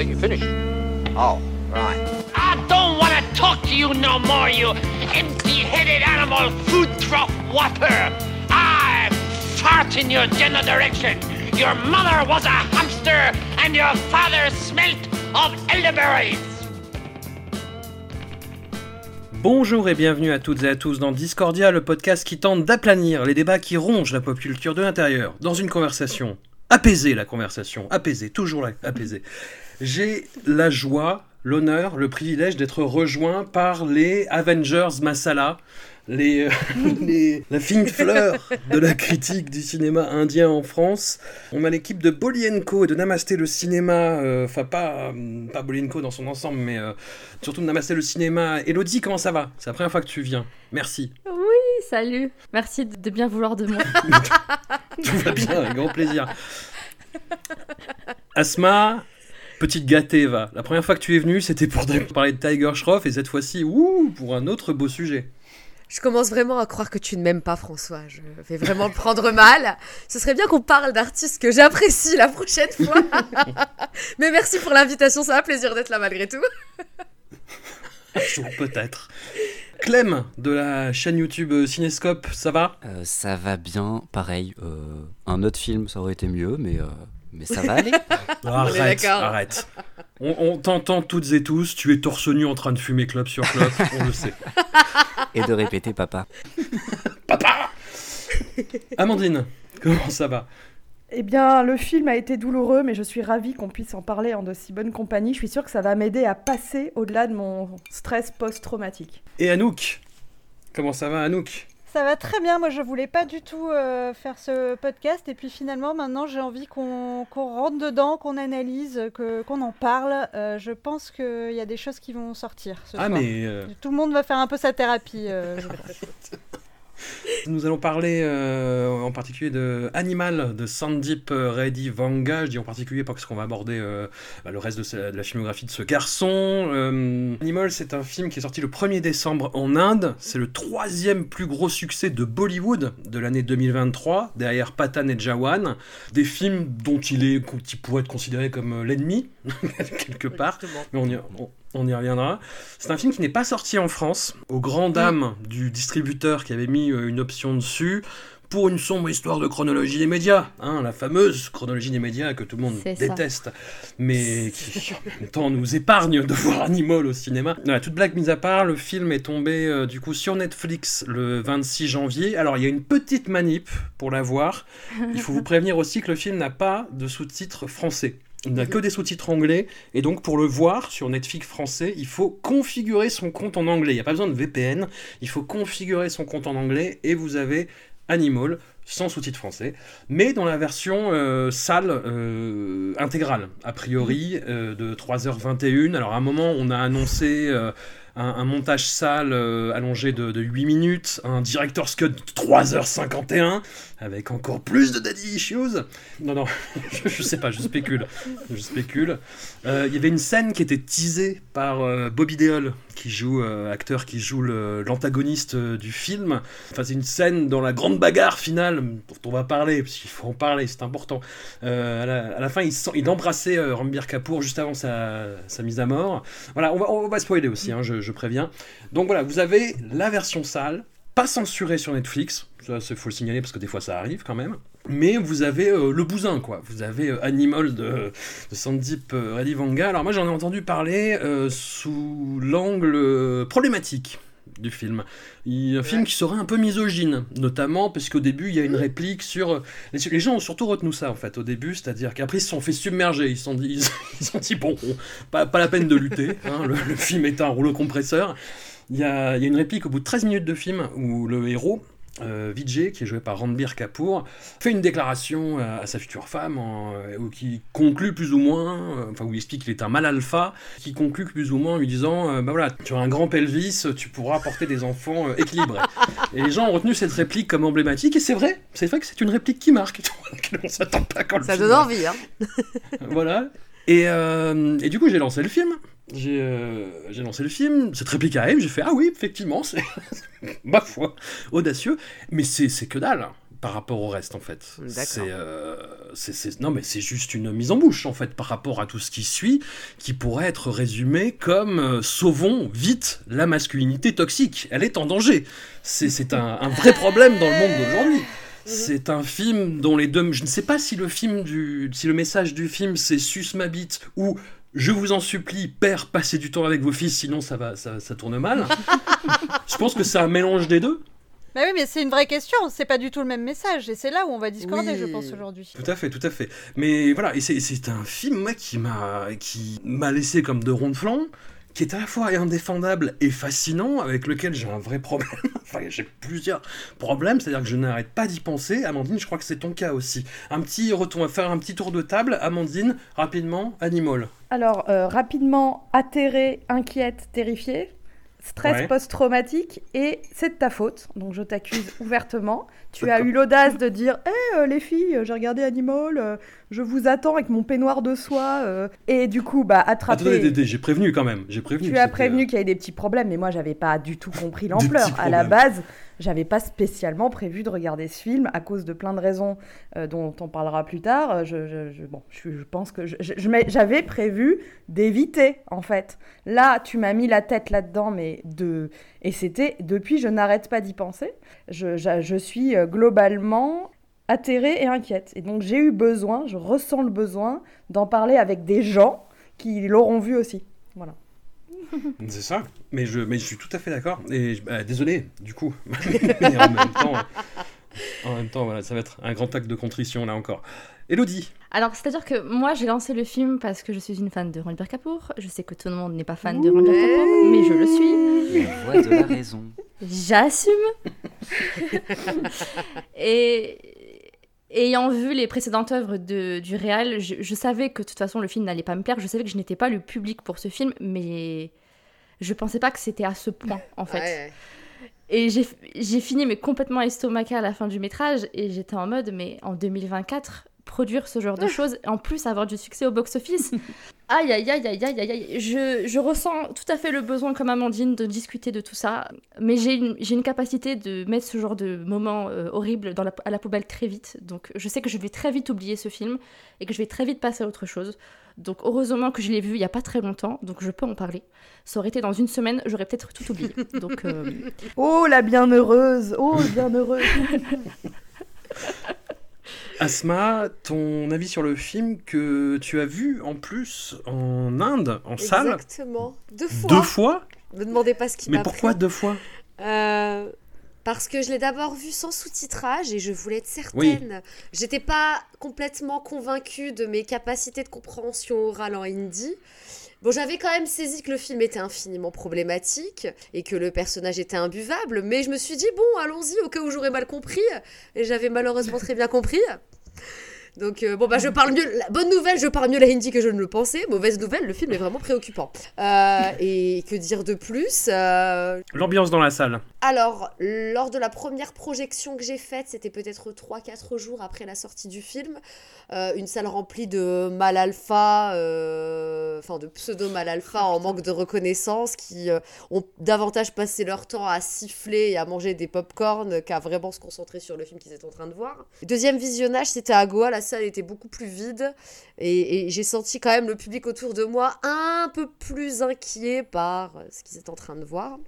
I think you finished. Oh, right. I don't want to talk to you no more, you empty-headed animal food trough whopper. I fart in your general direction. Your mother was a hamster and your father smelt of elderberries. Bonjour et bienvenue à toutes et à tous dans Discordia, le podcast qui tente d'aplanir les débats qui rongent la pop culture de l'intérieur, dans une conversation. Apaiser la conversation, apaiser, toujours la- apaiser. J'ai la joie, l'honneur, le privilège d'être rejoint par les Avengers Masala, les, euh, les- la fine fleur de la critique du cinéma indien en France. On a l'équipe de Bolienko et de Namasté le cinéma, euh, enfin pas, euh, pas Bolienko dans son ensemble, mais euh, surtout de Namasté le cinéma. Elodie, comment ça va? C'est la première fois que tu viens. Merci. Oui, salut. Merci de de bien vouloir de moi. Tout va bien, avec grand plaisir. Asma, petite gâtée, va. La première fois que tu es venue, c'était pour parler de Tiger Shroff, et cette fois-ci, ouh, pour un autre beau sujet. Je commence vraiment à croire que tu ne m'aimes pas, François. Je vais vraiment le prendre mal. Ce serait bien qu'on parle d'artistes que j'apprécie la prochaine fois. Mais merci pour l'invitation, ça a plaisir d'être là malgré tout. Un jour peut-être. Clem, de la chaîne YouTube euh, Cinescope, ça va? Euh, ça va bien, pareil. euh, un autre film, ça aurait été mieux, mais, euh, mais ça va aller. Arrête, d'accord. arrête. On, on t'entend toutes et tous, tu es torse nu en train de fumer clope sur clope, on le sait. Et de répéter papa. Papa Amandine, comment ça va? Eh bien, le film a été douloureux, mais je suis ravie qu'on puisse en parler en de si bonne compagnie. Je suis sûre que ça va m'aider à passer au-delà de mon stress post-traumatique. Et Anouk? Comment ça va Anouk? Ça va très bien, moi je voulais pas du tout euh, faire ce podcast et puis finalement maintenant j'ai envie qu'on rentre dedans, qu'on analyse, qu'on en parle. Euh, je pense qu'il y a des choses qui vont sortir ce Ah soir. mais... euh, Tout le monde va faire un peu sa thérapie. euh, je pense. Nous allons parler euh, en particulier de Animal de Sandeep euh, Reddy Vanga. Je dis en particulier parce qu'on va aborder euh, bah, le reste de, sa- de la filmographie de ce garçon. Euh, Animal, c'est un film qui est sorti le 1er décembre en Inde. C'est le troisième plus gros succès de Bollywood de l'année 2023, derrière Patan et Jawan. Des films dont il, est, qui pourrait être considéré comme l'ennemi, quelque part. Mais on y, on- on y reviendra. C'est un film qui n'est pas sorti en France, aux grandes dames du distributeur qui avait mis euh, une option dessus, pour une sombre histoire de chronologie des médias, hein, la fameuse chronologie des médias que tout le monde ça. déteste, mais qui en même temps nous épargne de voir Animal au cinéma. Voilà, toute blague mise à part, le film est tombé euh, du coup sur Netflix le 26 janvier. Alors il y a une petite manip pour la voir. Il faut vous prévenir aussi que le film n'a pas de sous-titres français. Il n'a que des sous-titres anglais, et donc pour le voir sur Netflix français, il faut configurer son compte en anglais. Il n'y a pas besoin de VPN, il faut configurer son compte en anglais, et vous avez Animal sans sous-titres français, mais dans la version euh, salle euh, intégrale, a priori, euh, de 3h21. Alors à un moment, on a annoncé euh, un, montage salle euh, allongé de, de 8 minutes, un director's cut de 3h51, avec encore plus de daddy issues. Non, non, je, je sais pas, je spécule. Je spécule. Euh, Il y avait une scène qui était teasée par euh, Bobby Deol, qui joue, acteur qui joue l'antagoniste du film. Enfin, c'est une scène dans la grande bagarre finale, dont on va parler, parce qu'il faut en parler, c'est important. À, la, fin, il, embrassait Rambir Kapoor juste avant sa, mise à mort. Voilà, on va, on spoiler aussi, hein, je préviens. Donc voilà, vous avez la version sale, pas censurée sur Netflix, ça il faut le signaler parce que des fois ça arrive quand même. Mais vous avez euh, le bousin, quoi. Vous avez euh, Animal de, de Sandeep euh, Reddy Vanga. Alors moi j'en ai entendu parler sous l'angle problématique du film. Il, un film qui serait un peu misogyne, notamment parce qu'au début il y a une réplique sur... Les, les gens ont surtout retenu ça en fait au début, c'est-à-dire qu'après ils se sont fait submerger, ils se sont dit, ils, sont dit bon, on- pas, pas la peine de lutter, hein, le, le film est un rouleau compresseur. Il y a, il y a une réplique au bout de 13 minutes de film où le héros euh, Vijay, qui est joué par Ranbir Kapoor, fait une déclaration à, à sa future femme en- euh, où qui conclut plus ou moins, euh, enfin où il explique qu'il est un mal alpha, qui conclut plus ou moins en lui disant euh, bah voilà, tu as un grand pelvis, tu pourras porter des enfants euh, équilibrés. et les gens ont retenu cette réplique comme emblématique, et c'est vrai, c'est vrai que c'est une réplique qui marque, on s'attend pas quand le Ça donne envie, hein. voilà. Et, euh, et du coup, j'ai lancé le film. J'ai euh, j'ai lancé le film. Cette réplique arrive, j'ai fait Ah oui, effectivement, c'est ma foi, audacieux. Mais c'est que dalle hein, par rapport au reste, en fait. C'est. euh, c'est- non, mais c'est juste une mise en bouche, en fait, par rapport à tout ce qui suit, qui pourrait être résumé comme euh, Sauvons vite la masculinité toxique. Elle est en danger. C'est c'est un, un vrai problème dans le monde d'aujourd'hui. C'est un film dont les deux. Je ne sais pas si le film du, si le message du film c'est sus ma bite ou je vous en supplie, père, passez du temps avec vos fils, sinon ça va, ça, ça tourne mal. je pense que c'est un mélange des deux. Bah oui, mais c'est une vraie question. C'est pas du tout le même message. Et c'est là où on va discorder, Oui. je pense, aujourd'hui. Tout à fait, tout à fait. Mais voilà, et c'est un film moi, qui m'a qui m'a laissé comme de ronds de flanc, qui est à la fois indéfendable et fascinant, avec lequel j'ai un vrai problème. enfin, j'ai plusieurs problèmes, c'est-à-dire que je n'arrête pas d'y penser. Amandine, je crois que c'est ton cas aussi. Un petit retour, faire un petit tour de table. Amandine, rapidement, Animal. Alors, euh, rapidement, atterrée, inquiète, terrifiée, stress Ouais. post-traumatique, et c'est de ta faute, donc je t'accuse ouvertement. Tu as eu l'audace de dire Hé euh, les filles, j'ai regardé Animal, euh, je vous attends avec mon peignoir de soie. euh. Et du coup, bah, attraper. Attendez, attendez, j'ai prévenu quand même. J'ai prévenu. Tu as prévenu qu'il y avait des petits problèmes, mais moi, j'avais pas du tout compris l'ampleur. À la base, j'avais pas spécialement prévu de regarder ce film à cause de plein de raisons dont on parlera plus tard. Je, je- je- bon, je, je pense que j'avais prévu d'éviter, en fait. Là, tu m'as mis la tête là-dedans, mais de et c'était depuis, je n'arrête pas d'y penser. Je, suis euh, globalement atterrée et inquiète. Et donc, j'ai eu besoin, je ressens le besoin d'en parler avec des gens qui l'auront vu aussi. Voilà. C'est ça. Mais je, suis tout à fait d'accord. Et bah, désolé, du coup. mais en même temps, en même temps, voilà, ça va être un grand acte de contrition là encore. Elodie. Alors, c'est-à-dire que moi, j'ai lancé le film parce que je suis une fan de Ranbir Kapoor. Je sais que tout le monde n'est pas fan de Ranbir Kapoor, mais je le suis. La voix de la raison. J'assume. et ayant vu les précédentes œuvres de, du réal, je, je savais que de toute façon le film n'allait pas me plaire. Je savais que je n'étais pas le public pour ce film, mais je pensais pas que c'était à ce point en fait. Ouais. Et j'ai fini mais complètement estomaquée à la fin du métrage et j'étais en mode mais en 2024 produire ce genre de choses en plus avoir du succès au box office aïe aïe aïe aïe aïe aïe aïe. Je, je ressens tout à fait le besoin comme Amandine de discuter de tout ça mais j'ai une, une capacité de mettre ce genre de moments euh, horribles dans la, à la poubelle très vite. Donc je sais que je vais très vite oublier ce film et que je vais très vite passer à autre chose. Donc heureusement que je l'ai vu il y a pas très longtemps donc je peux en parler. Ça aurait été dans une semaine j'aurais peut-être tout oublié. Donc euh, Oh la bienheureuse, oh bienheureuse. Asma, ton avis sur le film que tu as vu en plus en Inde, en salle Exactement. Deux fois. Deux fois Me demandez pas ce qui Mais m'a pourquoi pris. deux fois? Euh, Parce que je l'ai d'abord vu sans sous-titrage et je voulais être certaine. J'étais pas complètement convaincue de mes capacités de compréhension orale en hindi. Bon, j'avais quand même saisi que le film était infiniment problématique et que le personnage était imbuvable, mais je me suis dit, bon, allons-y au cas où j'aurais mal compris. Et j'avais malheureusement très bien compris. Donc, euh, bon, bah, je parle mieux. La bonne nouvelle, je parle mieux la hindi que je ne le pensais. Mauvaise nouvelle, le film est vraiment préoccupant. Euh, et que dire de plus Euh, L'ambiance dans la salle. alors, lors de la première projection que j'ai faite, c'était peut-être 3-4 jours après la sortie du film, euh, une salle remplie de mal alpha, euh, enfin de pseudo mal alpha en manque de reconnaissance, qui euh, ont davantage passé leur temps à siffler et à manger des pop-corn qu'à vraiment se concentrer sur le film qu'ils étaient en train de voir. Deuxième visionnage, c'était à Goa, la salle était beaucoup plus vide, et, et j'ai senti quand même le public autour de moi un peu plus inquiet par euh, ce qu'ils étaient en train de voir.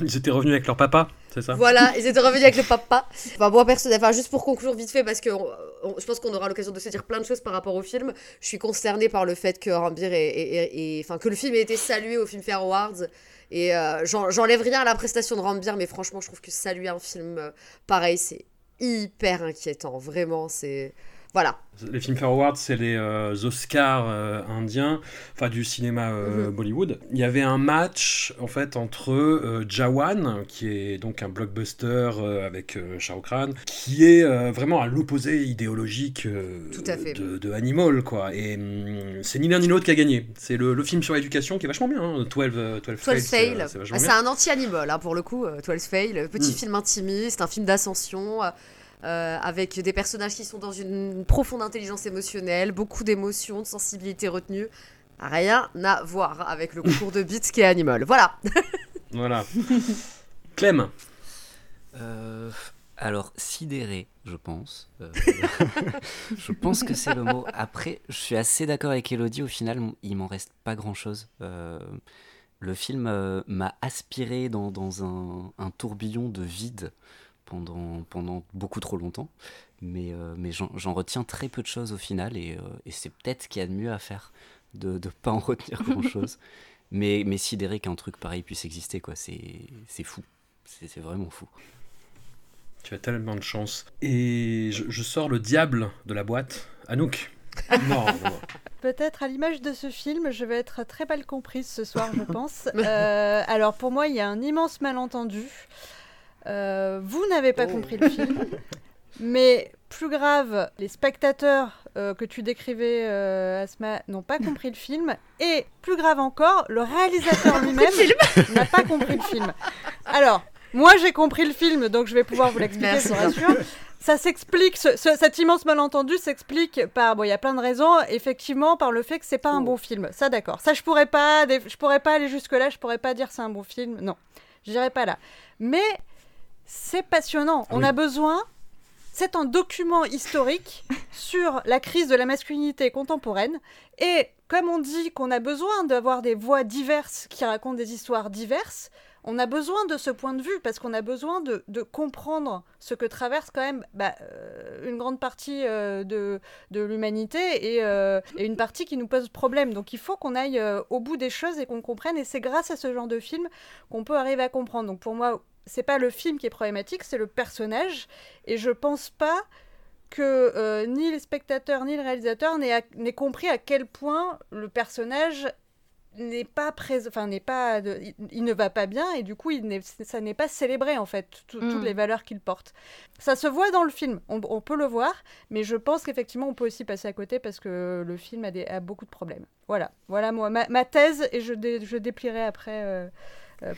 Ils étaient revenus avec leur papa, c'est ça Voilà, ils étaient revenus avec le papa. Enfin, moi, personnellement, enfin, juste pour conclure vite fait, parce que on- on- je pense qu'on aura l'occasion de se dire plein de choses par rapport au film. Je suis consternée par le fait que Rambir ait- enfin, que le film ait été salué au Filmfare Awards. Et euh, j'en- j'enlève rien à la prestation de Rambir, mais franchement, je trouve que saluer un film euh, pareil, c'est hyper inquiétant. Vraiment, c'est. Voilà. Les Filmfare Awards, c'est les euh, Oscars euh, indiens, enfin du cinéma euh, Mhm. Bollywood. Il y avait un match en fait entre Jawan, qui est donc un blockbuster avec Shah Rukh Khan, qui est vraiment à l'opposé idéologique Tout à fait. de, de Animal, quoi. Et hum, c'est ni l'un ni l'autre qui a gagné. C'est le, le film sur l'éducation qui est vachement bien. Hein. 12, euh, 12 12 Fails, Fail, c'est Ah, c'est un anti-animal hein, pour le coup, euh, 12 Fail, petit Mm. film intimiste, un film d'ascension, euh, avec des personnages qui sont dans une profonde intelligence émotionnelle, beaucoup d'émotions, de sensibilité retenue. Rien à voir avec le concours de beats qui est Animal. Voilà. Voilà. Clem, Euh, alors, sidéré, je pense. Euh, je pense que c'est le mot. Après, je suis assez d'accord avec Elodie. Au final, il m'en reste pas grand-chose. Euh, le film euh, m'a aspiré dans, dans un, un tourbillon de vide pendant, pendant beaucoup trop longtemps. Mais, euh, mais j'en retiens très peu de choses au final. Et, euh, et c'est peut-être ce qu'il y a de mieux à faire, de ne pas en retenir grand-chose. mais, mais sidéré qu'un truc pareil puisse exister, quoi. C'est c'est fou. C'est c'est vraiment fou. tu as tellement de chance. Et je, je sors le diable de la boîte. Anouk. Non, non. Peut-être à l'image de ce film, je vais être très mal comprise ce soir, je pense. Euh, alors pour moi, il y a un immense malentendu. Euh, vous n'avez pas Oh. compris le film, mais plus grave, les spectateurs euh, que tu décrivais, euh, Asma, n'ont pas compris le film. Et plus grave encore, le réalisateur lui-même n'a pas compris le film. Alors, moi j'ai compris le film, donc je vais pouvoir vous l'expliquer, je vous rassure. Ça s'explique, ce- ce- cet immense malentendu s'explique par, bon, il y a plein de raisons, effectivement, par le fait que c'est pas un Oh. bon film. Ça, d'accord. Ça, je pourrais pas, je pourrais pas aller jusque là, je pourrais pas dire c'est un bon film. Non, j'irai pas là. Mais c'est passionnant. On Oui. a besoin. C'est un document historique sur la crise de la masculinité contemporaine. Et comme on dit qu'on a besoin d'avoir des voix diverses qui racontent des histoires diverses, on a besoin de ce point de vue parce qu'on a besoin de, de comprendre ce que traverse quand même bah, euh, une grande partie euh, de, de l'humanité et, euh, et une partie qui nous pose problème. Donc il faut qu'on aille euh, au bout des choses et qu'on comprenne. Et c'est grâce à ce genre de film qu'on peut arriver à comprendre. Donc pour moi, c'est pas le film qui est problématique, c'est le personnage. Et je pense pas que euh, ni les spectateurs ni le réalisateur n'aient compris à quel point le personnage n'est pas présent, enfin n'est pas, de- il, il ne va pas bien et du coup il ça n'est pas célébré en fait tout- Mm. toutes les valeurs qu'il porte. Ça se voit dans le film, on, on peut le voir, mais je pense qu'effectivement on peut aussi passer à côté parce que le film a, des, a beaucoup de problèmes. Voilà, voilà moi ma, ma thèse et je, dé- je déplierai après euh,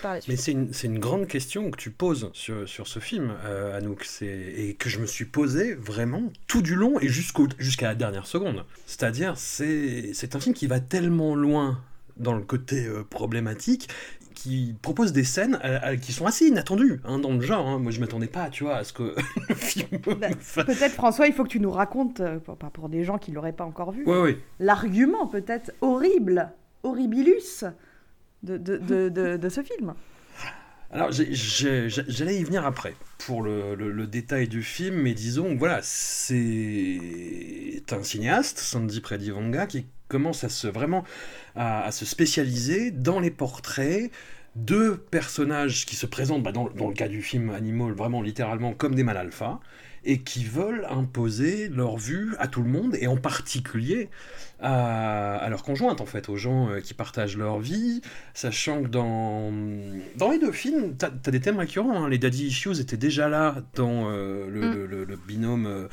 par la suite. Mais c'est une, une grande question que tu poses sur, sur ce film, euh, Anouk, et que je me suis posé vraiment tout du long et jusqu'à la dernière seconde. C'est-à-dire, c'est, un film qui va tellement loin dans le côté euh, problématique, qui propose des scènes euh, euh, qui sont assez inattendues hein, dans le genre. hein. Moi, je m'attendais pas, tu vois, à ce que le film Bah, me. Peut-être, François, il faut que tu nous racontes, euh, pour, pour des gens qui l'auraient pas encore vu, Ouais, ouais. l'argument peut-être horrible, horribilus de, ce film. Alors, j'allais y venir après, pour le, détail du film, mais disons, voilà, c'est un cinéaste, Sandy Predivanga, qui commence à se vraiment à, se spécialiser dans les portraits de personnages qui se présentent, bah, dans, le cas du film Animal, vraiment littéralement comme des mal alpha, et qui veulent imposer leur vue à tout le monde, et en particulier à, à leur conjointe, en fait, aux gens euh, qui partagent leur vie, sachant que dans, dans les deux films, t'as as des thèmes récurrents. hein. Les Daddy Issues étaient déjà là dans euh, le, Mm. le- le- le binôme euh,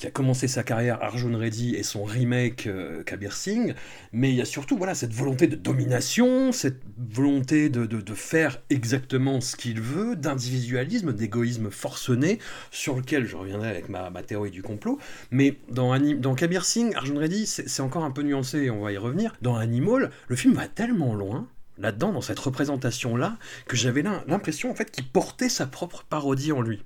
qui a commencé sa carrière, Arjun Reddy, et son remake euh, Kabir Singh. Mais il y a surtout voilà, cette volonté de domination, cette volonté de, faire exactement ce qu'il veut, d'individualisme, d'égoïsme forcené, sur lequel je reviendrai avec ma, théorie du complot. Mais dans, dans Kabir Singh, Arjun Reddy, c'est encore un peu nuancé, on va y revenir. Dans Animal, le film va tellement loin là-dedans, dans cette représentation-là, que j'avais l'im- l'impression en fait qu'il portait sa propre parodie en lui.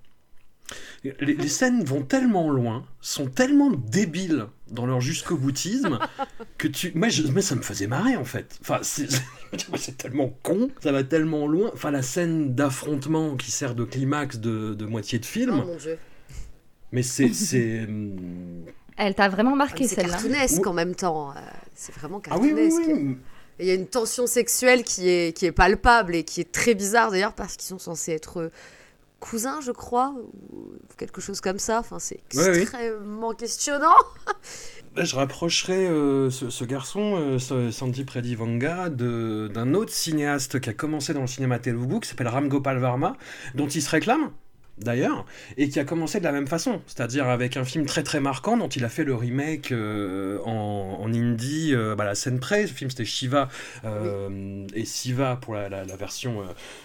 Les, les scènes vont tellement loin, sont tellement débiles dans leur jusqu'au boutisme, que tu. Je- moi, ça me faisait marrer en fait. Enfin, c'est c'est tellement con, ça va tellement loin. Enfin, la scène d'affrontement qui sert de climax de, de moitié de film, Oh mon dieu. mais c'est. c'est, hum, Elle t'a vraiment marqué Ah, C'est celle-là. cartoonesque Ou- en même temps. euh, c'est vraiment Ah oui, oui, cartoonesque. Il y a une tension sexuelle qui est, qui est palpable et qui est très bizarre d'ailleurs parce qu'ils sont censés être cousin, je crois, ou quelque chose comme ça. Enfin, c'est Ouais, oui. extrêmement questionnant. Là, je rapprocherais euh, ce, ce garçon, euh, ce- Sandeep Reddy Vanga, de- d'un autre cinéaste qui a commencé dans le cinéma telugu, qui s'appelle Ram Gopal Varma, dont il se réclame, d'ailleurs, et qui a commencé de la même façon, c'est-à-dire avec un film très très marquant dont il a fait le remake euh, en, en hindi, euh, bah, la scène près, le film c'était Shiva euh, et Siva pour la, la- la version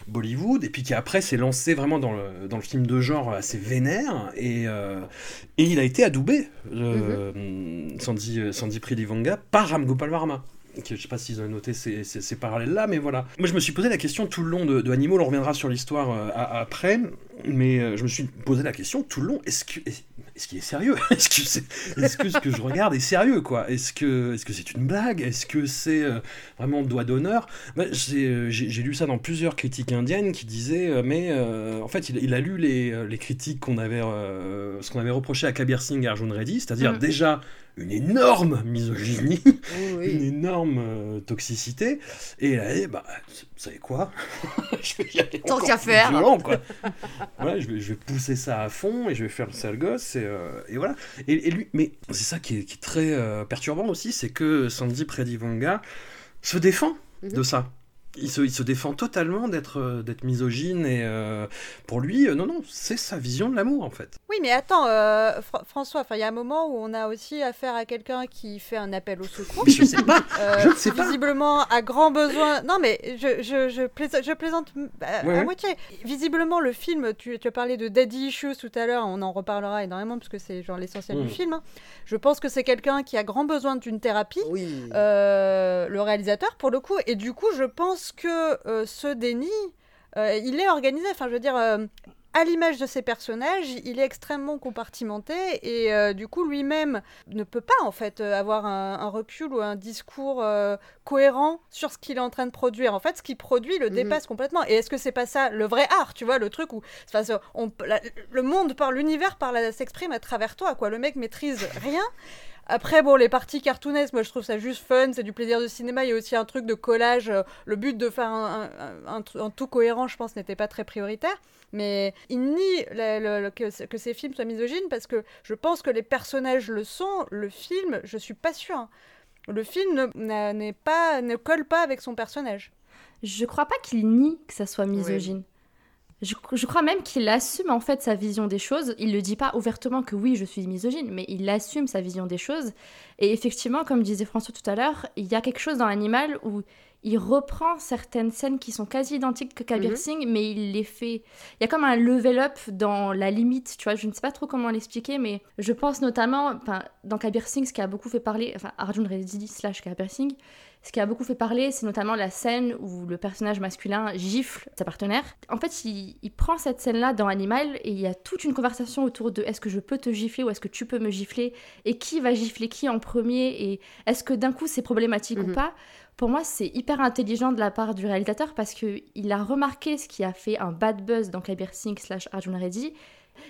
Bollywood, et puis qui après s'est lancé vraiment dans le, dans le film de genre assez vénère, et, et il a été adoubé, euh, Sandy, euh, Sandy Pridivanga, par Ram Gopal Varma. Je sais pas s'ils ont noté ces, ces- ces parallèles-là, mais voilà. Moi, je me suis posé la question tout le long de, de Animal, on reviendra sur l'histoire euh, après, mais euh, je me suis posé la question tout le long, est-ce que est- est-ce qu'il est sérieux? Est-ce que, c'est- ce que je regarde est sérieux, quoi? Est-ce que est-ce que c'est une blague? Est-ce que c'est euh, vraiment doigt d'honneur? Bah, j'ai, euh, j'ai lu ça dans plusieurs critiques indiennes qui disaient, mais en fait, il, il a lu les, les critiques qu'on avait, ce qu'on avait reproché à Kabir Singh et Arjun Reddy, c'est-à-dire Mhm. déjà une énorme misogynie, Oui, une énorme euh, toxicité, et il a dit, bah, vous savez quoi? Je vais y aller Tant qu'à faire. violent, quoi. voilà, je vais, je vais pousser ça à fond et je vais faire le sale gosse et, euh, et voilà. Et, et lui, mais c'est ça qui est, qui est très euh, perturbant aussi, c'est que Sandy Predivanga se défend Mhm. de ça. Il se, il se défend totalement d'être euh, d'être misogyne et euh, pour lui, euh, non, non, c'est sa vision de l'amour en fait. Oui, mais attends, euh, Fra- François, il y a un moment où on a aussi affaire à quelqu'un qui fait un appel au secours. Mais je sais pas, je ne sais pas. Visiblement, à grand besoin. Non, mais je, je, je, plaisante, je plaisante mm, à, Ouais, à ouais. moitié. Visiblement, le film, tu, tu as parlé de Daddy Issues tout à l'heure, on en reparlera énormément parce que c'est genre l'essentiel Mm. du film. hein. Je pense que c'est quelqu'un qui a grand besoin d'une thérapie. Oui. le réalisateur pour le coup et du coup je pense que euh, ce déni euh, il est organisé enfin je veux dire euh, à l'image de ses personnages, il est extrêmement compartimenté et du coup lui-même ne peut pas en fait avoir un, un recul ou un discours cohérent sur ce qu'il est en train de produire. En fait, ce qu'il produit le Mhm. dépasse complètement. Et est-ce que c'est pas ça le vrai art, tu vois, le truc où on, la- le monde par l'univers par s'exprime à travers toi, quoi. Le mec maîtrise rien. Après, bon, les parties cartoonesques, moi je trouve ça juste fun, c'est du plaisir de cinéma. Il y a aussi un truc de collage. euh, Le but de faire un, un- un tru- un tout cohérent, je pense, n'était pas très prioritaire. Mais il nie le- le- le- que, que ces films soient misogynes parce que je pense que les personnages le sont. Le film, je suis pas sûre. hein. Le film ne, pas, ne colle pas avec son personnage. Je crois pas qu'il nie que ça soit misogyne. Je, crois même qu'il assume en fait sa vision des choses. Il le dit pas ouvertement que oui, je suis misogyne, mais il assume sa vision des choses. Et effectivement, comme disait François tout à l'heure, il y a quelque chose dans l'animal où il reprend certaines scènes qui sont quasi identiques que Kabir Mhm. Singh, mais il les fait. Il y a comme un level up dans la limite, tu vois. Je ne sais pas trop comment l'expliquer, mais je pense notamment, dans Kabir Singh, ce qui a beaucoup fait parler, enfin, Arjun Reddy slash Kabir Singh, ce qui a beaucoup fait parler, c'est notamment la scène où le personnage masculin gifle sa partenaire. En fait, il, il prend cette scène-là dans Animal et il y a toute une conversation autour de est-ce que je peux te gifler ou est-ce que tu peux me gifler et qui va gifler qui en premier et est-ce que d'un coup c'est problématique ou Mhm. pas. Pour moi, c'est hyper intelligent de la part du réalisateur parce que il a remarqué ce qui a fait un bad buzz dans Kabir Singh slash Arjun Reddy.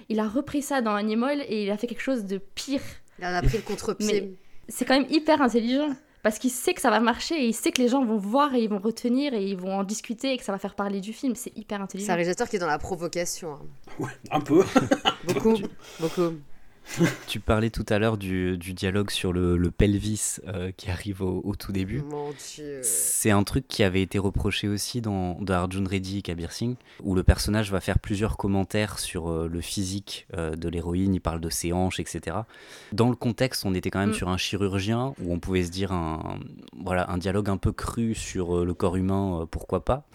Il a repris ça dans Animal et il a fait quelque chose de pire Il en a pris le contre-pied. c'est quand même hyper intelligent parce qu'il sait que ça va marcher et il sait que les gens vont voir et ils vont retenir et ils vont en discuter et que ça va faire parler du film. C'est hyper C'est un intelligent. réalisateur qui est dans la provocation. hein. Ouais, un peu. Beaucoup, beaucoup. Tu parlais tout à l'heure du, du dialogue sur le, le pelvis euh, qui arrive au, au tout début. C'est un truc qui avait été reproché aussi dans, dans Arjun Reddy et Kabir Singh, où le personnage va faire plusieurs commentaires sur euh, le physique euh, de l'héroïne, il parle de ses hanches, etc. Dans le contexte, on était quand même Mm. sur un chirurgien, où on pouvait se dire un, voilà, un dialogue un peu cru sur le corps humain, pourquoi pas.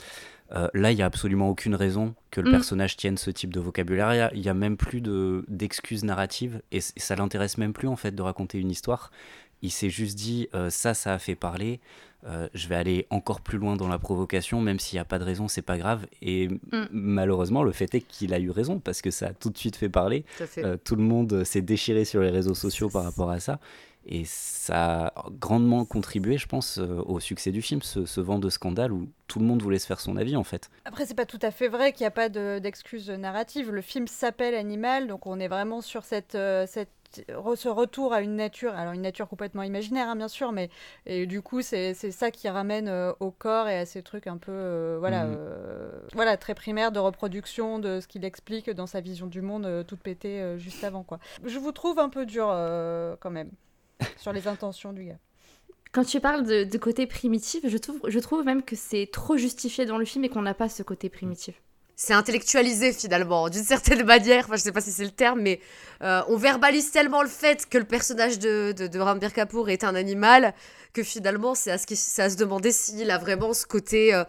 Euh, là, il n'y a absolument aucune raison que le Mm. personnage tienne ce type de vocabulaire. Il a- n'y a, même plus de- d'excuses narratives et, ça l'intéresse même plus en fait de raconter une histoire. Il s'est juste dit euh, ça, ça a fait parler. euh, je vais aller encore plus loin dans la provocation, même s'il n'y a pas de raison, c'est pas grave. Et Mm. malheureusement, le fait est qu'il a eu raison parce que ça a tout de suite fait parler. Euh, tout le monde s'est déchiré sur les réseaux sociaux par rapport à ça. Et ça a grandement contribué, je pense, euh, au succès du film, ce, ce vent de scandale où tout le monde voulait se faire son avis en fait. Après, c'est pas tout à fait vrai qu'il n'y a pas de- d'excuses narratives. Le film s'appelle Animal, donc on est vraiment sur cette, euh, cette ce retour à une nature, alors une nature complètement imaginaire, hein, bien sûr, mais et du coup, c'est ça qui ramène euh, au corps et à ces trucs un peu, euh, voilà, euh, voilà, très primaires de reproduction de ce qu'il explique dans sa vision du monde, toute pétée juste avant, quoi. Je vous trouve un peu dur quand même sur les intentions du gars. Quand tu parles de, de côté primitif, je trouve, je trouve même que c'est trop justifié dans le film et qu'on n'a pas ce côté primitif. c'est intellectualisé finalement, d'une certaine manière. Enfin, je sais pas si c'est le terme, mais euh, on verbalise tellement le fait que le personnage de, de, de Kapoor est un animal que finalement, c'est à, ce se demander s'il a vraiment ce côté, euh,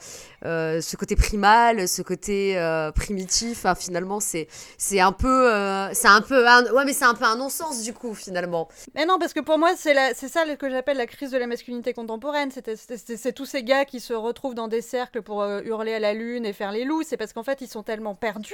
euh, ce côté primal, ce côté primitif. Finalement, c'est un peu, c'est un peu, ouais, mais c'est un peu un non-sens du coup finalement. Mais non, parce que pour moi, c'est c'est ça que j'appelle la crise de la masculinité contemporaine. C'est- tous ces gars qui se retrouvent dans des cercles pour hurler à la lune et faire les loups. C'est parce qu'en fait, ils sont tellement perdus,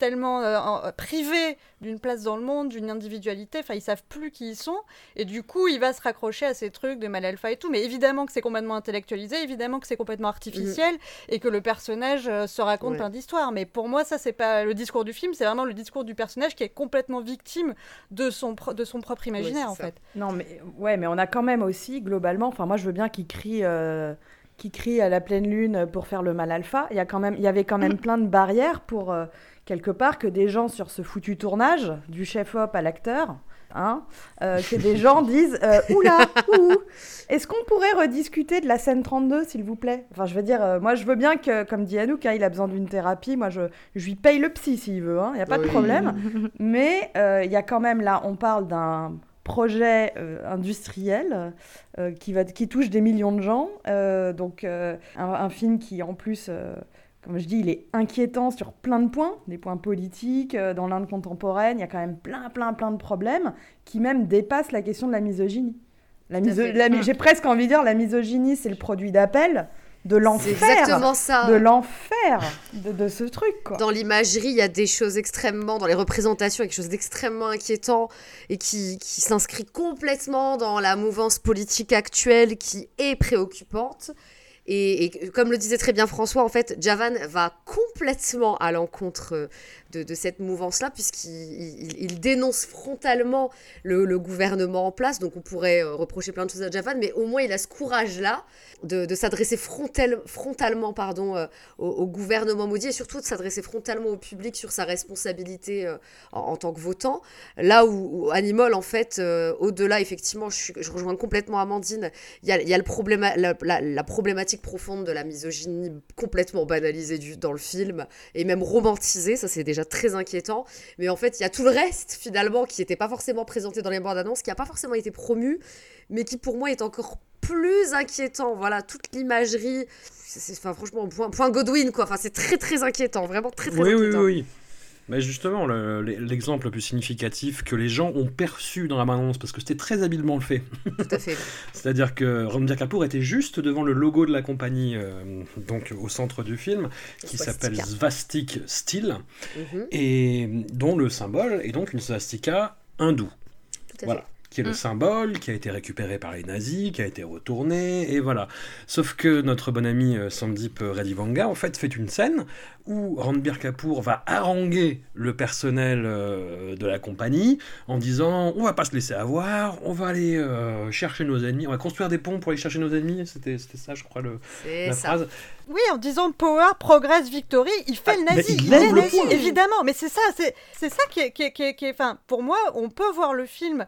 tellement euh, euh, privés d'une place dans le monde, d'une individualité. Enfin, ils savent plus qui ils sont. Et du coup, il va se raccrocher à ces trucs de mal alpha et tout. Mais évidemment que c'est complètement intellectualisé, évidemment que c'est complètement artificiel et que le personnage euh, se raconte Ouais. plein d'histoires. Mais pour moi, ça, c'est pas le discours du film, c'est vraiment le discours du personnage qui est complètement victime de son, pro- de son propre imaginaire, en ça. fait. Non, mais ouais, mais on a quand même aussi globalement. Enfin, moi, je veux bien qu'il crie, euh, qu'il crie à la pleine lune pour faire le mal alpha. Il y a quand même, il y avait quand même plein de barrières pour euh, quelque part que des gens sur ce foutu tournage, du chef op à l'acteur. Hein, euh, que des gens disent euh, Oula, ouh, est-ce qu'on pourrait rediscuter de la scène 32, s'il vous plaît? Enfin, je veux dire, euh, moi, je veux bien que, comme dit Anouk, hein, il a besoin d'une thérapie. Moi, je, je lui paye le psy s'il veut, il n'y a pas de problème. Mais euh, il y a quand même là, on parle d'un projet euh, industriel euh, qui, va, qui touche des millions de gens. Euh, donc, euh, un, un film qui, en plus, euh, comme je dis, il est inquiétant sur plein de points, des points politiques. euh, dans l'Inde contemporaine, il y a quand même plein, plein, plein de problèmes qui même dépassent la question de la misogynie. La miso- la mi- J'ai presque envie de dire la misogynie, c'est le produit d'appel de l'enfer. exactement ça. De l'enfer de, de ce truc, quoi. Dans l'imagerie, il y a des choses extrêmement, dans les représentations, quelque chose d'extrêmement inquiétant et qui, qui s'inscrit complètement dans la mouvance politique actuelle qui est préoccupante. Et, comme le disait très bien François, en fait, Javan va complètement à l'encontre de, cette mouvance-là, puisqu'il il- il dénonce frontalement le, gouvernement en place. Donc on pourrait euh, reprocher plein de choses à Javan, mais au moins il a ce courage-là de, s'adresser frontal- frontalement pardon, euh, au, gouvernement maudit et surtout de s'adresser frontalement au public sur sa responsabilité euh, en, tant que votant. Là où, où Animal, en fait, au-delà, effectivement, je, rejoins complètement Amandine, il y a, le problème, la, problématique profonde de la misogynie complètement banalisée dans le film et même romantisée, ça c'est déjà très inquiétant. Mais en fait, il y a tout le reste, finalement, qui n'était pas forcément présenté dans les bandes annonces, qui n'a pas forcément été promu, mais qui pour moi est encore plus inquiétant. Voilà, toute l'imagerie, c'est, enfin, franchement, point, point Godwin, quoi. Enfin, c'est très très inquiétant, vraiment très très Oui, oui, inquiétant. oui, oui. Mais justement, le- l'exemple le plus significatif que les gens ont perçu dans la bande-annonce, parce que c'était très habilement le fait. Tout à fait. C'est-à-dire que Ranbir Kapoor était juste devant le logo de la compagnie, euh, donc au centre du film, qui s'appelle. Svastik Steel, Mhm. et dont le symbole est donc une swastika hindoue. Tout à Voilà. fait. Qui est le Mm. symbole, qui a été récupéré par les nazis, qui a été retourné, et voilà. Sauf que notre bon ami euh, Sandip Redivanga, en fait, fait une scène où Ranbir Kapoor va haranguer le personnel euh, de la compagnie en disant on va pas se laisser avoir, on va aller euh, chercher nos ennemis, on va construire des ponts pour aller chercher nos ennemis. C'était c'était ça, je crois, le, C'est la ça. phrase. Oui, en disant Power, Progress, Victory, il fait Ah, le nazi. il Il, est lève le nazi, évidemment. Mais c'est ça, c'est c'est ça qui est, qui est, qui est- qui est- Enfin, pour moi, on peut voir le film.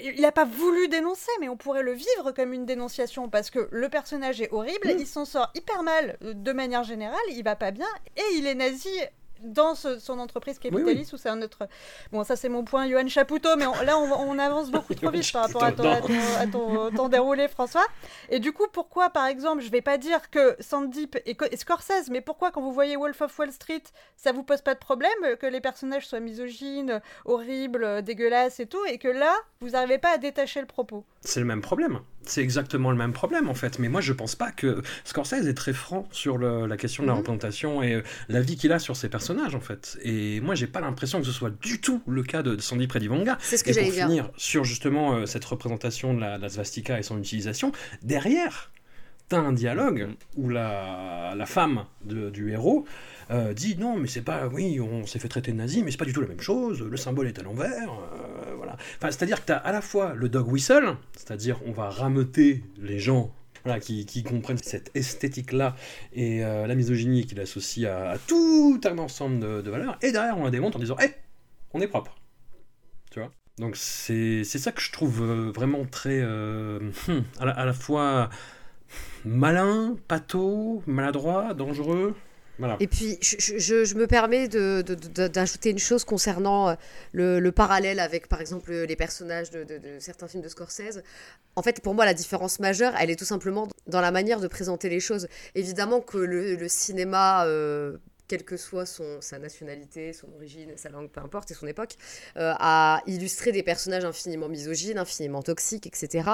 Il n'a pas voulu dénoncer, mais on pourrait le vivre comme une dénonciation parce que le personnage est horrible, Mm. il s'en sort hyper mal euh, de manière générale, il va pas bien et il est nazi dans ce- son entreprise capitaliste où c'est un autre. Bon, ça c'est mon point, Johan Chapoutot, mais on- là on, on avance beaucoup trop vite par rapport à ton, à ton- à ton temps déroulé, François. Et du coup, pourquoi, par exemple, je vais pas dire que Sandip et, et Scorsese, mais pourquoi quand vous voyez Wolf of Wall Street, ça vous pose pas de problème que les personnages soient misogynes, horribles, dégueulasses et tout, et que là, vous n'arrivez pas à détacher le propos? C'est le même problème. C'est exactement le même problème en fait. Mais moi je pense pas que Scorsese est très franc sur le- la question de la Mhm. représentation et euh, la vie qu'il a sur ses personnages en fait. Et moi j'ai pas l'impression que ce soit du tout le cas de, de Sandy Predivanga. C'est ce que Et j'allais pour dire. finir sur justement euh, cette représentation de la, la svastika et son utilisation, derrière, t'as un dialogue où la, la femme de- du héros euh, dit non mais c'est pas, oui on s'est fait traiter de nazi mais c'est pas du tout la même chose, le symbole est à l'envers, euh, voilà. Enfin, c'est-à-dire que tu as à la fois le dog whistle, c'est-à-dire on va rameuter les gens voilà, qui, qui comprennent cette esthétique-là et euh, la misogynie qu'il associe à, à tout un ensemble de, de valeurs, et derrière on la démonte en disant Hé, on est propre. Tu vois? Donc c'est c'est ça que je trouve vraiment très. euh, à, la, à la fois malin, pâteau, maladroit, dangereux. Et puis, je, me permets d'ajouter une chose concernant euh, le, le parallèle avec, par exemple, les personnages de, certains films de Scorsese. En fait, pour moi, la différence majeure, elle est tout simplement dans la manière de présenter les choses. Évidemment que le, le cinéma... euh, quelle que soit sa nationalité, son origine, sa langue, peu importe, et son époque, euh, a illustré des personnages infiniment misogynes, infiniment toxiques, etc.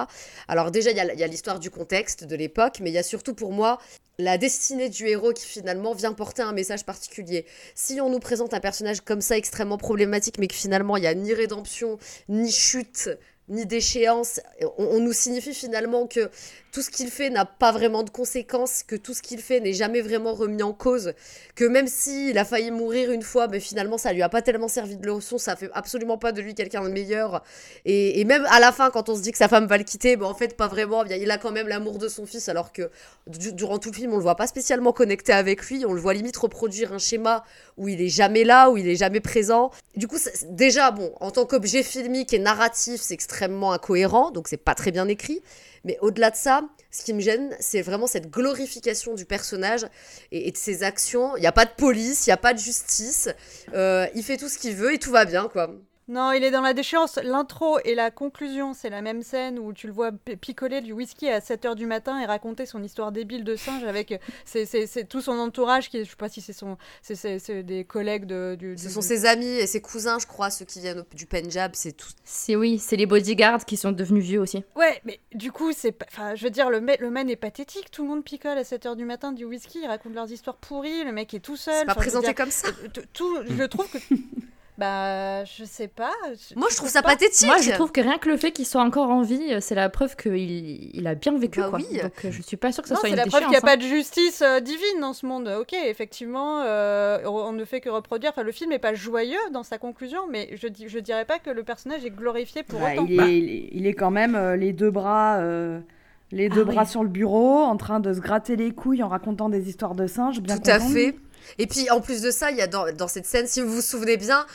Alors déjà, il y a l'histoire du contexte, de l'époque, mais il y a surtout pour moi la destinée du héros qui finalement vient porter un message particulier. Si on nous présente un personnage comme ça extrêmement problématique, mais que finalement il n'y a ni rédemption, ni chute, ni déchéance, on, nous signifie finalement que tout ce qu'il fait n'a pas vraiment de conséquences, que tout ce qu'il fait n'est jamais vraiment remis en cause, que même s'il a failli mourir une fois, mais finalement ça lui a pas tellement servi de leçon, ça fait absolument pas de lui quelqu'un de meilleur. Et, même à la fin, quand on se dit que sa femme va le quitter, ben en fait pas vraiment, il a quand même l'amour de son fils, alors que du- durant tout le film on le voit pas spécialement connecté avec lui, on le voit limite reproduire un schéma où il est jamais là, où il est jamais présent. Du coup, déjà, bon, en tant qu'objet filmique et narratif, c'est extrêmement incohérent, donc c'est pas très bien écrit. Mais au-delà de ça, ce qui me gêne, c'est vraiment cette glorification du personnage et, et de ses actions. Il n'y a pas de police, il n'y a pas de justice. Euh, il fait tout ce qu'il veut et tout va bien, quoi. Non, il est dans la déchéance. L'intro et la conclusion, c'est la même scène où tu le vois pi- picoler du whisky à 7h du matin et raconter son histoire débile de singe avec c'est- c'est- c'est tout son entourage, qui, je sais pas si c'est son, c'est- c'est c'est des collègues de, du, Ce du- sont ses amis et ses cousins, je crois, ceux qui viennent du Punjab, c'est tout. C'est oui, c'est les bodyguards qui sont devenus vieux aussi. Ouais, mais du coup, c'est pas- enfin, je veux dire, le, mec- le man est pathétique. Tout le monde picole à 7h du matin du whisky, ils racontent leurs histoires pourries. Le mec est tout seul. C'est pas présenté dire, comme ça. euh, Tout, je trouve que. Bah, je sais pas. Moi, je trouve ça pas pathétique. Moi, je trouve que rien que le fait qu'il soit encore en vie, euh, c'est la preuve qu'il il a bien vécu. Bah quoi. oui. Donc, euh, je suis pas sûre que ce Non, soit c'est une la preuve qu'il n'y a déchéance, pas de justice euh, divine dans ce monde. Ok, effectivement, euh, on ne fait que reproduire. Enfin, le film n'est pas joyeux dans sa conclusion, mais je dis, je dirais pas que le personnage est glorifié pour Bah, autant. il, est, il, est, il est quand même euh, les deux bras, euh, les deux Ah bras oui. sur le bureau, en train de se gratter les couilles en racontant des histoires de singes. Bien Tout à content fait. Et puis en plus de ça, il y a dans, dans cette scène, si vous vous souvenez bien,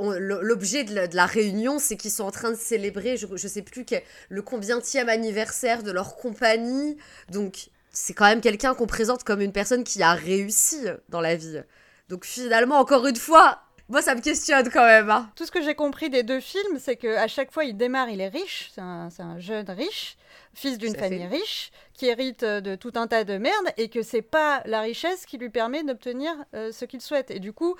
l'objet de, la- de la réunion, c'est qu'ils sont en train de célébrer, je, je sais plus, quel- le combientième anniversaire de leur compagnie. Donc c'est quand même quelqu'un qu'on présente comme une personne qui a réussi dans la vie. Donc finalement, encore une fois, moi ça me questionne quand même. hein. Tout ce que j'ai compris des deux films, c'est qu'à chaque fois, il démarre, il est riche, c'est un, jeune riche, fils d'une à famille fait. riche, qui hérite euh, de tout un tas de merde, et que c'est pas la richesse qui lui permet d'obtenir euh, ce qu'il souhaite. Et du coup,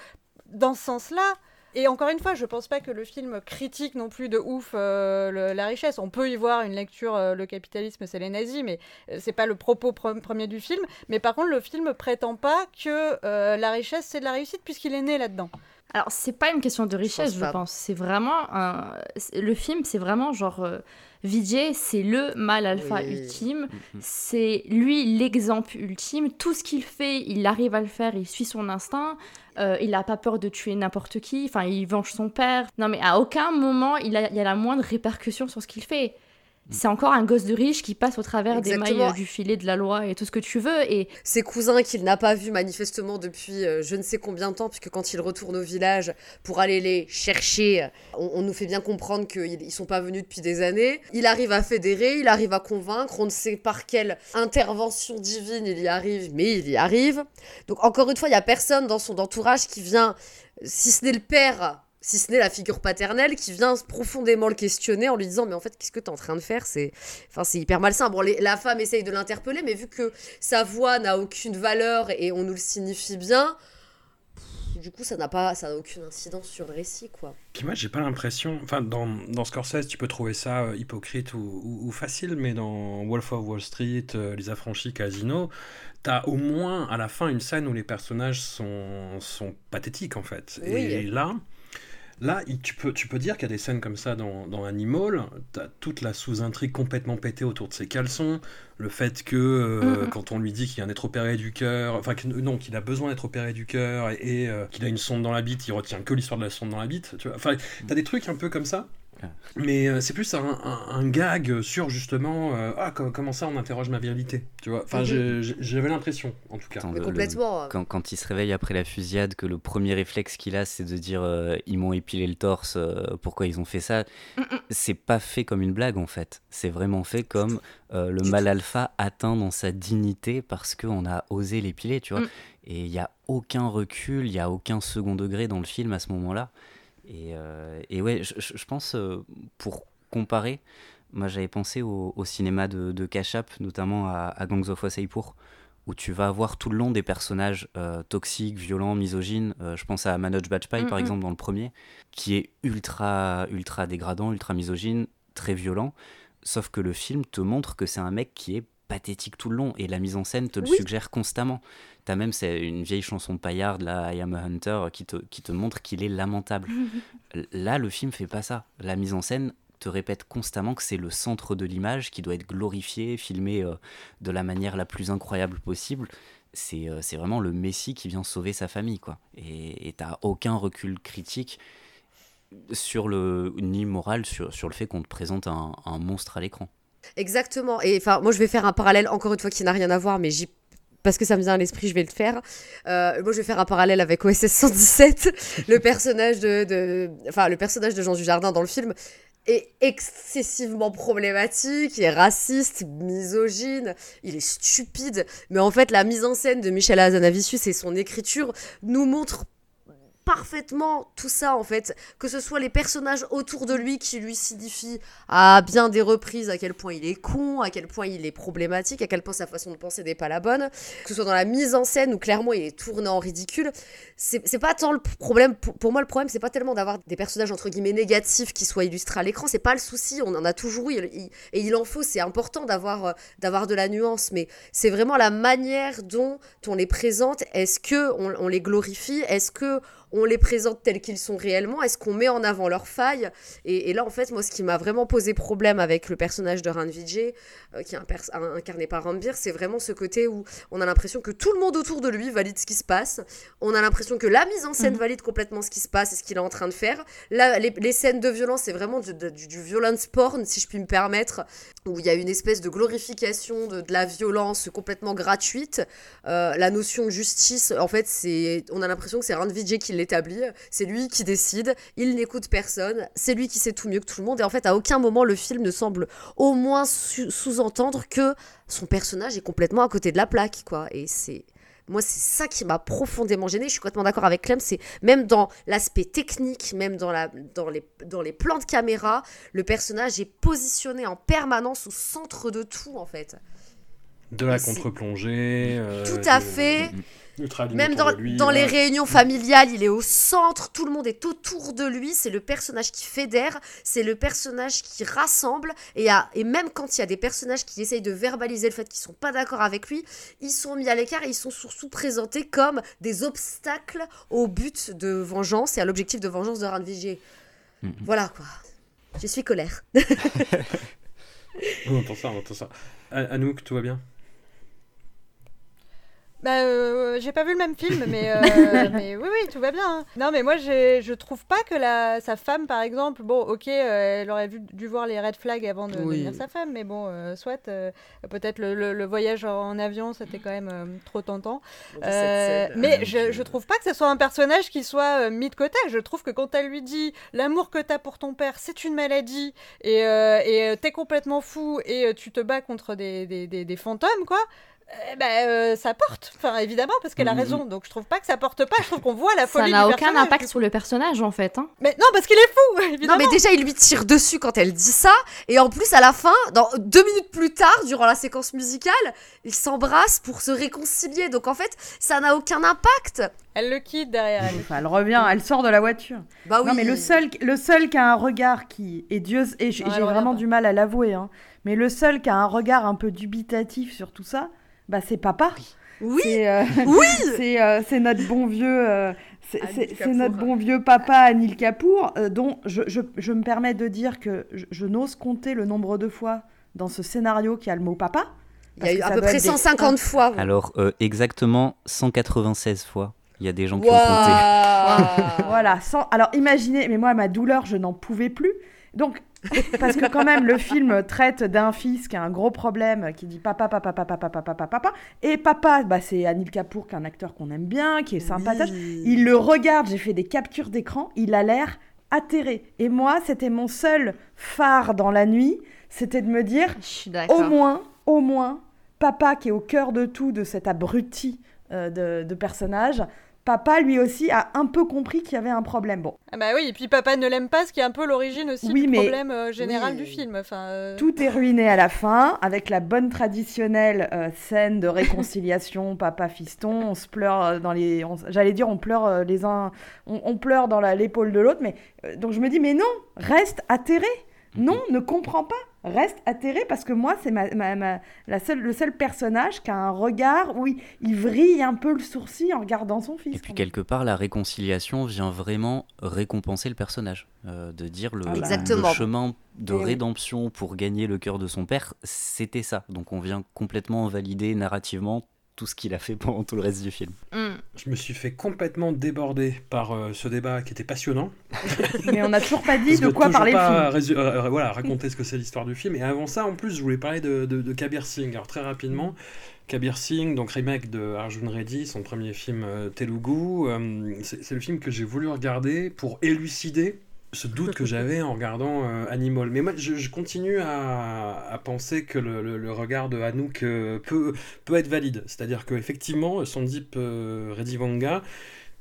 dans ce sens-là, et encore une fois, je pense pas que le film critique non plus de ouf euh, le- la richesse. On peut y voir une lecture, euh, le capitalisme, c'est les nazis, mais euh, c'est pas le propos pre- premier du film. Mais par contre, le film prétend pas que euh, la richesse, c'est de la réussite, puisqu'il est né là-dedans. Alors, c'est pas une question de richesse, pense je, pas. pense. C'est vraiment un... Le film, c'est vraiment genre... Vijay, c'est le mal alpha Oui. ultime. C'est lui l'exemple ultime. Tout ce qu'il fait, il arrive à le faire, il suit son instinct. Euh, il n'a pas peur de tuer n'importe qui. Enfin, il venge son père. Non, mais à aucun moment, il, a, il y a la moindre répercussion sur ce qu'il fait. C'est encore un gosse de riche qui passe au travers des mailles euh, du filet de la loi et tout ce que tu veux. Et ses cousins qu'il n'a pas vus manifestement depuis euh, je ne sais combien de temps, puisque quand il retourne au village pour aller les chercher, on, on nous fait bien comprendre qu'ils ne sont pas venus depuis des années. Il arrive à fédérer, il arrive à convaincre, on ne sait par quelle intervention divine il y arrive, mais il y arrive. Donc encore une fois, il n'y a personne dans son entourage qui vient, si ce n'est le père... Si ce n'est la figure paternelle qui vient profondément le questionner en lui disant mais en fait qu'est-ce que tu es en train de faire? C'est enfin c'est hyper malsain bon les- la femme essaye de l'interpeller mais vu que sa voix n'a aucune valeur et on nous le signifie bien. Du coup, ça n'a pas, ça n'a aucune incidence sur le récit, quoi. Puis moi, j'ai pas l'impression. Enfin, dans, dans Scorsese, tu peux trouver ça euh, hypocrite ou, ou- ou facile, mais dans Wolf of Wall Street, euh, Les Affranchis, Casino, t'as au moins à la fin une scène où les personnages sont, sont pathétiques, en fait. Oui. Et là. Là, tu peux, tu peux dire qu'il y a des scènes comme ça dans, dans Animal, t'as toute la sous-intrigue complètement pétée autour de ses caleçons, le fait que euh, Mhm. quand on lui dit qu'il vient d'être opéré du cœur, enfin que- non, qu'il a besoin d'être opéré du cœur et, et, euh, qu'il a une sonde dans la bite, il retient que l'histoire de la sonde dans la bite, tu vois. Enfin, t'as des trucs un peu comme ça Mais euh, c'est plus un, un- un gag sur justement euh, ah co- comment ça on interroge ma virilité, tu vois. Enfin Mhm. j'avais l'impression en tout cas. Attends, Mais le- complètement. le- quand, quand il se réveille après la fusillade, que le premier réflexe qu'il a, c'est de dire euh, ils m'ont épilé le torse, euh, pourquoi ils ont fait ça C'est pas fait comme une blague en fait. C'est vraiment fait comme euh, le mal alpha atteint dans sa dignité parce qu'on a osé l'épiler, tu vois. Mm. Et il n'y a aucun recul, il n'y a aucun second degré dans le film à ce moment-là. Et, euh, et ouais, je, pense, euh, pour comparer, moi j'avais pensé au, au cinéma de, de Kachap, notamment à, à Gangs of Wasseypur, où tu vas avoir tout le long des personnages euh, toxiques, violents, misogynes. Euh, je pense à Manoj Bajpayee, par exemple, dans le premier, qui est ultra, ultra dégradant, ultra misogyne, très violent. Sauf que le film te montre que c'est un mec qui est pathétique tout le long et la mise en scène te le Oui. suggère constamment. T'as même c'est une vieille chanson de Paillard, là, I Am a Hunter, qui te, qui te montre qu'il est lamentable. Là, le film fait pas ça. La mise en scène te répète constamment que c'est le centre de l'image qui doit être glorifié, filmé euh, de la manière la plus incroyable possible. C'est euh, vraiment le Messie qui vient sauver sa famille, quoi. Et et t'as aucun recul critique sur le ni moral sur, sur le fait qu'on te présente un, un monstre à l'écran. Exactement. Et enfin, moi, je vais faire un parallèle, encore une fois, qui n'a rien à voir, mais j'y parce que ça me vient à l'esprit, je vais le faire. Euh, moi, je vais faire un parallèle avec OSS 117. le personnage de, enfin, le personnage de Jean Dujardin dans le film est excessivement problématique, il est raciste, misogyne, il est stupide. Mais en fait, la mise en scène de Michel Hazanavicius et son écriture nous montrent parfaitement tout ça en fait. Que ce soit les personnages autour de lui qui lui signifient à bien des reprises à quel point il est con à quel point il est problématique à quel point sa façon de penser n'est pas la bonne. Que ce soit dans la mise en scène où clairement il est tourné en ridicule. C'est pas tant le problème pour, moi le problème c'est pas tellement d'avoir des personnages entre guillemets négatifs qui soient illustrés à l'écran. C'est pas le souci on en a toujours eu et il en faut. C'est important d'avoir euh, d'avoir de la nuance mais c'est vraiment la manière dont on les présente. Est-ce que on, on les glorifie? Est-ce que on les présente tels qu'ils sont réellement Est-ce qu'on met en avant leurs failles? Et, et là, en fait, moi, ce qui m'a vraiment posé problème avec le personnage de Rand Vijay, euh, qui est un pers- un- incarné par Rambir, c'est vraiment ce côté où on a l'impression que tout le monde autour de lui valide ce qui se passe. On a l'impression que la mise en scène Mhm. valide complètement ce qui se passe et ce qu'il est en train de faire. Là, les, les scènes de violence, c'est vraiment du, de- du, du violence porn, si je puis me permettre, où il y a une espèce de glorification de, de la violence complètement gratuite. Euh, la notion de justice, en fait, c'est, on a l'impression que c'est Rand Vijay qui l'établit. C'est lui qui décide. Il n'écoute personne. C'est lui qui sait tout mieux que tout le monde. Et en fait, à aucun moment le film ne semble au moins sous-entendre que son personnage est complètement à côté de la plaque, quoi. Et c'est moi, c'est ça qui m'a profondément gênée. Je suis complètement d'accord avec Clem. C'est même dans l'aspect technique, même dans, la, dans, les, dans les plans de caméra, le personnage est positionné en permanence au centre de tout, en fait. De la contre-plongée. euh, Tout à de- fait. Ultra Même dans, de lui, dans les réunions familiales, il est au centre, tout le monde est autour de lui, c'est le personnage qui fédère, c'est le personnage qui rassemble, et, à- et même quand il y a des personnages qui essayent de verbaliser le fait qu'ils sont pas d'accord avec lui, ils sont mis à l'écart et ils sont surtout présentés comme des obstacles au but de vengeance et à l'objectif de vengeance de Rand Vijay. Mhm. Voilà quoi. Je suis colère. On entend ça, on entend ça. A- Anouk, tout va bien? Bah, euh, j'ai pas vu le même film, mais, euh, mais oui, oui, tout va bien. hein. Non, mais moi, je trouve pas que la, sa femme, par exemple, bon, ok, euh, elle aurait vu, dû voir les red flags avant de Oui. devenir sa femme, mais bon, euh, soit, euh, peut-être le, le- le voyage en avion, c'était quand même euh, trop tentant. Euh, mais je, je trouve pas que ce soit un personnage qui soit euh, mis de côté. Je trouve que quand elle lui dit l'amour que t'as pour ton père, c'est une maladie et et, t'es complètement fou et euh, tu te bats contre des, des, des, des fantômes, quoi. Eh ben, euh, ça porte, enfin évidemment parce qu'elle a Mhm. raison. Donc je trouve pas que ça porte pas. Je trouve qu'on voit la Ça folie. n'a du aucun impact sur le personnage en fait. hein. Mais non, parce qu'il est fou, Non évidemment. mais déjà il lui tire dessus quand elle dit ça et en plus à la fin, dans deux minutes plus tard, durant la séquence musicale, ils s'embrassent pour se réconcilier. Donc en fait, ça n'a aucun impact. Elle le quitte derrière elle. Enfin, elle revient, elle sort de la voiture. Bah oui. Non, mais le seul, le seul qui a un regard qui. Et Dieu. Et Non, j'ai vraiment pas. du mal à l'avouer, hein. Mais le seul qui a un regard un peu dubitatif sur tout ça, bah, c'est papa. Oui. C'est euh, Oui. c'est euh, c'est notre bon vieux. euh, c'est- notre bon papa Anil Kapoor, euh, dont je, je, je me permets de dire que je, je n'ose compter le nombre de fois dans ce scénario qu'il y a le mot papa. Il y a eu à peu près être des- 150 fois. Alors, euh, exactement 196 fois. Il y a des gens qui ont compté. Voilà. Sans... Alors imaginez, mais moi, ma douleur, je n'en pouvais plus. Donc, parce que quand même, le film traite d'un fils qui a un gros problème, qui dit papa, papa, papa, papa, papa, papa. Et papa, bah, c'est Anil Kapoor, qui est un acteur qu'on aime bien, qui est sympathique. Il le regarde, j'ai fait des captures d'écran, il a l'air atterré. Et moi, c'était mon seul phare dans la nuit, c'était de me dire, au moins, au moins, papa qui est au cœur de tout, de cet abruti euh, de, de personnage, papa lui aussi a un peu compris qu'il y avait un problème. Bon, Ah bah oui, et puis papa ne l'aime pas, ce qui est un peu l'origine aussi Oui, du mais- problème euh, général Oui. du film. Enfin, euh, tout est ruiné à la fin, avec la bonne traditionnelle euh, scène de réconciliation, papa fiston, on se pleure dans les, on- j'allais dire on pleure les uns, on, on pleure dans la- l'épaule de l'autre, mais donc je me dis mais non, reste atterré, non, ne comprends pas, reste atterré parce que moi c'est ma, ma- ma- la seule, le seul personnage qui a un regard où il, il vrille un peu le sourcil en regardant son fils. Et puis quelque part, la réconciliation vient vraiment récompenser le personnage. Euh, de dire le. Exactement. le chemin de Eh oui. rédemption pour gagner le cœur de son père, c'était ça. Donc on vient complètement valider narrativement tout ce qu'il a fait pendant tout le reste du film. Mm. Je me suis fait complètement déborder par euh, ce débat qui était passionnant. Mais on n'a toujours pas dit de quoi parler le pas film. résu- euh, euh, voilà, raconter ce que c'est l'histoire du film. Et avant ça, en plus, je voulais parler de, de, de Kabir Singh. Alors très rapidement, Kabir Singh, donc remake de Arjun Reddy, son premier film euh, Telugu. euh, c'est c'est le film que j'ai voulu regarder pour élucider ce doute que j'avais en regardant euh, Animal. Mais moi, je, je continue à, à penser que le, le- le regard de Hanouk euh, peut, peut être valide. C'est-à-dire qu'effectivement, Sandip euh, Redivanga,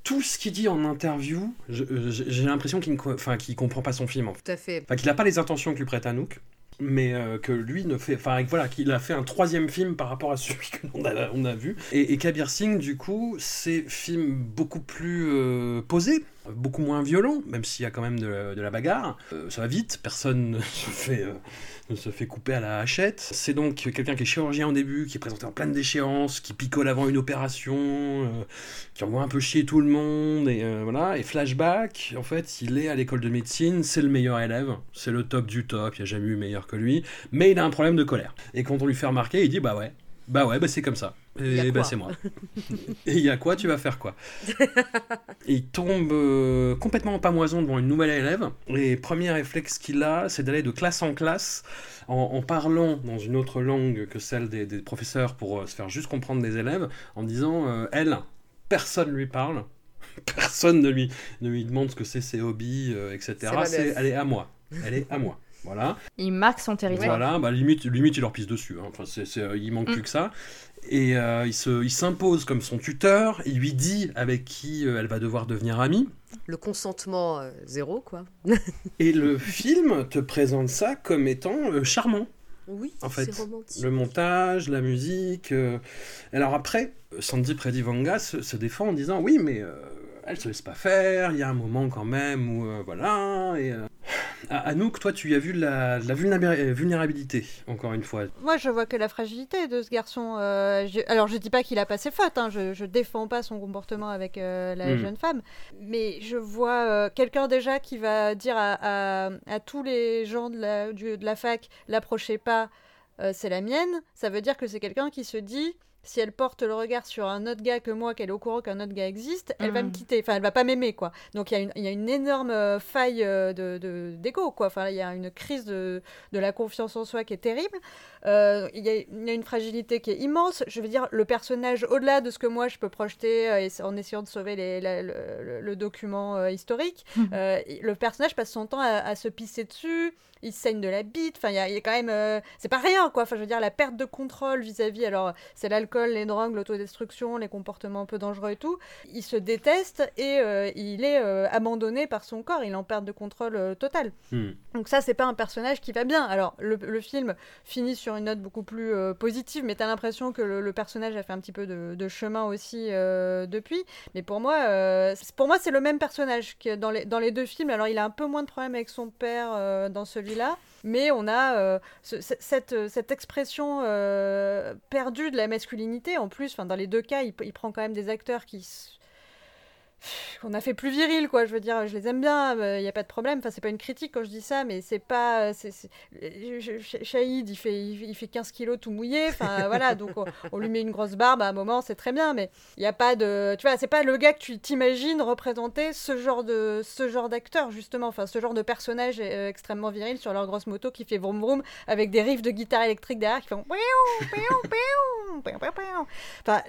tout ce qu'il dit en interview, j'ai l'impression qu'il ne enfin, comprend pas son film. En fait. Tout à fait. Enfin, qu'il n'a pas les intentions que lui prête Hanouk, mais euh, que lui ne fait. Voilà, qu'il a fait un troisième film par rapport à celui a, on a vu. Et, Kabir Singh, du coup, c'est film beaucoup plus euh, posé, beaucoup moins violent, même s'il y a quand même de, la- de la bagarre. Euh, ça va vite, personne ne se fait. Se fait couper à la hachette. C'est donc quelqu'un qui est chirurgien au début, qui est présenté en pleine déchéance, qui picole avant une opération, euh, qui envoie un peu chier tout le monde, et euh, voilà. Et flashback, en fait, il est à l'école de médecine, c'est le meilleur élève, c'est le top du top, il n'y a jamais eu meilleur que lui, mais il a un problème de colère. Et quand on lui fait remarquer, il dit bah ouais, bah ouais, bah c'est comme ça. Et bah c'est moi. et il y a quoi Tu vas faire quoi? Et il tombe euh, complètement en pamoison devant une nouvelle élève. Et premier réflexe qu'il a, c'est d'aller de classe en classe en, en parlant dans une autre langue que celle des, des professeurs pour euh, se faire juste comprendre des élèves, en disant euh, elle, personne lui parle. Personne ne lui, ne lui demande ce que c'est ses hobbies, etc. C'est elle est à moi. Elle est à moi. Voilà. Il marque son territoire. Voilà, bah, limite, limite, il leur pisse dessus. hein. Enfin, il manque Mm. plus que ça. Et euh, il, se, il s'impose comme son tuteur. Il lui dit avec qui euh, elle va devoir devenir amie. Le consentement euh, zéro, quoi. Et le film te présente ça comme étant euh, charmant. Oui, En fait, c'est romantique. Le montage, la musique. euh. Alors après, Sandeep Redivanga se, se défend en disant oui, mais euh, elle se laisse pas faire. Il y a un moment quand même où euh, voilà. Et euh, à- Anouk, toi, tu y as vu la, vulnéra- vulnérabilité, encore une fois. Moi, je vois que la fragilité de ce garçon. euh, je- Alors, je dis pas qu'il a pas ses fautes, hein, je, je défends pas son comportement avec euh, la Mm. jeune femme, mais je vois euh, quelqu'un déjà qui va dire à, à- à tous les gens de la, du- de la fac l'approchez pas, euh, c'est la mienne. Ça veut dire que c'est quelqu'un qui se dit. Si elle porte le regard sur un autre gars que moi, qu'elle est au courant qu'un autre gars existe, elle va me quitter. Enfin, elle va pas m'aimer, quoi. Donc il y, a une- il y a une énorme euh, faille euh, de de- d'ego, quoi. Enfin, il y a une crise de, de la confiance en soi qui est terrible. Euh, Il y, a- il y a une fragilité qui est immense. Je veux dire, le personnage, au-delà de ce que moi je peux projeter euh, et- en essayant de sauver les- la- le, document euh, historique, euh, le personnage passe son temps à, à se pisser dessus. Il saigne de la bite. Enfin, il y a, il y a quand même. euh, c'est pas rien, quoi. Enfin, je veux dire, la perte de contrôle vis-à-vis. alors, c'est l'alcool, les drogues, l'autodestruction, les comportements un peu dangereux et tout. Il se déteste et euh, il est euh, abandonné par son corps. Il en perte de contrôle totale. Hmm. Donc ça, c'est pas un personnage qui va bien. Alors, le, le film finit sur une note beaucoup plus positive, mais t'as l'impression que le, le personnage a fait un petit peu de, de chemin aussi depuis. Mais pour moi, c'est- pour moi, c'est le même personnage que dans les, dans les deux films. Alors, il a un peu moins de problèmes avec son père dans mais on a euh, ce- cette, expression euh, perdue de la masculinité. En plus, dans les deux cas, il, il prend quand même des acteurs qui... qu'on a fait plus viril, quoi. Je veux dire, je les aime bien, il n'y a pas de problème. Enfin, c'est pas une critique quand je dis ça, mais c'est pas. c'est c'est- je- Shahid, il fait, il fait 15 kilos tout mouillé. Enfin, voilà, donc on, on lui met une grosse barbe à un moment, c'est très bien, mais il n'y a pas de. Tu vois, c'est pas le gars que tu t'imagines représenter ce genre de ce genre d'acteur, justement. Enfin, ce genre de personnage euh, extrêmement viril sur leur grosse moto qui fait vroom vroom avec des riffs de guitare électrique derrière qui font. Enfin,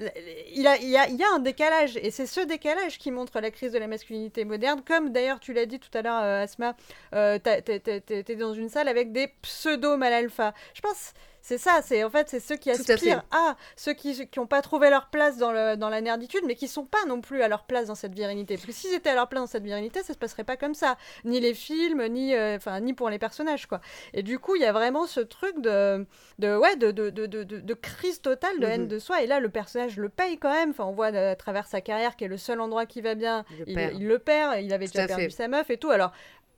il, y a, il y a un décalage, et c'est ce décalage qui montre la crise de la masculinité moderne, comme d'ailleurs tu l'as dit tout à l'heure, euh, Asma, euh, t'es dans une salle avec des pseudo mal alpha. Je pense c'est ça, c'est en fait c'est ceux qui à aspirent à, ceux qui qui ont pas trouvé leur place dans le dans la nerditude, mais qui sont pas non plus à leur place dans cette virilité. Parce que s'ils étaient à leur place dans cette virilité, ça se passerait pas comme ça, ni les films, ni euh, enfin ni pour les personnages quoi. Et du coup, il y a vraiment ce truc de de ouais de de, de, de, de- de crise totale de haine Mhm. de soi. Et là, le personnage le paye quand même. Enfin, on voit à travers sa carrière qui est le seul endroit qui va bien, Il le il, perd. il le perd. Il avait déjà perdu fait. sa meuf et tout. Alors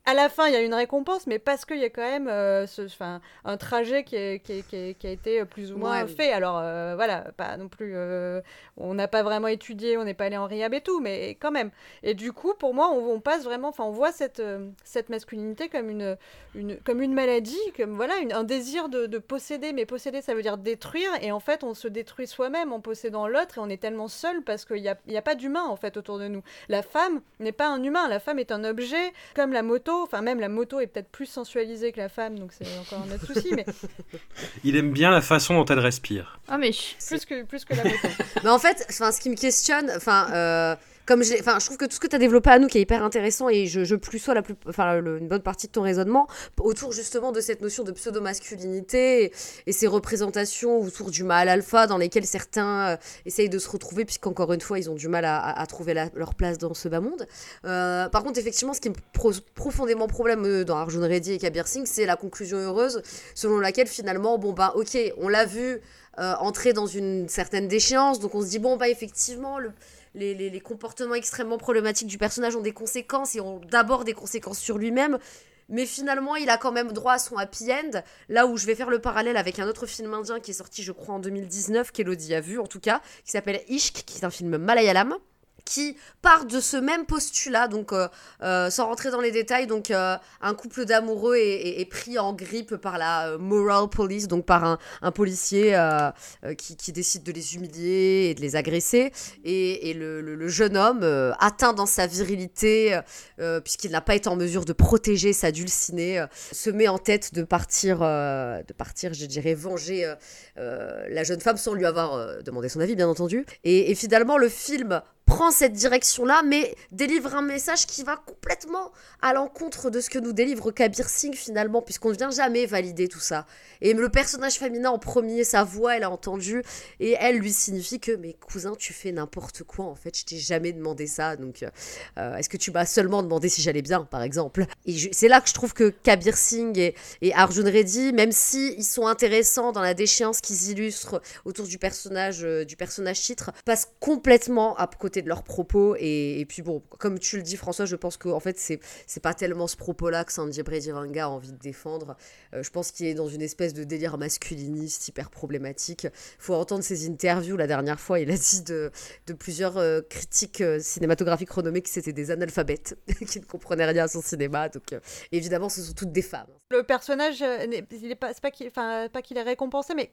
à la fin, il y a une récompense, mais parce qu'il y a quand même euh, ce, un trajet qui, est- qui, est- qui est- qui a été plus ou moins Ouais. fait. Alors euh, voilà, pas non plus. euh, on n'a pas vraiment étudié, on n'est pas allé en rehab et tout, mais quand même. Et du coup, pour moi, on, on passe vraiment, enfin, on voit cette, euh, cette masculinité comme une, une, comme une maladie, comme voilà, une- un désir de, de posséder. Mais posséder, ça veut dire détruire. Et en fait, on se détruit soi-même en possédant l'autre, et on est tellement seul parce qu'il n'y a, y a pas d'humain en fait autour de nous. La femme n'est pas un humain, la femme est un objet, comme la moto. Enfin, même la moto est peut-être plus sensualisée que la femme, donc c'est encore un autre souci, mais Il aime bien la façon dont elle respire. Ah, mais plus que, plus que la moto. Mais en fait, enfin, ce qui me questionne, enfin, euh, comme je, l'ai- enfin, je trouve que tout ce que tu as développé à nous qui est hyper intéressant et je, je plus sois la plus, enfin, une bonne partie de ton raisonnement autour justement de cette notion de pseudo-masculinité et, ces représentations autour du mâle alpha dans lesquelles certains euh, essayent de se retrouver puisqu'encore une fois ils ont du mal à, trouver leur place dans ce bas monde. Euh, par contre, effectivement, ce qui me pose profondément problème euh, dans Arjun Reddy et Kabir Singh, c'est la conclusion heureuse selon laquelle finalement, bon bah ok, on l'a vu entrer dans une certaine déchéance, donc on se dit bon bah effectivement le- les, les- comportements extrêmement problématiques du personnage ont des conséquences et ont d'abord des conséquences sur lui-même. Mais finalement, il a quand même droit à son happy end. Là où je vais faire le parallèle avec un autre film indien qui est sorti, je crois, en 2019, qu'Elodie a vu en tout cas, qui s'appelle Ishq, qui est un film malayalam, qui part de ce même postulat, donc euh, euh, sans rentrer dans les détails, donc euh, un couple d'amoureux est, pris en grippe par la moral police, donc par un, policier qui, décide de les humilier et de les agresser, et, le, jeune homme, atteint dans sa virilité, puisqu'il n'a pas été en mesure de protéger sa dulcinée, se met en tête de partir, de partir, je dirais, venger la jeune femme sans lui avoir demandé son avis, bien entendu. Et finalement, le film prend cette direction-là, mais délivre un message qui va complètement à l'encontre de ce que nous délivre Kabir Singh finalement, puisqu'on ne vient jamais valider tout ça. Et le personnage féminin en premier, sa voix, elle a entendu, et elle lui signifie que, mais cousin, tu fais n'importe quoi, en fait, je t'ai jamais demandé ça, donc euh, est-ce que tu m'as seulement demandé si j'allais bien, par exemple? Et c'est là que je trouve que Kabir Singh et, et Arjun Reddy, même si ils sont intéressants dans la déchéance qu'ils illustrent autour du personnage, euh, du personnage titre, passent complètement à côté de leurs propos. Et, puis bon, comme tu le dis François, je pense que en fait c'est c'est pas tellement ce propos-là que Sanjay Bredivanga a envie de défendre. Euh, je pense qu'il est dans une espèce de délire masculiniste hyper problématique. Faut entendre ses interviews. La dernière fois, il a dit de, de plusieurs euh, critiques euh, cinématographiques renommés que c'était des analphabètes qui ne comprenaient rien à son cinéma. Donc évidemment, ce sont toutes des femmes. Le personnage, il est pas, c'est pas qu'il, pas qu'il est récompensé, mais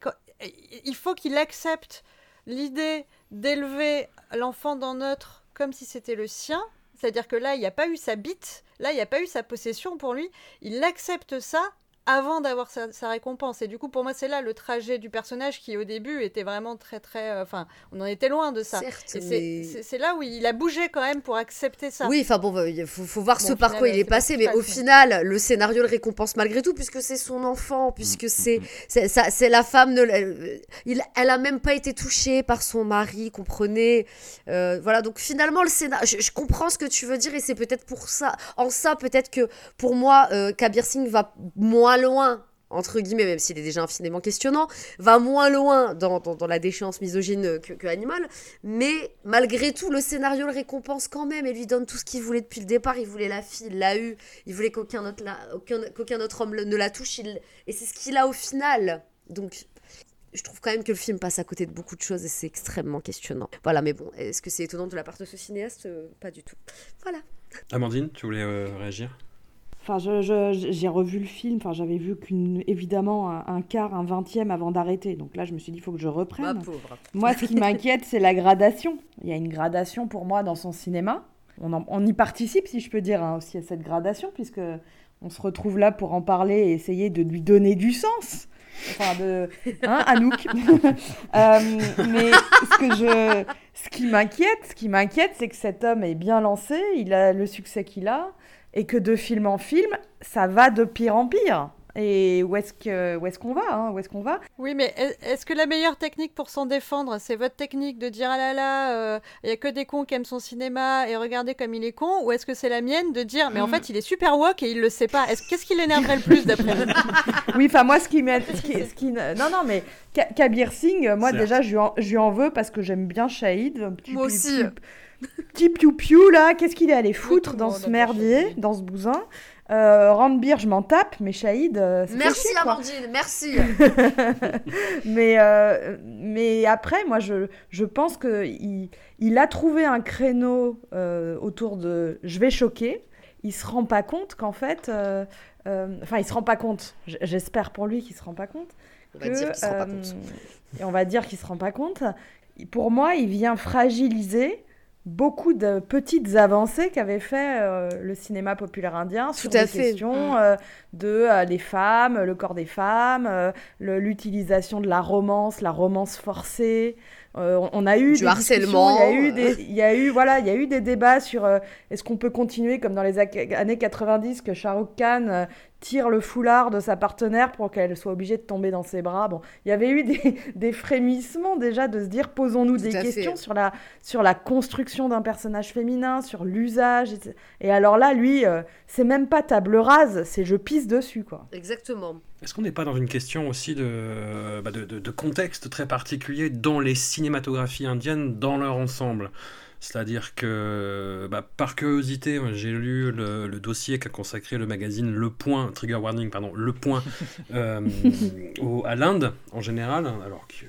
il faut qu'il accepte l'idée d'élever l'enfant d'un autre comme si c'était le sien. C'est-à-dire que là, il n'y a pas eu sa bite, là, il n'y a pas eu sa possession pour lui. Il accepte ça avant d'avoir sa, sa récompense. Et du coup, pour moi, c'est là le trajet du personnage qui, au début, était vraiment très, très... euh, Enfin, on en était loin de ça. Certes, mais- c'est- là où il a bougé quand même pour accepter ça. Oui, enfin bon, bah, il faut, faut voir Bon, ce par quoi il euh, est passé, mais au final, le scénario le récompense malgré tout, puisque c'est son enfant, puisque c'est la femme, de, la- il, elle a même pas été touchée par son mari, comprenez? Euh, Voilà, donc finalement, le scénario, je, je comprends ce que tu veux dire, et c'est peut-être pour ça, en ça, peut-être que pour moi, euh, Kabir Singh va moins loin entre guillemets, même s'il est déjà infiniment questionnant, va moins loin dans, dans, la déchéance misogyne que, que Animal, mais malgré tout, le scénario le récompense quand même et lui donne tout ce qu'il voulait depuis le départ. Il voulait la fille, il l'a eu, il voulait qu'aucun autre, aucun, qu'aucun autre homme ne la touche, il- et c'est ce qu'il a au final. Donc, je trouve quand même que le film passe à côté de beaucoup de choses et c'est extrêmement questionnant. Voilà, mais bon, est-ce que c'est étonnant de la part de ce cinéaste? Euh, Pas du tout. Voilà. Amandine, tu voulais euh, réagir? Enfin, j'ai revu le film, enfin, j'avais vu qu'une, évidemment un, un quart, un vingtième avant d'arrêter. Donc là, je me suis dit, il faut que je reprenne. Moi, ce qui m'inquiète, c'est la gradation. Il y a une gradation pour moi dans son cinéma. On, en- on y participe, si je peux dire, hein, aussi à cette gradation, puisque on se retrouve là pour en parler et essayer de lui donner du sens. Enfin, de. Hein, Anouk Euh, Mais ce, que je, ce qui m'inquiète, ce qui m'inquiète, c'est que cet homme est bien lancé, il a le succès qu'il a, et que de film en film, ça va de pire en pire. Et où est-ce que où est-ce qu'on va hein Où est-ce qu'on va? Oui, mais est- est-ce que la meilleure technique pour s'en défendre, c'est votre technique de dire ah là là, il y a que des cons qui aiment son cinéma et regardez comme il est con, ou est-ce que c'est la mienne de dire mais en fait il est super woke et il le sait pas. Est-ce qu'est-ce qui l'énerverait le plus d'après vous? Oui, enfin moi ce qui m'aide, ce qui, ce qui- non non mais Ka- Kabir Singh, euh, moi déjà je lui, en, je lui en veux parce que j'aime bien Shahid. un petit Moi aussi. Petit, petit piou piou là, qu'est-ce qu'il est allé foutre dans ce merdier, dans ce bousin euh, je m'en tape, mais Shahid, euh, Merci chier. Amandine, merci. mais, euh, mais après, moi, je, je pense qu'il il a trouvé un créneau euh, autour de je vais choquer. Il se rend pas compte qu'en fait. euh, euh, Enfin, il se rend pas compte. J'espère pour lui qu'il se rend pas compte. On va dire qu'il se rend pas compte. Et on va dire qu'il se rend pas compte. Pour moi, il vient fragiliser beaucoup de petites avancées qu'avait fait euh, le cinéma populaire indien sur Tout fait. questions Mm. euh, de euh, les femmes, le corps des femmes, euh, l'utilisation de la romance, la romance forcée. On, on a eu Du des harcèlement, Il y a eu des, il y a eu voilà, il y a eu des débats sur est-ce qu'on peut continuer comme dans les années 90 que Shah Rukh Khan tire le foulard de sa partenaire pour qu'elle soit obligée de tomber dans ses bras. Bon, il y avait eu des, des frémissements déjà de se dire posons-nous des fait. questions sur la, sur la construction d'un personnage féminin, sur l'usage. Et alors là, lui, euh, c'est même pas table rase, c'est je pisse dessus, quoi. Exactement. Est-ce qu'on n'est pas dans une question aussi de, bah, de, de- de contexte très particulier dans les cinématographies indiennes dans leur ensemble? C'est-à-dire que, bah, par curiosité, j'ai lu le, le dossier qu'a consacré le magazine Le Point, Trigger Warning, pardon, Le Point, euh, au- à l'Inde en général, alors que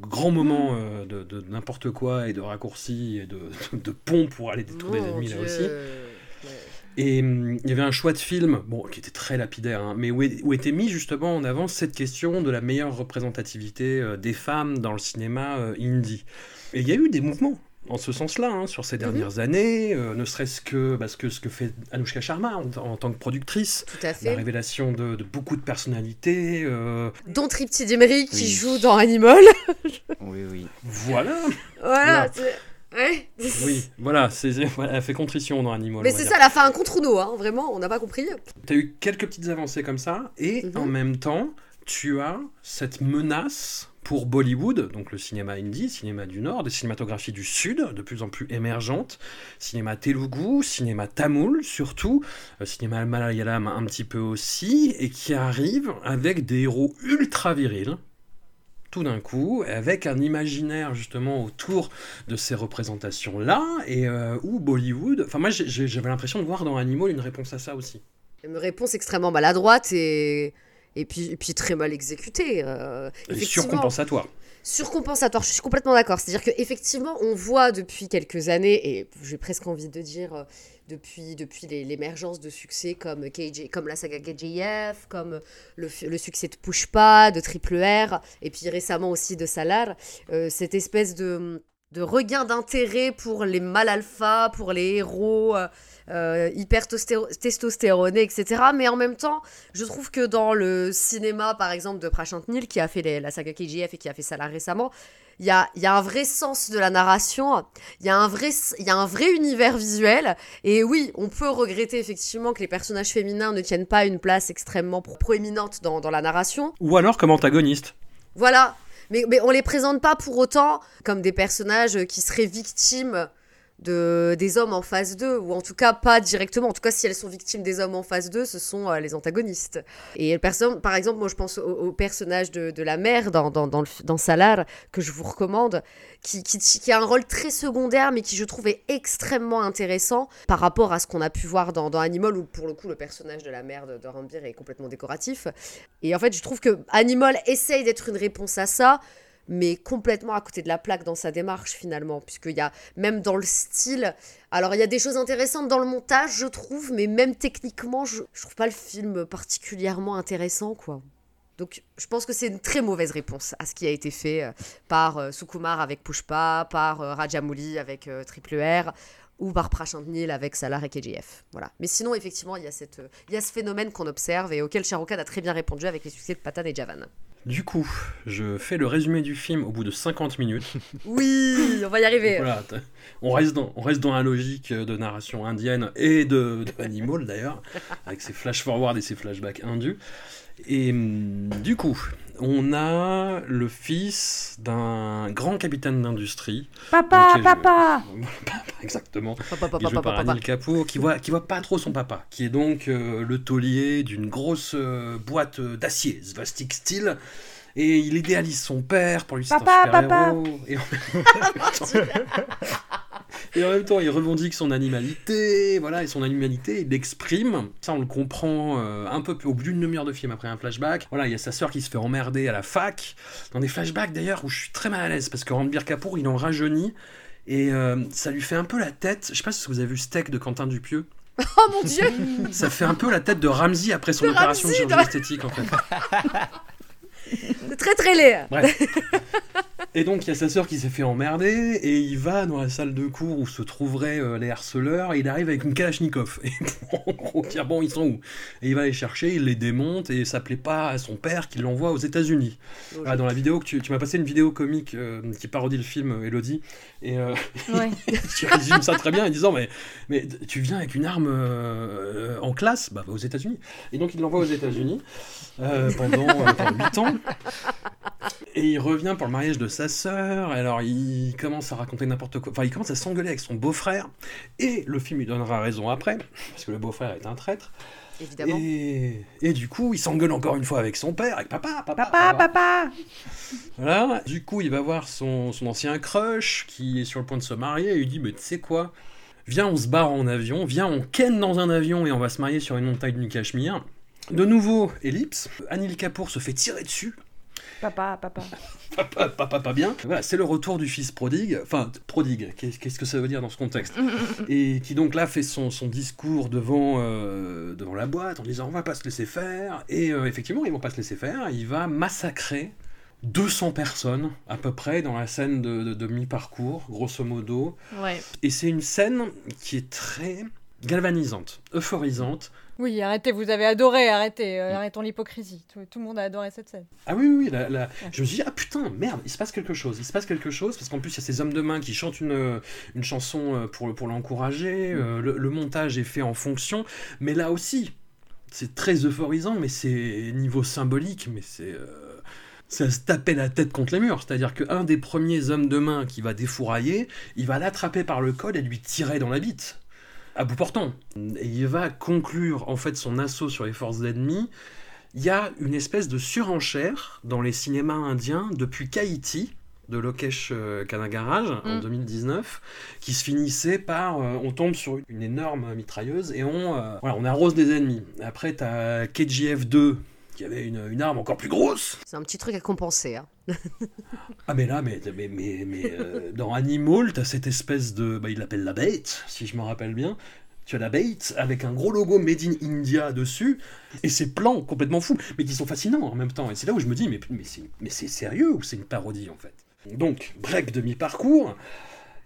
grand moment euh, de, de n'importe quoi et de raccourcis et de, de, de ponts pour aller détourner Mon l'ennemi là aussi. Et hum, il y avait un choix de film, bon, qui était très lapidaire, hein, mais où, est- où était mis justement en avant cette question de la meilleure représentativité euh, des femmes dans le cinéma euh, indie. Et il y a eu des mouvements en ce sens-là hein, sur ces dernières années, euh, ne serait-ce que parce que ce que fait Anushka Sharma en, en tant que productrice, Tout à la fait. révélation de, de beaucoup de personnalités, euh, Dont Tripty Demery qui Oui. joue dans Animal. Oui, oui. voilà. voilà. Voilà. c'est- Ouais. Oui, voilà, c'est, voilà, elle fait contrition dans Animal. Mais c'est ça, elle a fait un contre nous, hein, vraiment, on n'a pas compris. Tu as eu quelques petites avancées comme ça, et Mhm. en même temps, tu as cette menace pour Bollywood, donc le cinéma indie, cinéma du Nord, des cinématographies du Sud, de plus en plus émergentes, cinéma telugu, cinéma tamoul surtout, euh, cinéma malayalam un petit peu aussi, et qui arrive avec des héros ultra virils, tout d'un coup, avec un imaginaire justement autour de ces représentations-là, et euh, où Bollywood... Enfin moi j'avais l'impression de voir dans Animal une réponse à ça aussi. Une réponse extrêmement maladroite et, et, puis, et puis très mal exécutée. euh, Et effectivement. surcompensatoire. Surcompensatoire, je suis complètement d'accord. C'est-à-dire qu'effectivement, on voit depuis quelques années, et j'ai presque envie de dire euh, depuis, depuis l'émergence de succès comme, KJ, comme la saga KJF, comme le succès de Pushpa, de Triple R, et puis récemment aussi de Salar, euh, cette espèce de, de regain d'intérêt pour les mâles alpha, pour les héros euh, euh, hyper tostéro- testostéronés, etc. Mais en même temps, je trouve que dans le cinéma, par exemple, de Prashant Nil, qui a fait les- la saga KGF et qui a fait ça là récemment, il y a, il y a un vrai sens de la narration, il y, a un vrai, y a un vrai univers visuel. Et oui, on peut regretter effectivement que les personnages féminins ne tiennent pas une place extrêmement pro- proéminente dans, dans la narration. Ou alors comme antagoniste. Voilà. Mais, mais on les présente pas pour autant comme des personnages qui seraient victimes de, des hommes en phase 2, ou en tout cas pas directement. En tout cas, si elles sont victimes des hommes en phase 2, ce sont euh, les antagonistes. Et par exemple, moi je pense au, personnage de, de la mère dans, dans, dans, dans Salar, que je vous recommande, qui, qui, qui a un rôle très secondaire, mais qui je trouve est extrêmement intéressant par rapport à ce qu'on a pu voir dans, dans Animal, où pour le coup le personnage de la mère de, de Rambir est complètement décoratif. Et en fait, je trouve que Animal essaye d'être une réponse à ça, mais complètement à côté de la plaque dans sa démarche finalement, puisqu'il y a même dans le style, alors il y a des choses intéressantes dans le montage, je trouve, mais même techniquement, je, je trouve pas le film particulièrement intéressant, quoi. Donc je pense que c'est une très mauvaise réponse à ce qui a été fait euh, par euh, Sukumar avec Pushpa, par euh, Rajamouli avec euh, Triple R, ou par Prashant Nil avec Salar et KGF. Voilà. Mais sinon, effectivement, il y, a y a ce phénomène qu'on observe et auquel Shah Rukh Khan a très bien répondu avec les succès de Patan et Javan. Du coup, je fais le résumé du film au bout de 50 minutes. Oui, on va y arriver. Voilà, on reste, dans, on reste dans la logique de narration indienne et de, de Animal d'ailleurs, avec ses flash forward et ses flashbacks indus. Et hum, du coup, on a le fils d'un grand capitaine d'industrie. Papa, papa Exactement. Papa, papa, qui est joué papa, par papa. Anil Kapoor, qui voit, qui voit pas trop son papa, qui est donc euh, le taulier d'une grosse euh, boîte d'acier, Svastik Steel, et il idéalise son père pour lui c'est un et en même Et en même temps, il revendique son animalité, voilà, et son animalité, il l'exprime. Ça, on le comprend euh, un peu plus au bout d'une demi-heure de film après un flashback. Voilà, il y a sa sœur qui se fait emmerder à la fac, dans des flashbacks d'ailleurs où je suis très mal à l'aise parce que Ranbir Kapoor, il en rajeunit et euh, ça lui fait un peu la tête. Je sais pas si vous avez vu Steak de Quentin Dupieux. Oh mon dieu Ça fait un peu la tête de Ramsey après son De opération de chirurgie dans- esthétique en fait. C'est très très laid. Bref. Et donc il y a sa sœur qui s'est fait emmerder et il va dans la salle de cours où se trouveraient euh, les harceleurs et il arrive avec une Kalachnikov. Et en gros dire bon ils sont où? Et il va les chercher, il les démonte et ça plaît pas à son père qui l'envoie aux États-Unis. Voilà, dans la vidéo que tu, tu m'as passé une vidéo comique euh, qui parodie le film euh, Elodie et euh, Ouais. tu résumes ça très bien en disant mais, mais tu viens avec une arme euh, en classe? Bah, va aux États-Unis. Et donc il l'envoie aux États-Unis euh, pendant, euh, pendant 8 ans. Et il revient pour le mariage de sa sœur, alors il commence à raconter n'importe quoi, enfin il commence à s'engueuler avec son beau-frère, et le film lui donnera raison après, parce que le beau-frère est un traître, Évidemment. et, et du coup il s'engueule encore une fois avec son père, avec papa, papa, Papa, papa. voilà, du coup, il va voir son, son ancien crush qui est sur le point de se marier. Et il lui dit Mais tu sais quoi? Viens, on se barre en avion, viens, on ken dans un avion et on va se marier sur une montagne du Cachemire. De nouveau, ellipse, Anil Kapoor se fait tirer dessus. Papa, papa. Papa, papa, pas bien. Voilà, c'est le retour du fils prodigue. Enfin, prodigue, qu'est- qu'est-ce que ça veut dire dans ce contexte Et qui donc là fait son, son discours devant, euh, devant la boîte en disant on va pas se laisser faire. Et euh, effectivement, ils vont pas se laisser faire. Il va massacrer 200 personnes à peu près dans la scène de, de- de mi-parcours, grosso modo. Ouais. Et c'est une scène qui est très galvanisante, euphorisante. Oui, arrêtez, vous avez adoré, arrêtez, euh, arrêtons l'hypocrisie. Tout, tout le monde a adoré cette scène. Ah oui, oui, oui, la- la- je me suis dit, ah putain, merde, il se passe quelque chose, il se passe quelque chose, parce qu'en plus, il y a ces hommes de main qui chantent une, une chanson euh, pour, pour l'encourager, euh, le, le montage est fait en fonction, mais là aussi, c'est très euphorisant, mais c'est niveau symbolique, mais c'est... euh, à se taper la tête contre les murs, c'est-à-dire qu'un des premiers hommes de main qui va défourailler, il va l'attraper par le col et lui tirer dans la bite, à bout portant. Et il va conclure en fait son assaut sur les forces ennemies il y a une espèce de surenchère dans les cinémas indiens depuis Kaiti de Lokesh euh, Kanagaraj en Mm. 2019 qui se finissait par euh, on tombe sur une énorme mitrailleuse et on, euh, voilà, on arrose des ennemis. Après, tu as KGF 2 qui avait une, une arme encore plus grosse. C'est un petit truc à compenser. Hein. Ah mais là, mais, mais, mais, mais, euh, dans Animal, t'as cette espèce de... Bah, il l'appelle la bête, si je me rappelle bien. Tu as la bête avec un gros logo Made in India dessus, et ces plans complètement fous, mais qui sont fascinants en même temps. Et c'est là où je me dis, mais, mais c'est mais c'est sérieux ou c'est une parodie en fait? Donc, break de mi-parcours,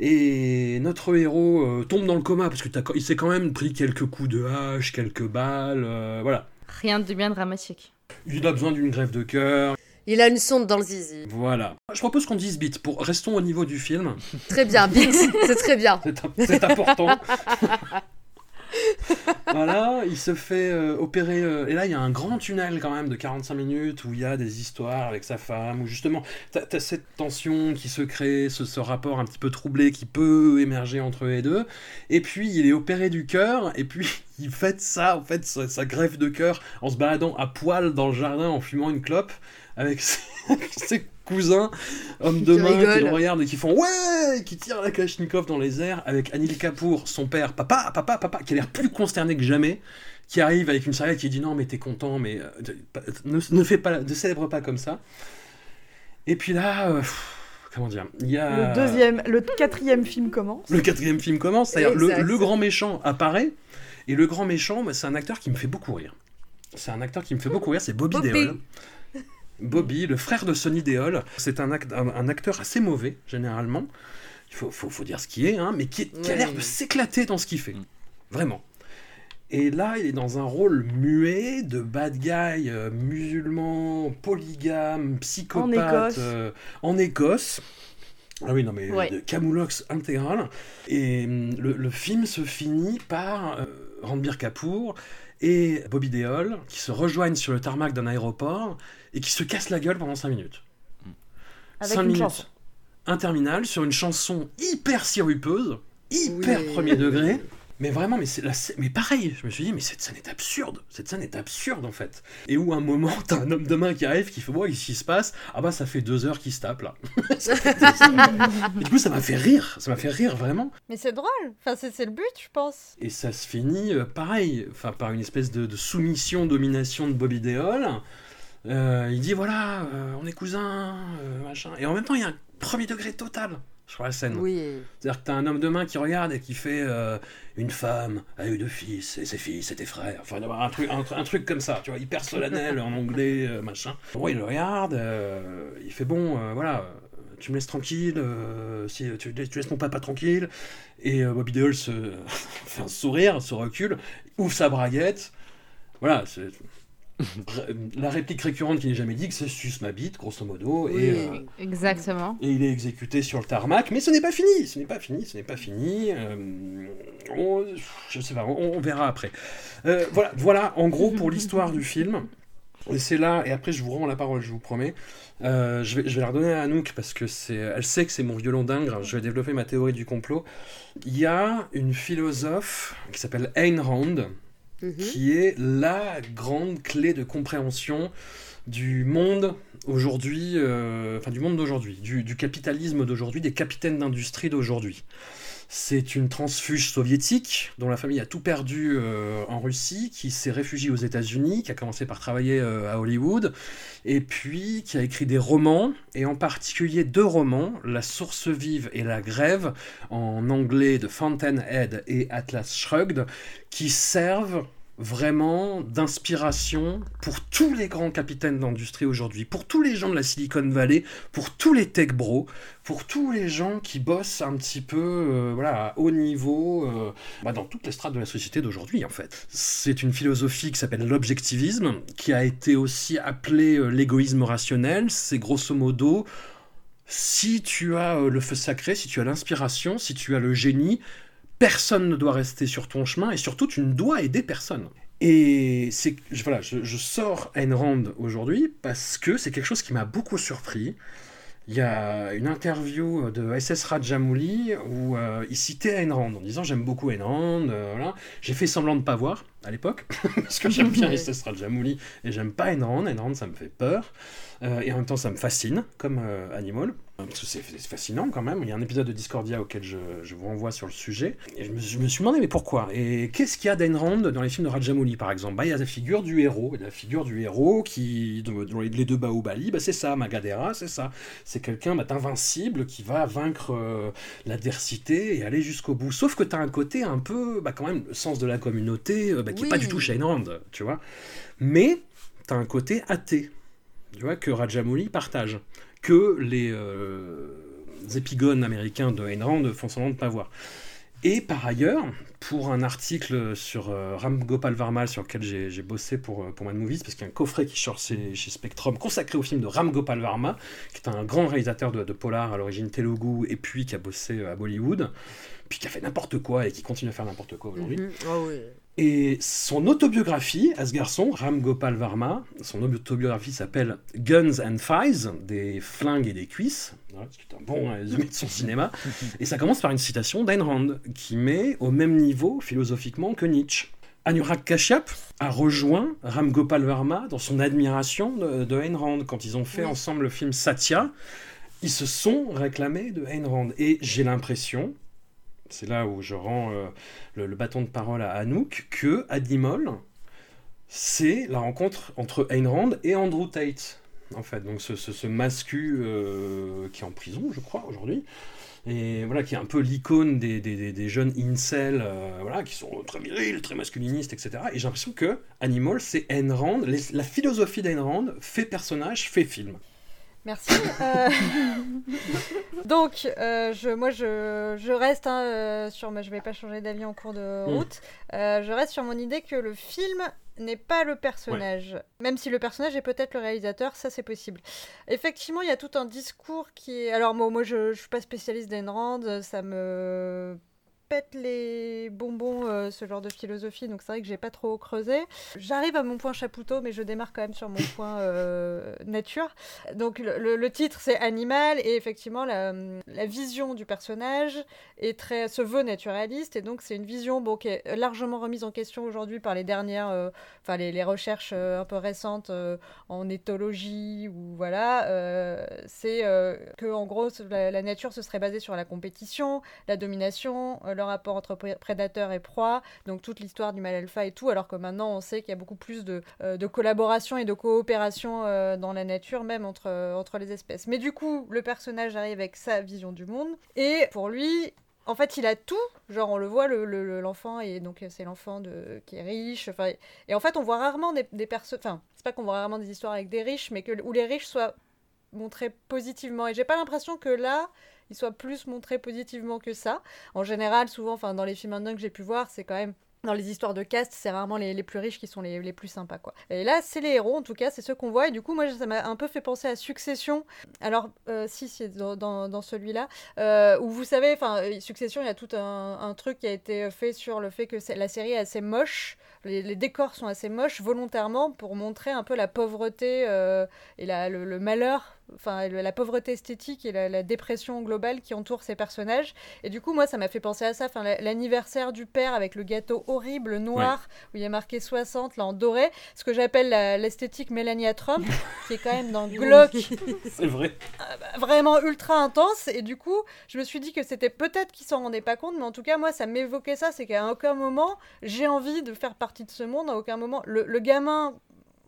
et notre héros euh, tombe dans le coma, parce qu'il s'est quand même pris quelques coups de hache, quelques balles, euh, voilà. Rien de bien dramatique. Il a besoin d'une grève de cœur, Il a une sonde dans le zizi. voilà. Je propose qu'on dise bit, pour restons au niveau du film. Très bien, Bix, c'est très bien. C'est important. voilà, il se fait euh, opérer. euh, et là, il y a un grand tunnel quand même de 45 minutes où il y a des histoires avec sa femme, où justement, t'as as cette tension qui se crée, ce, rapport un petit peu troublé qui peut émerger entre et deux. Et puis, il est opéré du cœur, et puis il fait ça, en fait, sa, sa greffe de cœur, en se baladant à poil dans le jardin, en fumant une clope, avec ses, cousins, hommes de main, qui le regardent et qui font ouais, qui tirent la Kalachnikov dans les airs, avec Anil Kapoor, son père, papa, papa, papa, qui a l'air plus consterné que jamais, qui arrive avec une serviette qui dit non mais t'es content, mais euh, ne, ne fais pas, ne célèbre pas comme ça. Et puis là, euh, comment dire, il y a Le deuxième, le quatrième film commence. le quatrième film commence, c'est-à-dire le, le grand méchant apparaît, et le grand méchant, bah, c'est un acteur qui me fait beaucoup rire. C'est un acteur qui me fait beaucoup rire, c'est Bobby, Bobby. Deol. Bobby, le frère de Sonny Deol, c'est un, act- un- un acteur assez mauvais, généralement. Il faut, faut- faut dire ce qui est, hein, mais qui, est- qui a l'air de s'éclater dans ce qu'il Mm. fait. Vraiment. Et là, il est dans un rôle muet de bad guy euh, musulman, polygame, psychopathe Écosse. euh, en Écosse. Ah oui, non, mais Ouais. de camoulox intégral. Et le, le film se finit par euh, Ranbir Kapoor et Bobby Deol qui se rejoignent sur le tarmac d'un aéroport et qui se cassent la gueule pendant 5 minutes. Avec Cinq une minutes. chanson. Interminable sur une chanson hyper sirupeuse, hyper Oui. premier degré. Mais vraiment, mais, c'est la mais pareil, je me suis dit, mais cette scène est absurde. Cette scène est absurde en fait. Et où à un moment, t'as un homme de main qui arrive, qui fait, bon, qu'est-ce qui se passe? Ah bah, ça fait deux heures qu'il se tape là. Et du coup, ça m'a fait rire. Ça m'a fait rire vraiment. Mais c'est drôle. Enfin, c'est le but, je pense. Et ça se finit euh, pareil, enfin par une espèce de, de soumission, domination de Bobby Deol. Euh, il dit voilà, euh, on est cousins, euh, machin. Et en même temps, il y a un premier degré total sur la scène. Oui. C'est-à-dire que t'as un homme de main qui regarde et qui fait euh, une femme a eu deux fils et ses fils étaient frères. Enfin, un truc, un, un truc comme ça, tu vois, hyper solennel en anglais, euh, machin. Bon, il le regarde, euh, il fait bon, voilà, tu me laisses tranquille, si, tu, tu laisses mon papa tranquille. Et Bobby Deol se fait un sourire, se recule, ouvre sa braguette. Voilà, c'est. La réplique récurrente qui n'est jamais dit que c'est suce ma bite, grosso modo. Et, Oui. euh, Exactement. et il est exécuté sur le tarmac, mais ce n'est pas fini, ce n'est pas fini, ce n'est pas fini. euh, on, je sais pas, on, on verra après. Euh, voilà, voilà, en gros pour l'histoire du film. Et c'est là, et après je vous rends la parole, je vous promets. Euh, je, vais, je vais la redonner à Anouk parce que c'est, elle sait que c'est mon violon dingue. Je vais développer ma théorie du complot. Il y a une philosophe qui s'appelle Ayn Rand, Mhm. qui est la grande clé de compréhension du monde aujourd'hui, euh, enfin du monde d'aujourd'hui, du, du capitalisme d'aujourd'hui, des capitaines d'industrie d'aujourd'hui. C'est une transfuge soviétique dont la famille a tout perdu euh, en Russie, qui s'est réfugiée aux États-Unis, qui a commencé par travailler euh, à Hollywood, et puis qui a écrit des romans, et en particulier deux romans, La source vive et La grève, en anglais de Fountainhead et Atlas Shrugged, qui servent vraiment d'inspiration pour tous les grands capitaines d'industrie aujourd'hui, pour tous les gens de la Silicon Valley, pour tous les tech bros, pour tous les gens qui bossent un petit peu euh, voilà, à haut niveau euh, bah, dans toutes les strates de la société d'aujourd'hui en fait. C'est une philosophie qui s'appelle l'objectivisme, qui a été aussi appelée euh, l'égoïsme rationnel. C'est grosso modo si tu as le feu sacré, si tu as l'inspiration, si tu as le génie, personne ne doit rester sur ton chemin et surtout tu ne dois aider personne. Et c'est voilà, je, je sors Ayn Rand aujourd'hui parce que c'est quelque chose qui m'a beaucoup surpris. Il y a une interview de SS Rajamouli où euh, il citait Ayn Rand en disant j'aime beaucoup Ayn Rand. euh, voilà. J'ai fait semblant de ne pas voir à l'époque parce que j'aime bien SS Rajamouli et j'aime pas Ayn Rand. Ayn Rand ça me fait peur Euh, et en même temps ça me fascine comme Animal. Parce que c'est fascinant quand même. Il y a un épisode de Discordia auquel je, je vous renvoie sur le sujet. Et je me, je me suis demandé, mais pourquoi? Et qu'est-ce qu'il y a d'Ayn Rand dans les films de Rajamouli, par exemple? Bah, Il y a la figure du héros. Et la figure du héros qui, dans les deux Baobali, bah, c'est ça. Magadera, c'est ça. C'est quelqu'un bah, d'invincible qui va vaincre euh, l'adversité et aller jusqu'au bout. Sauf que tu as un côté un peu, bah, quand même, le sens de la communauté, euh, bah, qui n'est pas du tout chez Ayn Rand, tu vois. Mais tu as un côté athée, tu vois, que Rajamouli partage que les, euh, épigones américains de Ayn Rand font semblant de ne pas voir. Et par ailleurs, pour un article sur euh, Ram Gopal sur lequel j'ai bossé pour, euh, pour Mad Movies, parce qu'il y a un coffret qui sort chez, chez Spectrum consacré au film de Ram Gopal Varma, qui est un grand réalisateur de, de polar à l'origine Telugu et puis qui a bossé euh, à Bollywood, puis qui a fait n'importe quoi et qui continue à faire n'importe quoi aujourd'hui. Mhm. Oh oui. Et son autobiographie à ce garçon, Ram Gopal Varma, son autobiographie s'appelle Guns and Thighs, des flingues et des cuisses, voilà, ce qui est un bon résumé de son cinéma. Et ça commence par une citation d'Ayn Rand, qui met au même niveau philosophiquement que Nietzsche. Anurag Kashyap a rejoint Ram Gopal Varma dans son admiration de, de Ayn Rand. Quand ils ont fait Oui. ensemble le film Satya, ils se sont réclamés de Ayn Rand. Et j'ai l'impression, c'est là où je rends euh, le, bâton de parole à Anouk, que Adimol, c'est la rencontre entre Ayn Rand et Andrew Tate. En fait, donc ce, ce, mascu euh, qui est en prison, je crois, aujourd'hui. Et voilà, qui est un peu l'icône des, jeunes incels, euh, voilà, qui sont très virils, très masculinistes, etc. Et j'ai l'impression que Animal, c'est Ayn Rand, la philosophie d'Ayn Rand fait personnage, fait film. Merci. Euh, Donc, euh, je, moi, je, je reste hein, euh, sur. mais Je vais pas changer d'avis en cours de Mm. route. Euh, je reste sur mon idée que le film n'est pas le personnage. Même si le personnage est peut-être le réalisateur, ça c'est possible. Effectivement, il y a tout un discours qui est. Alors, moi, moi je, je suis pas spécialiste d'Ayn Rand, ça me pète les bonbons euh, ce genre de philosophie donc c'est vrai que j'ai pas trop creusé. J'arrive à mon point chapoutot mais je démarre quand même sur mon point euh, nature. Donc le, titre c'est Animal et effectivement la, vision du personnage est très se veut naturaliste et donc c'est une vision bon, qui est largement remise en question aujourd'hui par les dernières euh, enfin les, recherches un peu récentes en éthologie ou voilà c'est que en gros la, nature se serait basée sur la compétition la domination le rapport entre pré- prédateur et proie donc toute l'histoire du mal alpha et tout alors que maintenant on sait qu'il y a beaucoup plus de, euh, de collaboration et de coopération euh, dans la nature même entre, euh, entre les espèces mais du coup le personnage arrive avec sa vision du monde et pour lui en fait, il a tout. Genre, on le voit, le- le- l'enfant, et donc c'est l'enfant qui est riche. Enfin, et en fait, on voit rarement des, des personnes. Enfin, c'est pas qu'on voit rarement des histoires avec des riches, mais que où les riches soient montrés positivement. Et j'ai pas l'impression que là, soient plus montrés positivement que ça. En général, souvent, enfin, dans les films indiens que j'ai pu voir, c'est quand même dans les histoires de caste, c'est rarement les, les plus riches qui sont les, les plus sympas, quoi. Et là, c'est les héros, en tout cas, c'est ceux qu'on voit. Et du coup, moi, ça m'a un peu fait penser à Succession. Alors, euh, si, c'est dans, dans, celui-là, euh, où vous savez, enfin, euh, Succession, il y a tout un, un truc qui a été fait sur le fait que la série est assez moche. Les, les décors sont assez moches volontairement pour montrer un peu la pauvreté euh, et la, le, le malheur, enfin la pauvreté esthétique et la, la dépression globale qui entoure ces personnages. Et du coup, moi, ça m'a fait penser à ça. Enfin, la- l'anniversaire du père avec le gâteau horrible noir où il y a marqué 60 là en doré, ce que j'appelle l'esthétique Melania Trump, qui est quand même dans Glock C'est vrai. vraiment ultra intense et du coup je me suis dit que c'était peut-être qu'ils s'en rendaient pas compte mais en tout cas moi ça m'évoquait ça c'est qu'à aucun moment j'ai envie de faire partie de ce monde à aucun moment le, le gamin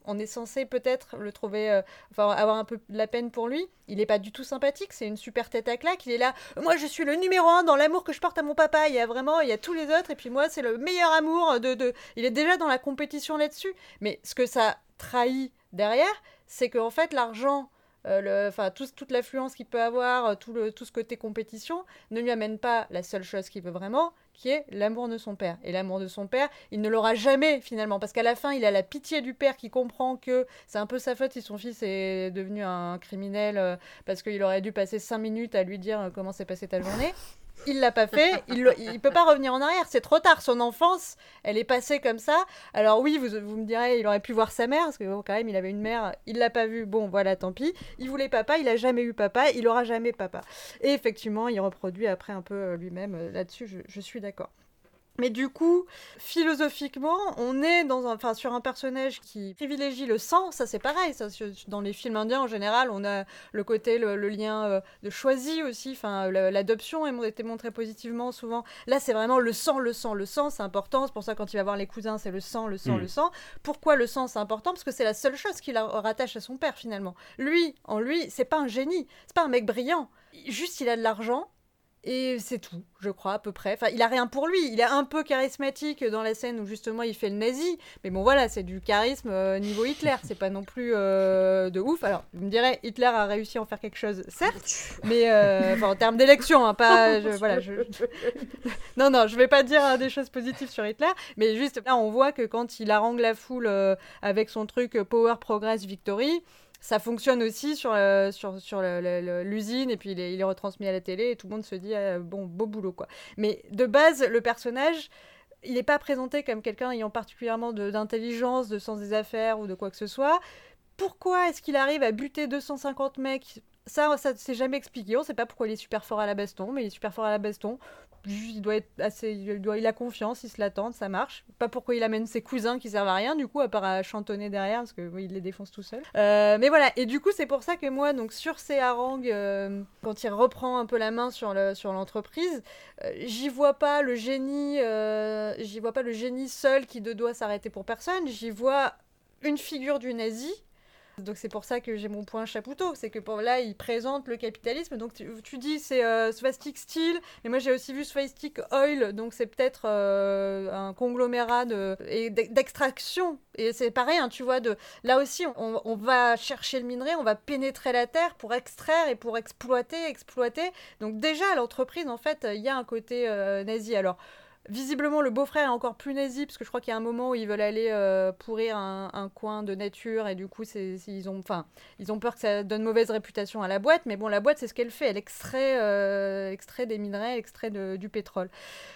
on est censé peut-être le trouver, euh, enfin avoir un peu de la peine pour lui. Il est pas du tout sympathique, c'est une super tête à claque. Il est là, moi je suis le numéro un dans l'amour que je porte à mon papa. Il y a vraiment, il y a tous les autres et puis moi c'est le meilleur amour de, de. Il est déjà dans la compétition là-dessus. Mais ce que ça trahit derrière, c'est qu'en fait l'argent tout- toute l'affluence qu'il peut avoir, euh, tout, le, tout ce côté compétition, ne lui amène pas la seule chose qu'il veut vraiment, qui est l'amour de son père. Et l'amour de son père, il ne l'aura jamais finalement, parce qu'à la fin, il a la pitié du père qui comprend que c'est un peu sa faute si son fils est devenu un criminel, euh, parce qu'il aurait dû passer cinq minutes à lui dire euh, comment s'est passée ta journée. Il l'a pas fait, il, il peut pas revenir en arrière, c'est trop tard. Son enfance, elle est passée comme ça. Alors oui, vous, vous me direz, il aurait pu voir sa mère, parce que bon, quand même, il avait une mère, il l'a pas vue. Bon, voilà, tant pis. Il voulait papa, il a jamais eu papa, il aura jamais papa. Et effectivement, il reproduit après un peu euh, lui-même euh, là-dessus. Je suis d'accord. Mais du coup, philosophiquement, on est dans un, enfin, sur un personnage qui privilégie le sang. Ça, c'est pareil. Ça, dans les films indiens, en général, on a le côté, le, le lien euh, de choisi aussi. Enfin, l'adoption a été montrée positivement souvent. Là, c'est vraiment le sang, le sang, le sang. C'est important. C'est pour ça, quand il va voir les cousins, c'est le sang, le sang, Mm. le sang. Pourquoi le sang, c'est important? Parce que c'est la seule chose qui la rattache à son père, finalement. Lui, en lui, c'est pas un génie. C'est pas un mec brillant. Juste, il a de l'argent Et c'est tout, je crois, à peu près. Enfin, il a rien pour lui. Il est un peu charismatique dans la scène où justement il fait le nazi. Mais bon, voilà, c'est du charisme euh, niveau Hitler. C'est pas non plus euh, de ouf. Alors, vous me direz, Hitler a réussi à en faire quelque chose, certes. Mais euh, en termes d'élection, hein, pas. je- voilà, je, je- non, non, je vais pas dire euh, des choses positives sur Hitler. Mais juste là, on voit que quand il harangue la foule avec son truc Power, Progress, Victory ça fonctionne aussi sur, euh, sur, sur l'usine et puis il est, il est retransmis à la télé et tout le monde se dit euh, bon beau boulot quoi. Mais de base le personnage il n'est pas présenté comme quelqu'un ayant particulièrement d'intelligence, de sens des affaires ou de quoi que ce soit. Pourquoi est-ce qu'il arrive à buter 250 mecs? Ça, ça s'est jamais expliqué. On sait pas pourquoi il est super fort à la baston, mais il est super fort à la baston. Il doit être assez, il doit, il a confiance, il se l'attend, ça marche. Pas pourquoi il amène ses cousins qui servent à rien, du coup, à part à chantonner derrière, parce que oui, il les défonce tout seul. Euh, mais voilà, et du coup, c'est pour ça que moi, donc sur ces harangues, euh, quand il reprend un peu la main sur sur l'entreprise, euh, j'y vois pas le génie, j'y vois pas le génie seul qui de doit s'arrêter pour personne. J'y vois une figure du nazi. Donc c'est pour ça que j'ai mon point chapoutot, c'est que là il présente le capitalisme. Donc tu, dis c'est euh, Swastik Steel, mais moi j'ai aussi vu Swastik Oil, donc c'est peut-être euh, un conglomérat de, d'extraction. Et c'est pareil, hein, tu vois, de là aussi on, va chercher le minerai, on va pénétrer la terre pour extraire et pour exploiter, exploiter. Donc déjà l'entreprise en fait il y a un côté euh, nazi. Alors Visiblement, le beau-frère est encore plus nazi, parce que je crois qu'il y a un moment où ils veulent aller euh, pourrir un, coin de nature, et du coup, ils, ont, ils ont peur que ça donne mauvaise réputation à la boîte, mais bon, la boîte, c'est ce qu'elle fait, elle extrait, euh, des minerais, extrait de- du pétrole.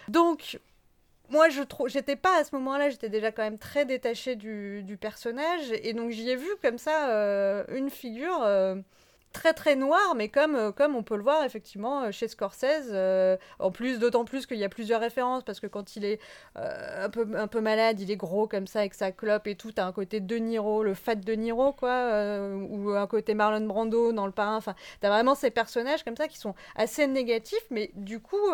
Donc, moi, je trouve, j'étais pas à ce moment-là, j'étais déjà quand même très détachée du, du personnage, et donc j'y ai vu comme ça euh, une figure très très noire, mais comme, euh, comme on peut le voir effectivement euh, chez Scorsese, euh, en plus, d'autant plus qu'il y a plusieurs références, parce que quand il est un, peu, malade, il est gros comme ça avec sa clope et tout, t'as un côté De Niro, le fat De Niro, quoi, ou un côté Marlon Brando dans Le Parrain, enfin, t'as vraiment ces personnages comme ça qui sont assez négatifs, mais du coup,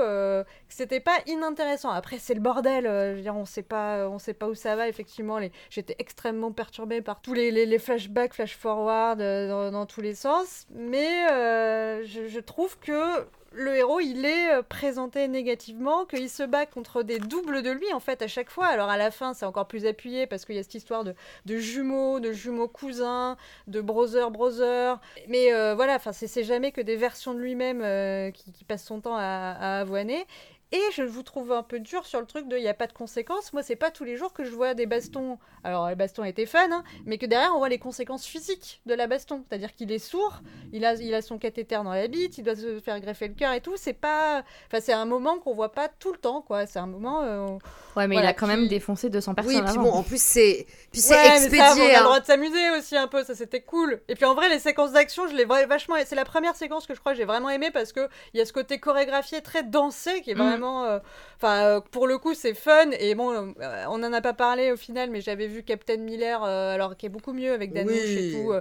c'était pas inintéressant. Après, c'est le bordel, je veux dire, on sait pas, on sait pas où ça va, effectivement, j'étais extrêmement perturbée par tous les, flashbacks, flash-forward, dans tous les sens, mais euh, je, trouve que le héros, il est euh, présenté négativement, qu'il se bat contre des doubles de lui, en fait, à chaque fois. Alors, à la fin, c'est encore plus appuyé, parce qu'il y a cette histoire de, jumeaux, de jumeaux cousins, de brother-brother. Mais euh, voilà, c'est jamais que des versions de lui-même qui, qui passent son temps à, à avoiner. Et je vous trouve un peu dur sur le truc de il n'y a pas de conséquences. Moi, c'est pas tous les jours que je vois des bastons. Alors, les bastons étaient fun, hein, mais que derrière, on voit les conséquences physiques de la baston. C'est-à-dire qu'il est sourd, il a, il a son cathéter dans la bite, il doit se faire greffer le cœur et tout. C'est pas. Enfin, c'est un moment qu'on voit pas tout le temps, quoi. C'est un moment. euh, on- Ouais, mais Voilà, il a quand puis- même défoncé 200 personnes. Oui, puis avant. bon, en plus, c'est puis c'est Ouais, mais ça, expédié. on a le hein. droit de s'amuser aussi un peu, ça c'était cool. Et puis en vrai, les séquences d'action, je les vachement. C'est la première séquence que je crois que j'ai vraiment aimé parce que il y a ce côté chorégraphié très dansé qui est Mm. Vraiment. euh, Enfin, euh, pour le coup, c'est fun. Et bon, euh, on en a pas parlé au final, mais j'avais vu Captain Miller, alors qui est beaucoup mieux avec Danouche Oui. et tout.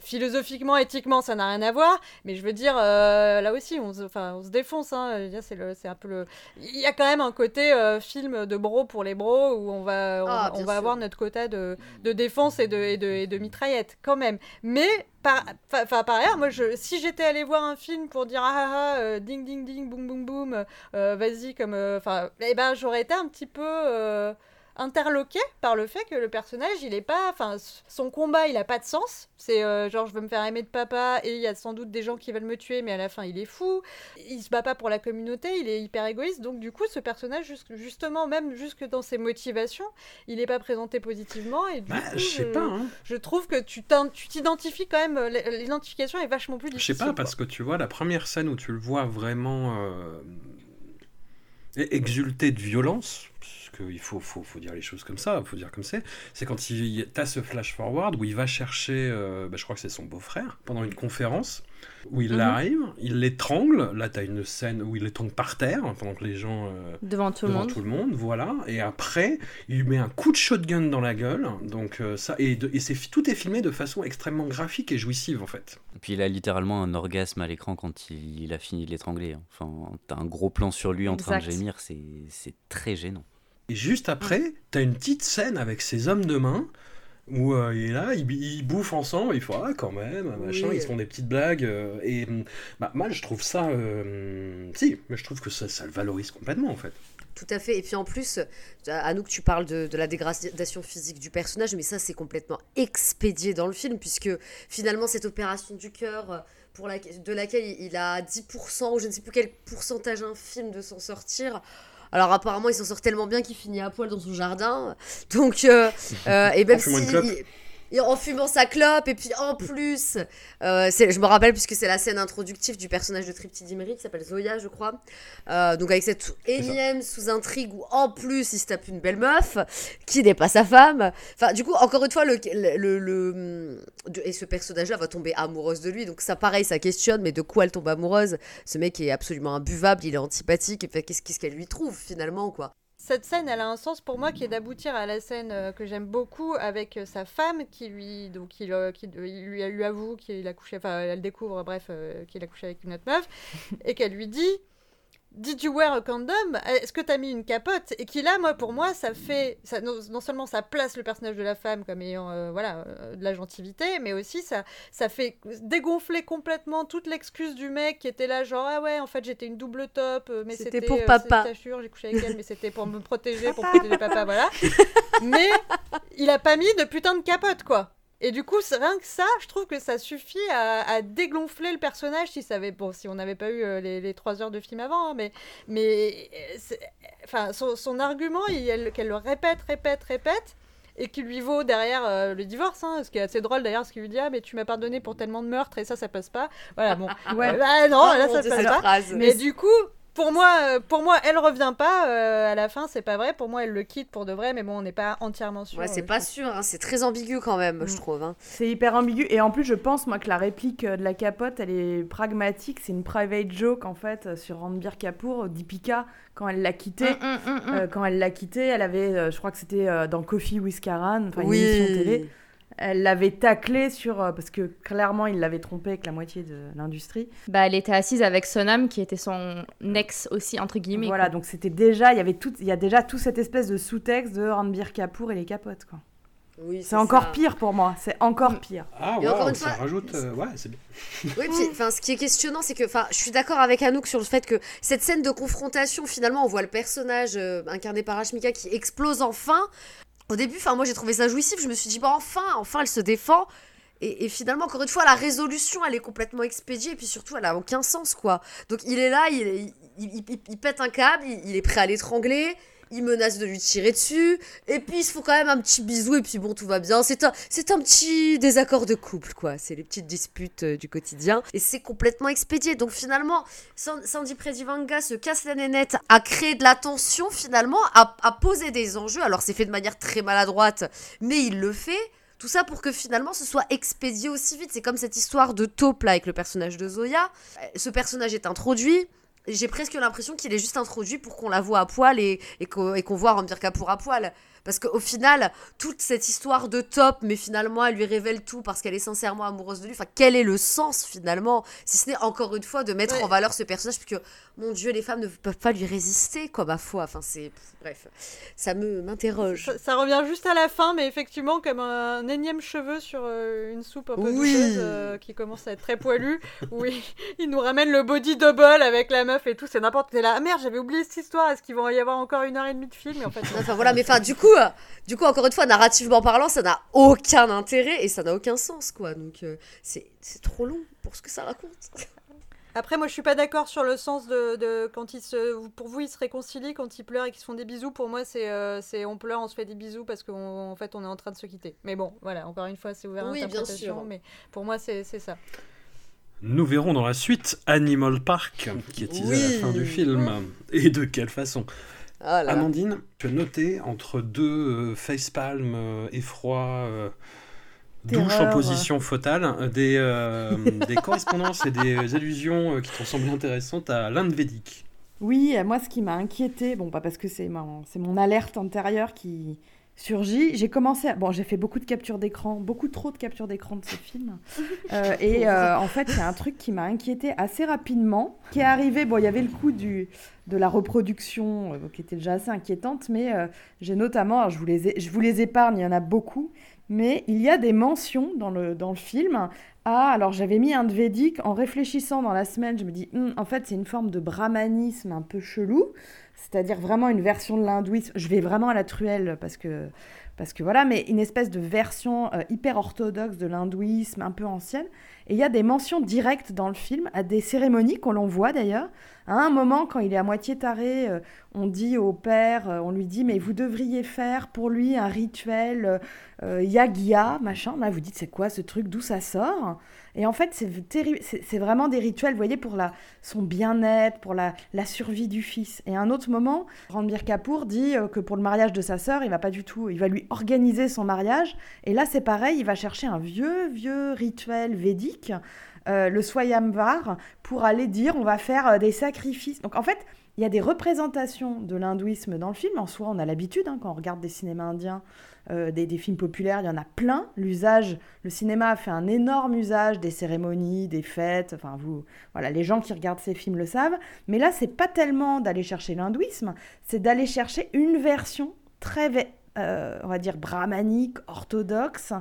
philosophiquement, éthiquement, ça n'a rien à voir. Mais je veux dire, là aussi, on se, on se défonce. Hein. C'est un peu le. Il y a quand même un côté film de bro pour les bros où on va, on, Ah, on va sûr. avoir notre quota de, de défense et de, et de, et de mitraillettes, quand même. Mais par, ailleurs, moi, si j'étais allé voir un film pour dire ah ah ah, euh, ding ding ding, boum boum boum, euh, vas-y, comme. euh, Enfin, eh ben, j'aurais été un petit peu. Interloqué par le fait que le personnage il est pas enfin son combat il a pas de sens. C'est euh, genre je veux me faire aimer de papa et il y a sans doute des gens qui veulent me tuer mais à la fin il est fou. Il se bat pas pour la communauté il est hyper égoïste. Donc du coup ce personnage jus- justement même jusque dans ses motivations il est pas présenté positivement et du Bah, coup je sais pas, hein. je trouve que tu t'identifies quand même l'identification est vachement plus Je difficile sais pas, parce que tu vois, la première scène où tu le vois vraiment euh, e- exulter de violence, qu'il faut, faut, faut dire les choses comme ça, faut dire comme c'est, c'est quand il t'as ce flash forward où il va chercher, euh, bah, je crois que c'est son beau-frère, pendant une conférence, où il Mhm. arrive, il l'étrangle, là t'as une scène où il l'étrangle par terre, pendant que les gens... euh, Devant tout le devant monde. tout le monde, voilà. Et après, il lui met un coup de shotgun dans la gueule. Donc euh, ça et, de- et c'est tout est filmé de façon extrêmement graphique et jouissive en fait. Et puis il a littéralement un orgasme à l'écran quand il, il a fini de l'étrangler. hein. Enfin, t'as un gros plan sur lui en train de gémir, c'est c'est très gênant. Et juste après, t'as une petite scène avec ses hommes de main où euh, il est là, ils, ils bouffent ensemble, il faut ah quand même, machin, Oui. ils se font des petites blagues. euh, et hum, bah, moi, je trouve ça, euh, si, mais je trouve que ça, ça le valorise complètement en fait. Tout à fait. Et puis en plus, à nous que tu parles de, de la dégradation physique du personnage, mais ça c'est complètement expédié dans le film, puisque finalement cette opération du cœur, pour la, de laquelle il a 10% ou je ne sais plus quel pourcentage infime de s'en sortir. Alors apparemment il s'en sort tellement bien qu'il finit à poil dans son jardin. Donc, euh, euh, et même En fumant si... et en fumant sa clope, et puis en plus, euh, je me rappelle puisque c'est la scène introductive du personnage de Tripty qui s'appelle Zoya, je crois. Euh, donc avec cette énième sous-intrigue où en plus il se tape une belle meuf qui n'est pas sa femme. Enfin, du coup, encore une fois, le, le, le- le- de- et ce personnage-là va tomber amoureuse de lui. Donc ça, pareil, ça questionne, mais de quoi elle tombe amoureuse? Ce mec est absolument imbuvable, il est antipathique. Et qu'est-ce qu'est-ce qu'elle lui trouve finalement, quoi? Cette scène, elle a un sens pour moi qui est d'aboutir à la scène euh, que j'aime beaucoup avec euh, sa femme qui lui, donc il, euh, qui, il lui, lui avoue qu'il a couché, enfin elle découvre, bref, euh, qu'il a couché avec une autre meuf et qu'elle lui dit Did you wear a condom? Est-ce que t'as mis une capote? Et qui là, moi, pour moi, ça fait, ça, non, non seulement ça place le personnage de la femme comme ayant, euh, voilà, euh, de la gentilité, mais aussi ça, ça fait dégonfler complètement toute l'excuse du mec qui était là, genre ah ouais, en fait j'étais une double top, euh, mais C'était c'était pour euh, papa. j'ai couché avec elle, mais c'était pour me protéger, pour protéger papa, voilà. Mais il a pas mis de putain de capote, quoi. Et du coup, rien que ça, je trouve que ça suffit à, à dégonfler le personnage si ça avait, bon, si on n'avait pas eu euh, les, les trois heures de film avant, hein, mais, mais, euh, enfin, son, son argument, qu'elle le répète, répète, répète, et qui lui vaut derrière euh, le divorce, hein, ce qui est assez drôle d'ailleurs, ce qu'il lui dit, ah, mais tu m'as pardonné pour tellement de meurtres, et ça, ça passe pas. Voilà, bon. Ouais. Bah non, là, ça passe pas. phrase. Mais du coup, pour moi, euh, pour moi, elle revient pas euh, à la fin, c'est pas vrai. Pour moi, elle le quitte pour de vrai, mais bon, on n'est pas entièrement sûr. Ouais, c'est euh, pas je sûr, hein, c'est très ambigu quand même, je Mm. trouve. hein. C'est hyper ambigu. Et en plus, je pense, moi, que la réplique de la capote, elle est pragmatique. C'est une private joke, en fait, sur Ranbir Kapoor, Deepika, quand elle l'a quitté. Mm, mm. Euh, quand elle l'a quitté, elle avait, euh, je crois que c'était euh, dans Coffee with Karan, enfin une Oui. émission télé. Elle l'avait taclé sur. euh, parce que clairement, il l'avait trompé avec la moitié de l'industrie. Bah, elle était assise avec Sonam, qui était son ex aussi, entre guillemets. Voilà, quoi. donc c'était déjà. Il y avait tout, il y a déjà tout cette espèce de sous-texte de Ranbir Kapoor et les capotes, quoi. Oui, C'est encore ça. pire pour moi, c'est encore pire. Ah encore ouais, une ça fois, rajoute, euh, ouais, c'est bien. Oui, puis, enfin, ce qui est questionnant, c'est que, enfin, je suis d'accord avec Anouk sur le fait que cette scène de confrontation, finalement, on voit le personnage euh, incarné par Ashmika qui explose enfin. Au début, enfin, moi, j'ai trouvé ça jouissif. Je me suis dit, bah, enfin, enfin, elle se défend. Et, finalement, encore une fois, la résolution, elle est complètement expédiée. Et puis surtout, elle a aucun sens, quoi. Donc, il est là, il, il, pète un câble, il est prêt à l'étrangler. Il menace de lui tirer dessus. Et puis, ils se font quand même un petit bisou. Et puis, bon, tout va bien. C'est un, c'est un petit désaccord de couple, quoi. C'est les petites disputes euh, du quotidien. Et c'est complètement expédié. Donc, finalement, San- Sandy Predivanga se casse la nénette à créer de la tension, finalement, à, à poser des enjeux. Alors, c'est fait de manière très maladroite, mais il le fait. Tout ça pour que finalement ce soit expédié aussi vite. C'est comme cette histoire de taupe là avec le personnage de Zoya. Euh, Ce personnage est introduit. J'ai presque l'impression qu'il est juste introduit pour qu'on la voit à poil et, et qu'on qu'on voit Rambir Kapoor à poil. Parce qu'au final, toute cette histoire de top, mais finalement, elle lui révèle tout parce qu'elle est sincèrement amoureuse de lui. Enfin, quel est le sens finalement Si ce n'est encore une fois de mettre Ouais. en valeur ce personnage, puisque, mon Dieu, les femmes ne peuvent pas lui résister, quoi, ma foi. Enfin, c'est. Bref, ça me m'interroge. Ça, ça revient juste à la fin, mais effectivement, comme un énième cheveu sur euh, une soupe un peu Oui. euh, qui commence à être très poilu. Oui, il nous ramène le body double avec la meuf et tout, c'est n'importe quoi. T'es là, ah merde, j'avais oublié cette histoire, est-ce qu'il va y avoir encore une heure et demie de film? Et en fait. Enfin voilà, mais enfin du coup, du coup encore une fois, narrativement parlant, ça n'a aucun intérêt et ça n'a aucun sens quoi. Donc euh, c'est c'est trop long pour ce que ça raconte. Après, moi, je suis pas d'accord sur le sens de, de quand ils se, pour vous, ils se réconcilient quand ils pleurent et qu'ils se font des bisous. Pour moi, c'est, euh, c'est on pleure, on se fait des bisous parce qu'en en fait, on est en train de se quitter. Mais bon, voilà, encore une fois, c'est ouvert à Oui, bien interprétation. sûr. Mais pour moi, c'est, c'est ça. Nous verrons dans la suite Animal Park, qui est teasé à la fin du film. Et de quelle façon? Là. Amandine, tu as noté entre deux euh, facepalm, euh, effroi, euh, douche en position fotale, euh, des, des correspondances et des allusions qui t'ont semblé intéressantes à l'Inde védique. Oui, moi, ce qui m'a inquiété, bon, pas parce que c'est mon, c'est mon alerte antérieure qui surgit. J'ai commencé, à- bon, j'ai fait beaucoup de captures d'écran, beaucoup trop de captures d'écran de ce film. Euh, et euh, en fait, a un truc qui m'a inquiété assez rapidement, qui est arrivé. Bon, il y avait le coup du de la reproduction euh, qui était déjà assez inquiétante, mais j'ai notamment, je vous les ai- je vous les épargne, il y en a beaucoup. mais il y a des mentions dans le, dans le film. Ah, alors j'avais mis un védique en réfléchissant dans la semaine, je me dis, Hum, en fait c'est une forme de brahmanisme un peu chelou, c'est-à-dire vraiment une version de l'hindouisme. Je vais vraiment à la truelle parce que, parce que voilà, mais une espèce de version euh, hyper orthodoxe de l'hindouisme, un peu ancienne. Et il y a des mentions directes dans le film à des cérémonies qu'on l'on voit d'ailleurs. À un moment, quand il est à moitié taré, euh, on dit au père, euh, on lui dit, mais vous devriez faire pour lui un rituel yagya, machin. Là, vous dites, c'est quoi ce truc? D'où ça sort? Et en fait, c'est vraiment des rituels, vous voyez, pour la, son bien-être, pour la, la survie du fils. Et à un autre moment, Ranbir Kapoor dit euh, que pour le mariage de sa sœur, il va pas du tout, il va lui organiser son mariage. Et là, c'est pareil, il va chercher un vieux, vieux rituel védique, euh, le Swayamvar, pour aller dire on va faire euh, des sacrifices. Donc en fait, il y a des représentations de l'hindouisme dans le film. En soi, on a l'habitude, hein, quand on regarde des cinémas indiens, euh, des, des films populaires, il y en a plein. L'usage, le cinéma a fait un énorme usage des cérémonies, des fêtes. Enfin, vous, voilà, les gens qui regardent ces films le savent. Mais là, c'est pas tellement d'aller chercher l'hindouisme, c'est d'aller chercher une version très, euh, on va dire, brahmanique, orthodoxe,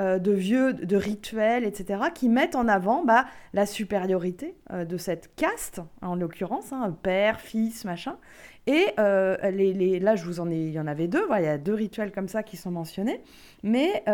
euh, de vieux, de rituels, etc., qui mettent en avant bah, la supériorité euh, de cette caste, en l'occurrence, hein, père, fils, machin. Et euh, les, les- là, je vous en ai, il y en avait deux, voilà, il y a deux rituels comme ça qui sont mentionnés. Mais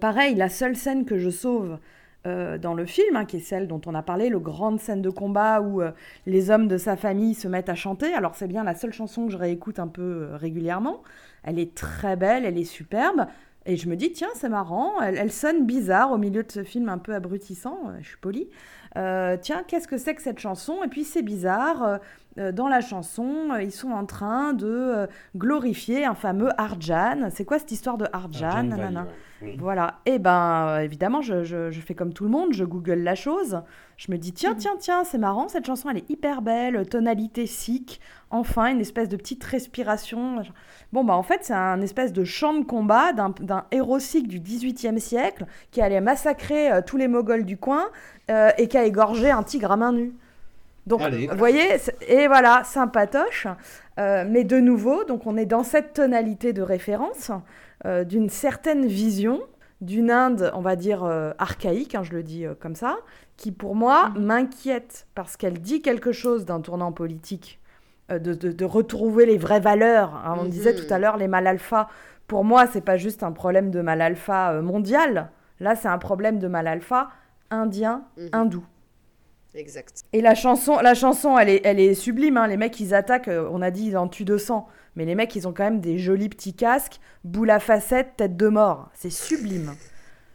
pareil, la seule scène que je sauve dans le film, hein, qui est celle dont on a parlé, le grande scène de combat où les hommes de sa famille se mettent à chanter. Alors c'est bien la seule chanson que je réécoute un peu régulièrement. Elle est très belle, elle est superbe. Et je me dis, tiens, c'est marrant, elle, elle sonne bizarre au milieu de ce film un peu abrutissant, euh, je suis polie. Euh, tiens, qu'est-ce que c'est que cette chanson? Et puis c'est bizarre, euh, dans la chanson, ils sont en train de glorifier un fameux Arjan. C'est quoi cette histoire de Arjan, Arjan nanana Valley, ouais. Oui. Voilà. Et ben, euh, évidemment, je, je- je fais comme tout le monde, je google la chose. Je me dis, tiens, tiens, tiens, c'est marrant, cette chanson, elle est hyper belle, tonalité sikh, enfin, une espèce de petite respiration. Bon, bah, en fait, c'est un espèce de chant de combat d'un héros sikh du XVIIIe siècle qui allait massacrer euh, tous les Moghols du coin euh, et qui a égorgé un tigre à main nue. Donc, Allez. vous voyez, et voilà, sympatoche. Euh, mais de nouveau, donc on est dans cette tonalité de référence, euh, d'une certaine vision d'une Inde, on va dire, euh, archaïque, hein, je le dis euh, comme ça, qui pour moi m'inquiète parce qu'elle dit quelque chose d'un tournant politique, de, de- de retrouver les vraies valeurs. hein. On Mhm. disait tout à l'heure les mal alpha. Pour moi, c'est pas juste un problème de mal alpha mondial. Là, c'est un problème de mal alpha indien, Mhm. hindou. Exact. Et la chanson, la chanson, elle est, elle est sublime. hein. Les mecs, ils attaquent. on a dit, ils en tuent 200. Mais les mecs, ils ont quand même des jolis petits casques, boule à facettes, tête de mort. C'est sublime.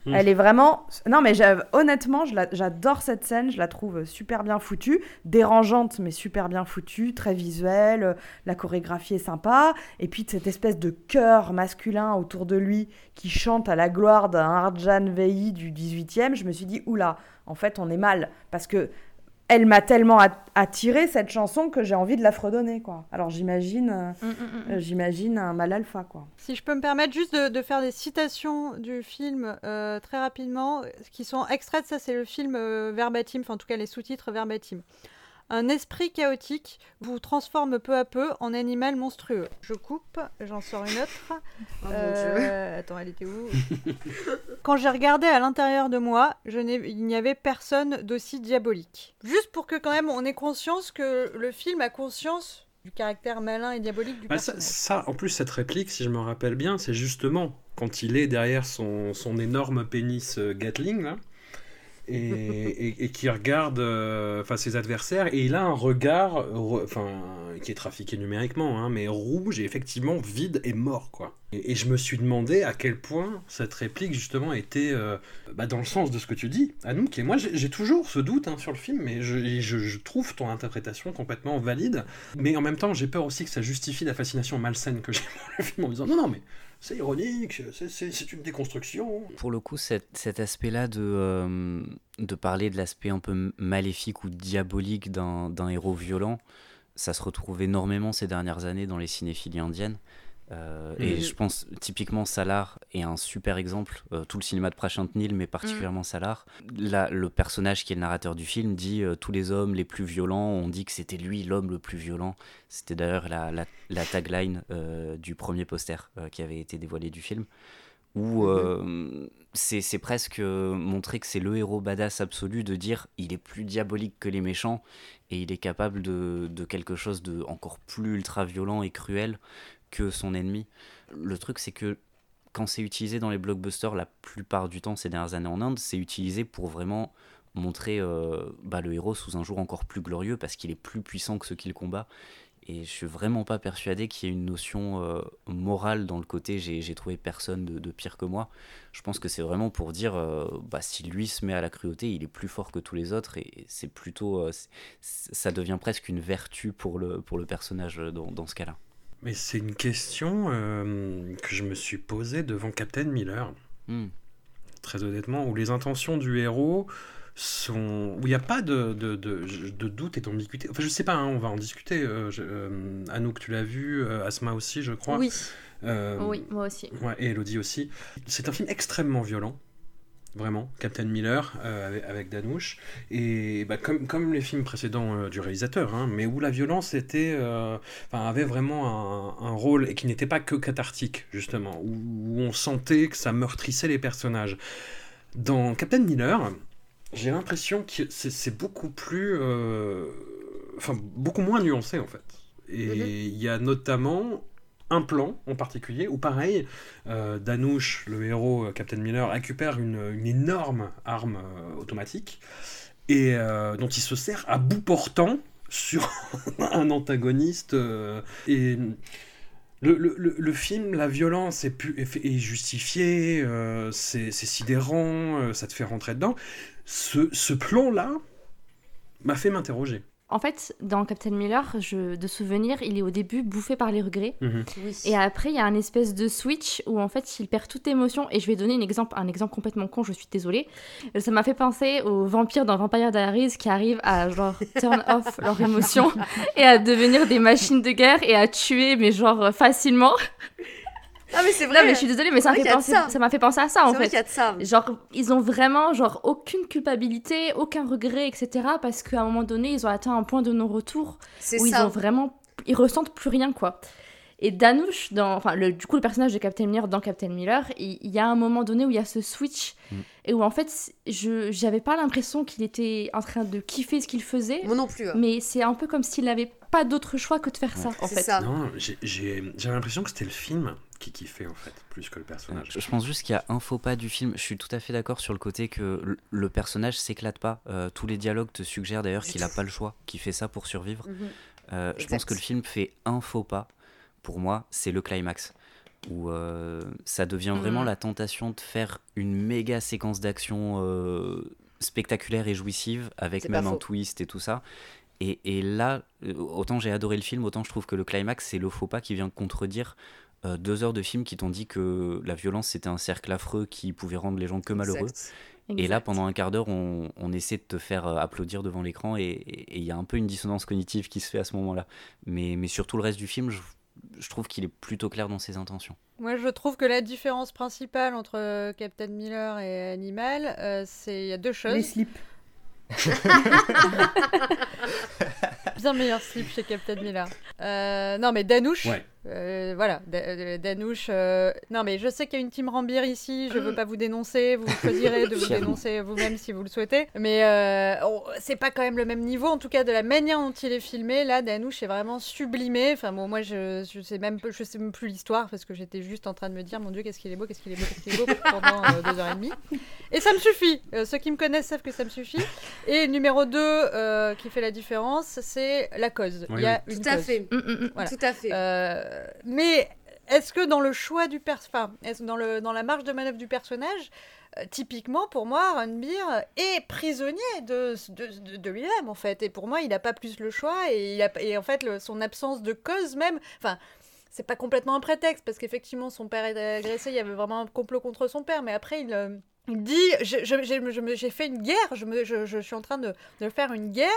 Mm. Elle est vraiment. Non, mais honnêtement, j'adore cette scène. Je la trouve super bien foutue, dérangeante, mais super bien foutue, très visuelle. La chorégraphie est sympa. Et puis cette espèce de chœur masculin autour de lui qui chante à la gloire d'un Arjan Vei du 18e. Je me suis dit, oula, en fait, on est mal parce que elle m'a tellement at- attiré cette chanson que j'ai envie de la fredonner quoi. Alors j'imagine euh, Mm, mm, mm. euh, j'imagine un mal alpha quoi. Si je peux me permettre juste de, de faire des citations du film euh, très rapidement, qui sont extraites, ça c'est le film euh, verbatim, enfin en tout cas les sous-titres verbatim. Un esprit chaotique vous transforme peu à peu en animal monstrueux. Je coupe, j'en sors une autre. Oh mon Euh, attends, elle était où Quand j'ai regardé à l'intérieur de moi, je n'ai- il n'y avait personne d'aussi diabolique. Juste pour que quand même on ait conscience que le film a conscience du caractère malin et diabolique du Bah, personnage. ça, en plus, cette réplique, si je me rappelle bien, c'est justement quand il est derrière son, son énorme pénis euh, Gatling, là, et, qui regarde euh, enfin, ses adversaires, et il a un regard, re- enfin, qui est trafiqué numériquement, hein, mais rouge et effectivement vide et mort, quoi. Et, je me suis demandé à quel point cette réplique, justement, était euh, bah, dans le sens de ce que tu dis, Anouk, et moi, j'ai toujours ce doute hein, sur le film, mais je, je- trouve ton interprétation complètement valide. Mais en même temps, j'ai peur aussi que ça justifie la fascination malsaine que j'ai pour le film en disant non, non, mais c'est ironique, c'est- une déconstruction. Pour le coup, cet, aspect-là de, euh, de parler de l'aspect un peu maléfique ou diabolique d'un héros violent, ça se retrouve énormément ces dernières années dans les cinéphilies indiennes. Euh, Et Mhm. je pense typiquement Salar est un super exemple, euh, tout le cinéma de Prashant Nil, mais particulièrement Salar. Là, le personnage qui est le narrateur du film dit euh, tous les hommes les plus violents, on dit que c'était lui l'homme le plus violent. C'était d'ailleurs la, la, la tagline du premier poster qui avait été dévoilé du film où euh, c'est presque montrer que c'est le héros badass absolu de dire il est plus diabolique que les méchants et il est capable de, de quelque chose de encore plus ultra violent et cruel que son ennemi. Le truc c'est que quand c'est utilisé dans les blockbusters la plupart du temps ces dernières années en Inde, c'est utilisé pour vraiment montrer euh, bah, le héros sous un jour encore plus glorieux parce qu'il est plus puissant que ceux qu'il combat. Et je suis vraiment pas persuadé qu'il y ait une notion euh, morale dans le côté j'ai trouvé personne de, pire que moi. Je pense que c'est vraiment pour dire euh, bah, si lui se met à la cruauté, il est plus fort que tous les autres et c'est plutôt. ça devient presque une vertu pour le, pour le personnage dans, dans ce cas-là. Mais c'est une question euh, que je me suis posée devant Captain Miller. Hmm. Très honnêtement, où les intentions du héros sont. où il n'y a pas de, de, de, de doute et d'ambiguïté. Enfin, je sais pas, hein, on va en discuter. Euh, je- euh, Anouk, tu l'as vu, euh, Asma aussi, je crois. Oui. Euh, Oui, moi aussi. Ouais, et Elodie aussi. C'est un film extrêmement violent. Vraiment, Captain Miller euh, avec, Danouche. Et bah, comme, comme les films précédents euh, du réalisateur, hein, mais où la violence était, euh, avait vraiment un, un rôle et qui n'était pas que cathartique, justement, où, où on sentait que ça meurtrissait les personnages. Dans Captain Miller, j'ai l'impression que c'est beaucoup plus. Enfin, beaucoup moins nuancé en fait. Et Mhm. il y a notamment un plan en particulier où, pareil, euh, Danouche, le héros euh, Captain Miller, récupère une, énorme arme euh, automatique et dont il se sert à bout portant sur un antagoniste. et le, film, la violence est, pu- justifiée, c'est sidérant, ça te fait rentrer dedans. Ce plan-là m'a fait m'interroger. En fait, dans Captain Miller, je, de souvenir, il est au début bouffé par les regrets. Mhm. Oui. Et après, il y a un espèce de switch où en fait, il perd toute émotion. Et je vais donner un exemple, un exemple complètement con, je suis désolée. Ça m'a fait penser aux vampires dans Vampire Diaries qui arrivent à genre turn off leur émotion et à devenir des machines de guerre et à tuer, mais genre facilement. Ah, mais c'est vrai. Non, mais je suis désolée, mais ça m'a fait, penser- ça. ça m'a fait penser à ça en vrai fait. y a de ça. Genre, ils ont vraiment genre aucune culpabilité, aucun regret, etc. Parce qu'à un moment donné, ils ont atteint un point de non-retour où ils ont vraiment, ils ressentent plus rien quoi. Et Danouche, dans, enfin, le, du coup, le personnage de Captain Miller dans Captain Miller, il, il y a un moment donné où il y a ce switch Mm. et où en fait, je j'avais pas l'impression qu'il était en train de kiffer ce qu'il faisait, Moi non plus. hein. mais c'est un peu comme s'il n'avait pas d'autre choix que de faire ça en C'est fait. ça. Non, j'ai- j'ai j'ai l'impression que c'était le film qui kiffait en fait, plus que le personnage. Je pense juste qu'il y a un faux pas du film. Je suis tout à fait d'accord sur le côté que le- personnage s'éclate pas. Euh, tous les dialogues te suggèrent d'ailleurs qu'il a tout. pas le choix, qu'il fait ça pour survivre. Mhm. Euh, je pense que le film fait un faux pas. Pour moi, c'est le climax. Où euh, ça devient vraiment Mhm. la tentation de faire une méga séquence d'action euh, spectaculaire et jouissive, avec même un twist et tout ça. Et, et là, autant j'ai adoré le film, autant je trouve que le climax, c'est le faux pas qui vient contredire euh, deux heures de film qui t'ont dit que la violence, c'était un cercle affreux qui pouvait rendre les gens que malheureux. Exact. Et là, pendant un quart d'heure, on, on essaie de te faire euh, applaudir devant l'écran et il y a un peu une dissonance cognitive qui se fait à ce moment-là. Mais, mais sur tout le reste du film, je, je trouve qu'il est plutôt clair dans ses intentions. Moi, je trouve que la différence principale entre euh, Captain Miller et Animal, euh, c'est il y a deux choses. Les slips. Bien meilleur slip chez Captain Miller. Euh, non, mais Danouche. Ouais. Euh, voilà, euh, Danouche. euh, Non, mais je sais qu'il y a une team Rambir ici. Je veux pas vous dénoncer. Vous choisirez de vous dénoncer vous-même si vous le souhaitez. Mais euh, on- c'est pas quand même le même niveau. En tout cas, de la manière dont il est filmé, là, Danouche est vraiment sublimé. Enfin, bon, moi, je, je sais même, peu- je sais même plus l'histoire parce que j'étais juste en train de me dire, mon Dieu, qu'est-ce qu'il est beau, qu'est-ce qu'il est beau, qu'est-ce qu'il est beau pendant euh, deux heures et demie. Et ça me suffit. Euh, ceux qui me connaissent savent que ça me suffit. Et numéro 2 qui fait la différence, c'est la cause. Oui, Il y a une Tout à cause. fait. Mm, mm, mm. Voilà. Tout à fait. Mais est-ce que dans le choix du enfin, dans, le, dans la marge de manœuvre du personnage, euh, typiquement pour moi, Ranbir est prisonnier de, de, lui-même en fait. Et pour moi, il n'a pas plus le choix et, il a, et en fait, son absence de cause même, enfin. C'est pas complètement un prétexte parce qu'effectivement son père est agressé, il y avait vraiment un complot contre son père, mais après il, euh, dit j'ai fait une guerre, je, je, je suis en train de, de faire une guerre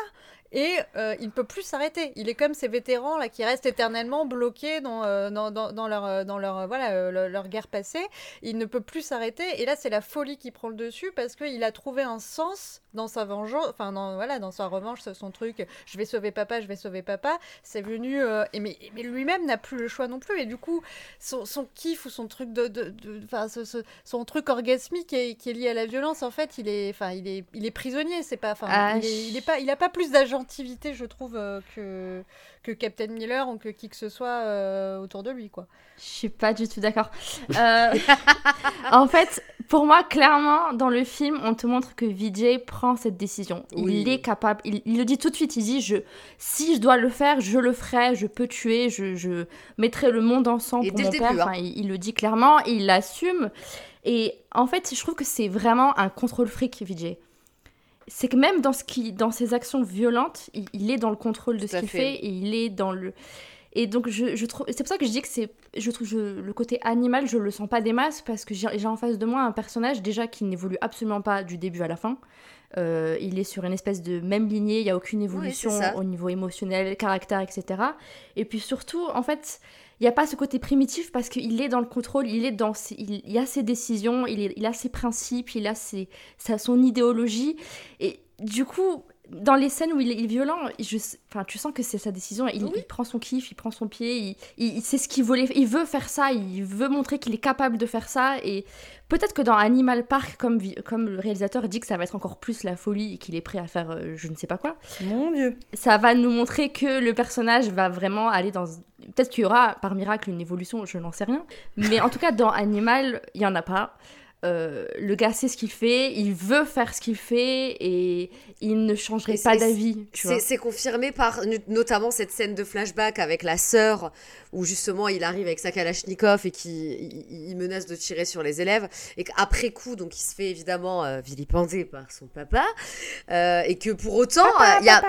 et euh, il ne peut plus s'arrêter. Il est comme ces vétérans là qui restent éternellement bloqués dans, euh, dans, leur, euh, dans leur, voilà, leur, guerre passée. Il ne peut plus s'arrêter. Et là c'est la folie qui prend le dessus parce qu'il a trouvé un sens dans sa vengeance, enfin dans, voilà, dans sa revanche, son truc, je vais sauver papa, je vais sauver papa, c'est venu, et mais, lui-même n'a plus le choix non plus, et du coup, son, kiff ou son truc de, de, de- son truc orgasmique est, qui est lié à la violence, en fait, il est, il est, il est prisonnier, c'est pas, Ah, il, est, pas, pas plus je trouve, euh, que que Captain Miller ou que qui que ce soit euh, autour de lui, quoi. Je suis pas du tout d'accord. Euh, en fait, pour moi, clairement, dans le film, on te montre que Vijay prend cette décision. Oui. Il est capable. Il, il le dit tout de suite. Il dit je, si je dois le faire, je le ferai. Je peux tuer. Je, je mettrai le monde en sang Et pour mon père. hein. Enfin, il, il le dit clairement. Il l'assume. Et en fait, je trouve que c'est vraiment un contrôle fric, Vijay. C'est que même dans, ce qui, dans ses actions violentes, il, il est dans le contrôle de Tout ce qu'il fait. fait et il est dans le. Et donc, je, je trouve. C'est pour ça que je dis que c'est. Je trouve je- le côté animal, je le sens pas des masses parce que j'ai en face de moi un personnage déjà qui n'évolue absolument pas du début à la fin. Euh, il est sur une espèce de même lignée, il n'y a aucune évolution au niveau émotionnel, caractère, etc. Et puis surtout, en fait, il n'y a pas ce côté primitif parce qu'il est dans le contrôle, il est dans il, a ses décisions, il, a ses principes, il a ses, son idéologie. Et du coup, dans les scènes où il est violent, je, enfin, tu sens que c'est sa décision. Il, il prend son kiff, il prend son pied, il, ce qu'il voulait, il veut faire ça, il veut montrer qu'il est capable de faire ça. Et peut-être que dans Animal Park, comme, le réalisateur dit que ça va être encore plus la folie et qu'il est prêt à faire euh, je ne sais pas quoi, Mon Dieu. ça va nous montrer que le personnage va vraiment aller dans. Peut-être qu'il y aura par miracle une évolution, je n'en sais rien. Mais en tout cas, dans Animal, il n'y en a pas. Euh, le gars sait ce qu'il fait, il veut faire ce qu'il fait et il ne changerait Et pas d'avis. C'est confirmé par no- notamment cette scène de flashback avec la sœur où justement il arrive avec sa Kalachnikov et qui il, il menace de tirer sur les élèves et qu'après coup donc il se fait évidemment euh, vilipender par son papa euh, et que pour autant euh, il y a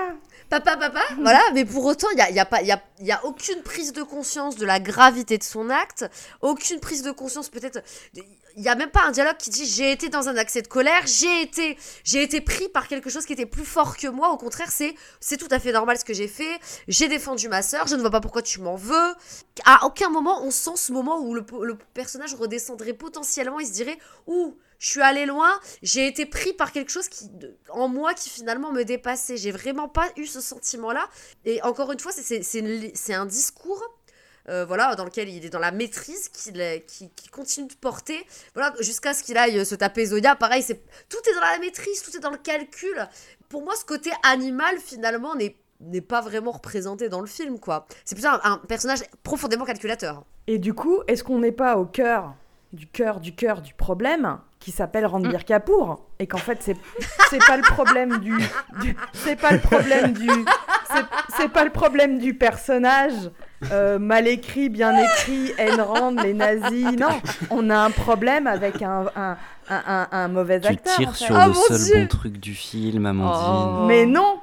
papa papa voilà mais pour autant il y a, il y a pas il y a, il y a aucune prise de conscience de la gravité de son acte aucune prise de conscience peut-être il y a même pas un dialogue qui dit j'ai été dans un accès de colère j'ai été j'ai été pris par quelque chose qui était plus fort que moi. Au contraire c'est c'est tout à fait normal ce que j'ai fait. J'ai défendu ma sœur je ne vois pas pourquoi tu m'en veux. À aucun moment on sent ce moment où le, personnage redescendrait potentiellement. Il se dirait ouh je suis allé loin, j'ai été pris par quelque chose qui, en moi qui finalement me dépassait. J'ai vraiment pas eu ce sentiment-là. Et encore une fois, c'est- c'est c'est un discours euh, voilà, dans lequel il est dans la maîtrise, qu'il continue de porter, voilà, jusqu'à ce qu'il aille se taper Zoya. Pareil, c'est tout est dans la maîtrise, tout est dans le calcul. Pour moi, ce côté animal, finalement, n'est n'est pas vraiment représenté dans le film, quoi. C'est plutôt un, personnage profondément calculateur. Et du coup, est-ce qu'on n'est pas au cœur du cœur du cœur du problème qui s'appelle Ranbir Kapoor et qu'en fait c'est c'est pas le problème du, c'est pas le problème du c'est pas le problème du personnage euh, mal écrit bien écrit Ayn Rand les nazis non on a un problème avec un un, un, un- un mauvais Tu acteur en tires fait. sur Oh le seul Dieu bon truc du film, Amandine. Oh. mais non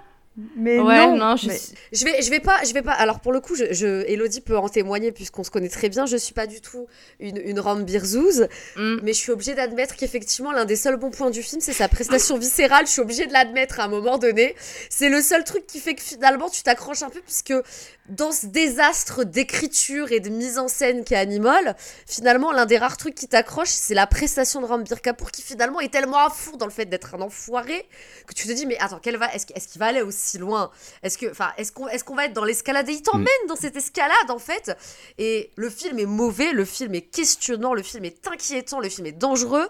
mais Ouais, non, non, je mais- suis- Je vais, je vais pas, je vais pas. Alors pour le coup, je, je- Elodie peut en témoigner puisqu'on se connaît très bien. Je suis pas du tout une, une rambirzouse, Mm. mais je suis obligée d'admettre qu'effectivement l'un des seuls bons points du film, c'est sa prestation viscérale. Je suis obligée de l'admettre à un moment donné. C'est le seul truc qui fait que finalement tu t'accroches un peu puisque dans ce désastre d'écriture et de mise en scène qu'est Animal, finalement l'un des rares trucs qui t'accroche, c'est la prestation de Rambir Kapoor qui finalement est tellement à fond dans le fait d'être un enfoiré que tu te dis mais attends, quelle va, est-ce, est-ce qu'il va aller aussi loin Est-ce que, enfin, est-ce qu'on, est-ce qu'on va être dans l'escalade Et il t'emmène dans cette escalade en fait? Et le film est mauvais, le film est questionnant, le film est inquiétant, le film est dangereux.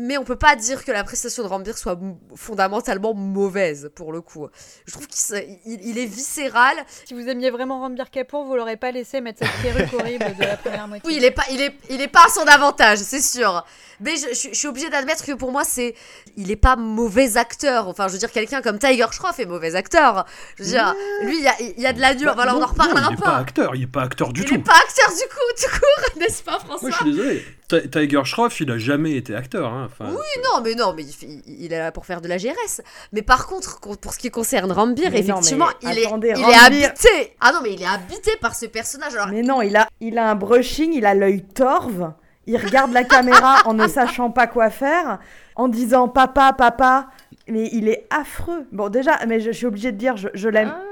Mais on peut pas dire que la prestation de Rambir soit fondamentalement mauvaise pour le coup. Je trouve qu'il il, il est viscéral. Si vous aimiez vraiment Rambir Kapoor, vous l'aurez pas laissé mettre cette perruque horrible de la première moitié. Oui, il est pas, il est, il est pas à son avantage, c'est sûr. Mais je, je- je suis obligée d'admettre que pour moi, c'est, il est pas mauvais acteur. Enfin, je veux dire, quelqu'un comme Tiger Shroff est mauvais acteur. Je veux dire, lui, il y a, il y a de la nuance. Bah, voilà, on en reparlera non, il est pas acteur, il est pas acteur du Il tout. est pas acteur du coup, tout court, n'est-ce pas, François Moi, je suis désolé. Ti- Tiger Shroff, il a jamais été acteur. Hein. Enfin, Oui, non, mais non, mais il, est là pour faire de la GRS. Mais par contre, con- pour ce qui concerne Rambir, Mais effectivement, il, est, il habité. Ah non, mais il est habité par ce personnage. Alors, Mais non, il a, il a un brushing, il a l'œil torve, il regarde la caméra en ne sachant pas quoi faire, en disant papa, papa, mais il est affreux. Bon, déjà, mais je, je suis obligée de dire, je, je l'aime. Ah.